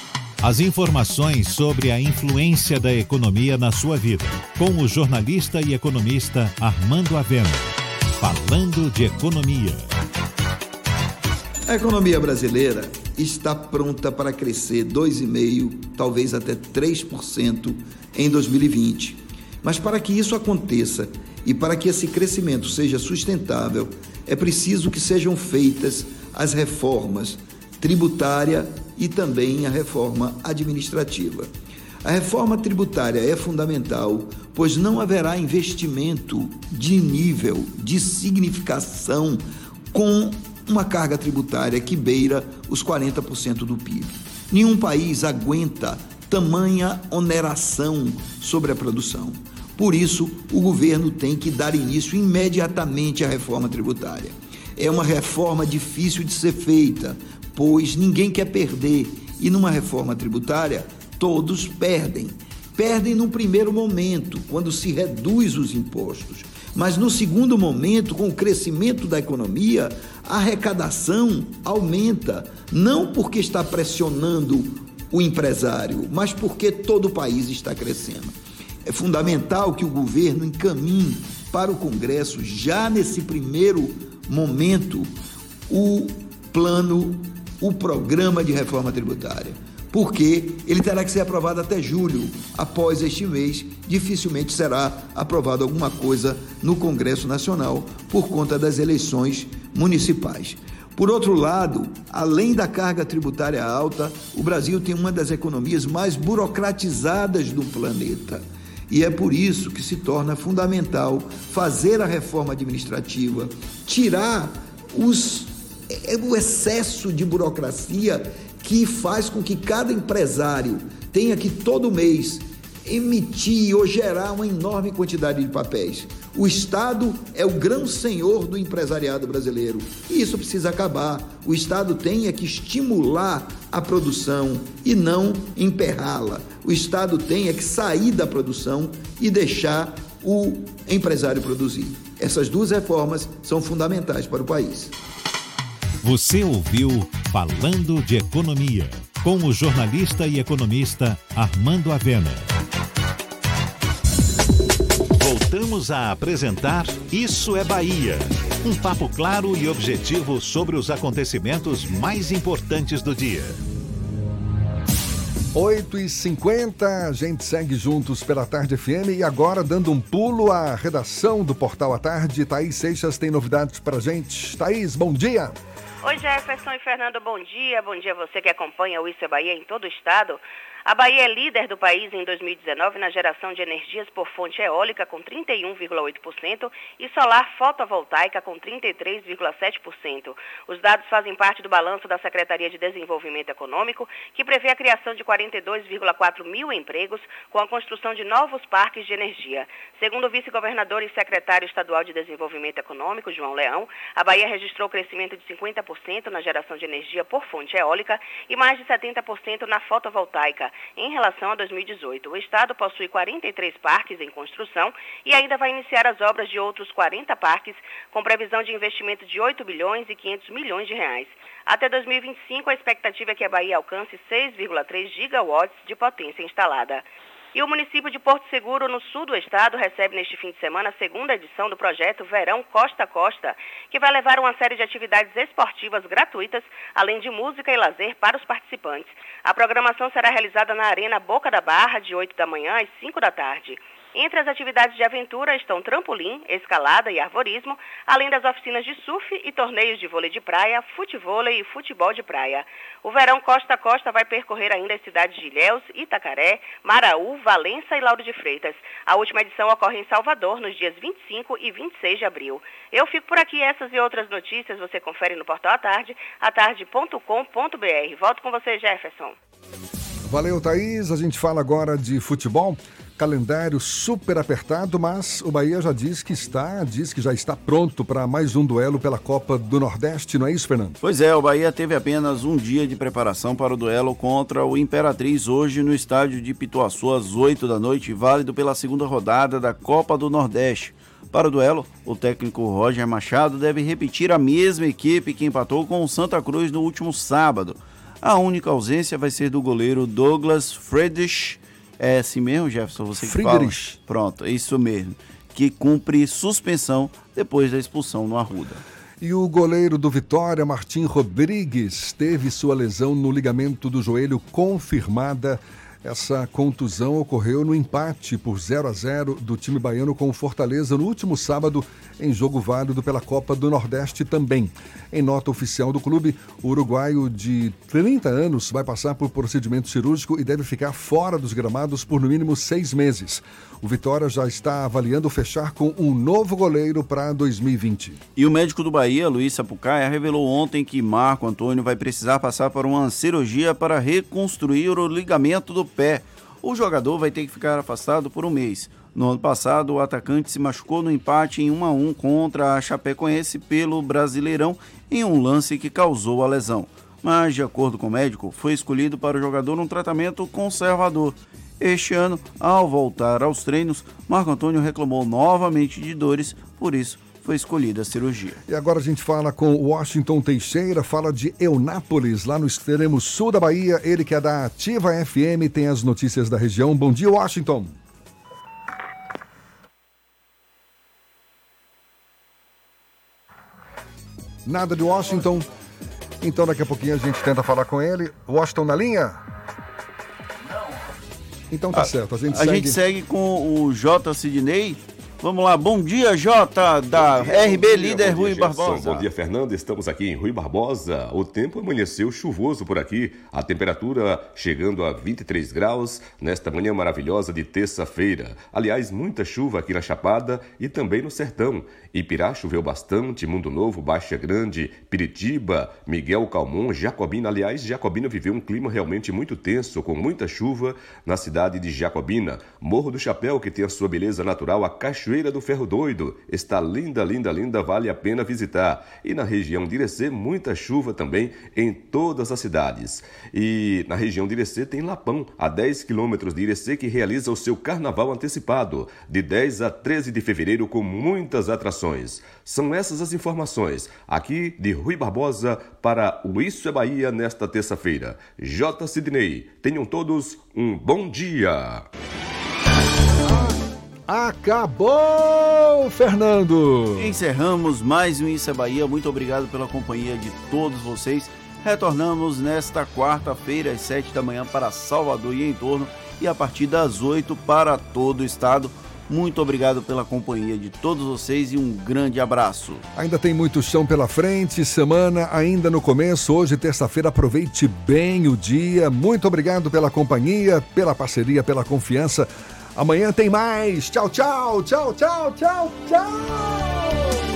[SPEAKER 1] As informações sobre a influência da economia na sua vida, com o jornalista e economista Armando Avena. Falando de economia.
[SPEAKER 35] A economia brasileira está pronta para crescer 2,5%, talvez até 3% em 2020. Mas para que isso aconteça e para que esse crescimento seja sustentável, é preciso que sejam feitas as reformas tributária e também a reforma administrativa. A reforma tributária é fundamental, pois não haverá investimento de nível, de significação com uma carga tributária que beira os 40% do PIB. Nenhum país aguenta tamanha oneração sobre a produção. Por isso, o governo tem que dar início imediatamente à reforma tributária. É uma reforma difícil de ser feita, pois ninguém quer perder, e numa reforma tributária, todos perdem. Perdem no primeiro momento, quando se reduz os impostos. Mas no segundo momento, com o crescimento da economia, a arrecadação aumenta, não porque está pressionando o empresário, mas porque todo o país está crescendo. É fundamental que o governo encaminhe para o Congresso, já nesse primeiro momento, o plano, o programa de reforma tributária. Porque ele terá que ser aprovado até julho. Após este mês, dificilmente será aprovado alguma coisa no Congresso Nacional por conta das eleições municipais. Por outro lado, além da carga tributária alta, o Brasil tem uma das economias mais burocratizadas do planeta. E é por isso que se torna fundamental fazer a reforma administrativa, tirar os, é, o excesso de burocracia que faz com que cada empresário tenha que todo mês emitir ou gerar uma enorme quantidade de papéis. O Estado é o grão senhor do empresariado brasileiro e isso precisa acabar. O Estado tem é que estimular a produção e não emperrá-la. O Estado tem é que sair da produção e deixar o empresário produzir. Essas duas reformas são fundamentais para o país.
[SPEAKER 1] Você ouviu Falando de Economia, com o jornalista e economista Armando Avena. Voltamos a apresentar Isso é Bahia. Um papo claro e objetivo sobre os acontecimentos mais importantes do dia.
[SPEAKER 3] 8 e 50 a gente segue juntos pela Tarde FM e agora dando um pulo à redação do Portal à Tarde. Thaís Seixas tem novidades para gente. Thaís, bom dia.
[SPEAKER 19] Oi Jefferson e Fernando, bom dia. Bom dia a você que acompanha o Isso é Bahia em todo o estado. A Bahia é líder do país em 2019 na geração de energias por fonte eólica com 31,8% e solar fotovoltaica com 33,7%. Os dados fazem parte do balanço da Secretaria de Desenvolvimento Econômico, que prevê a criação de 42,4 mil empregos com a construção de novos parques de energia. Segundo o vice-governador e secretário estadual de Desenvolvimento Econômico, João Leão, a Bahia registrou crescimento de 50% na geração de energia por fonte eólica e mais de 70% na fotovoltaica em relação a 2018. O Estado possui 43 parques em construção e ainda vai iniciar as obras de outros 40 parques, com previsão de investimento de 8 bilhões e 500 milhões de reais. Até 2025, a expectativa é que a Bahia alcance 6,3 gigawatts de potência instalada. E o município de Porto Seguro, no sul do estado, recebe neste fim de semana a segunda edição do projeto Verão Costa a Costa, que vai levar uma série de atividades esportivas gratuitas, além de música e lazer para os participantes. A programação será realizada na Arena Boca da Barra, de 8 da manhã às 5 da tarde. Entre as atividades de aventura estão trampolim, escalada e arvorismo, além das oficinas de surf e torneios de vôlei de praia, futevôlei e futebol de praia. O verão Costa a Costa vai percorrer ainda as cidades de Ilhéus, Itacaré, Maraú, Valença e Lauro de Freitas. A última edição ocorre em Salvador nos dias 25 e 26 de abril. Eu fico por aqui, essas e outras notícias você confere no portal à tarde, atarde.com.br. Volto com você, Jefferson.
[SPEAKER 3] Valeu, Thaís. A gente fala agora de futebol calendário super apertado, mas o Bahia já diz que está, diz que já está pronto para mais um duelo pela Copa do Nordeste, não é isso, Fernando?
[SPEAKER 4] Pois é, o Bahia teve apenas um dia de preparação para o duelo contra o Imperatriz hoje no estádio de Pituaçu às 8 da noite, válido pela segunda rodada da Copa do Nordeste. Para o duelo, o técnico Roger Machado deve repetir a mesma equipe que empatou com o Santa Cruz no último sábado. A única ausência vai ser do goleiro Douglas Friedrich, é assim mesmo, Jefferson? Você que Friedrich. fala? Pronto, é isso mesmo. Que cumpre suspensão depois da expulsão no Arruda.
[SPEAKER 3] E o goleiro do Vitória, Martim Rodrigues, teve sua lesão no ligamento do joelho confirmada essa contusão ocorreu no empate por 0 a 0 do time baiano com o Fortaleza no último sábado, em jogo válido pela Copa do Nordeste também. Em nota oficial do clube, o uruguaio de 30 anos vai passar por procedimento cirúrgico e deve ficar fora dos gramados por no mínimo seis meses. O Vitória já está avaliando fechar com um novo goleiro para 2020.
[SPEAKER 4] E o médico do Bahia, Luiz Sapucaia, revelou ontem que Marco Antônio vai precisar passar por uma cirurgia para reconstruir o ligamento do pé. O jogador vai ter que ficar afastado por um mês. No ano passado, o atacante se machucou no empate em 1 a 1 contra a Chapecoense pelo Brasileirão em um lance que causou a lesão. Mas, de acordo com o médico, foi escolhido para o jogador um tratamento conservador este ano, ao voltar aos treinos, Marco Antônio reclamou novamente de dores, por isso foi escolhida a cirurgia.
[SPEAKER 3] E agora a gente fala com Washington Teixeira, fala de Eunápolis, lá no extremo sul da Bahia. Ele que é da Ativa FM, tem as notícias da região. Bom dia, Washington. Nada de Washington. Então daqui a pouquinho a gente tenta falar com ele. Washington na linha? Então tá
[SPEAKER 4] a,
[SPEAKER 3] certo. A gente
[SPEAKER 4] a
[SPEAKER 3] segue.
[SPEAKER 4] gente segue com o J. Sidney. Vamos lá, bom dia, Jota, da RB Líder
[SPEAKER 36] bom
[SPEAKER 4] Rui
[SPEAKER 36] dia, Gerson.
[SPEAKER 4] Barbosa.
[SPEAKER 36] Bom dia, Fernando. Estamos aqui em Rui Barbosa. O tempo amanheceu chuvoso por aqui. A temperatura chegando a 23 graus nesta manhã maravilhosa de terça-feira. Aliás, muita chuva aqui na Chapada e também no Sertão. Ipirá choveu bastante, Mundo Novo, Baixa Grande, Piritiba, Miguel Calmon, Jacobina. Aliás, Jacobina viveu um clima realmente muito tenso, com muita chuva na cidade de Jacobina. Morro do Chapéu, que tem a sua beleza natural, a Cachoeira do Ferro Doido. Está linda, linda, linda, vale a pena visitar. E na região de Irecê, muita chuva também em todas as cidades. E na região de Irecê tem Lapão, a 10 quilômetros de Irecê, que realiza o seu carnaval antecipado, de 10 a 13 de fevereiro, com muitas atrações. São essas as informações, aqui de Rui Barbosa para o Isso é Bahia nesta terça-feira. J. Sidney, tenham todos um bom dia.
[SPEAKER 3] Acabou, Fernando!
[SPEAKER 4] Encerramos mais um Isso é Bahia. Muito obrigado pela companhia de todos vocês. Retornamos nesta quarta-feira, às 7 da manhã, para Salvador e em torno, e a partir das 8 para todo o estado. Muito obrigado pela companhia de todos vocês e um grande abraço.
[SPEAKER 3] Ainda tem muito chão pela frente, semana ainda no começo. Hoje, terça-feira, aproveite bem o dia. Muito obrigado pela companhia, pela parceria, pela confiança. Amanhã tem mais. Tchau, tchau, tchau, tchau, tchau, tchau.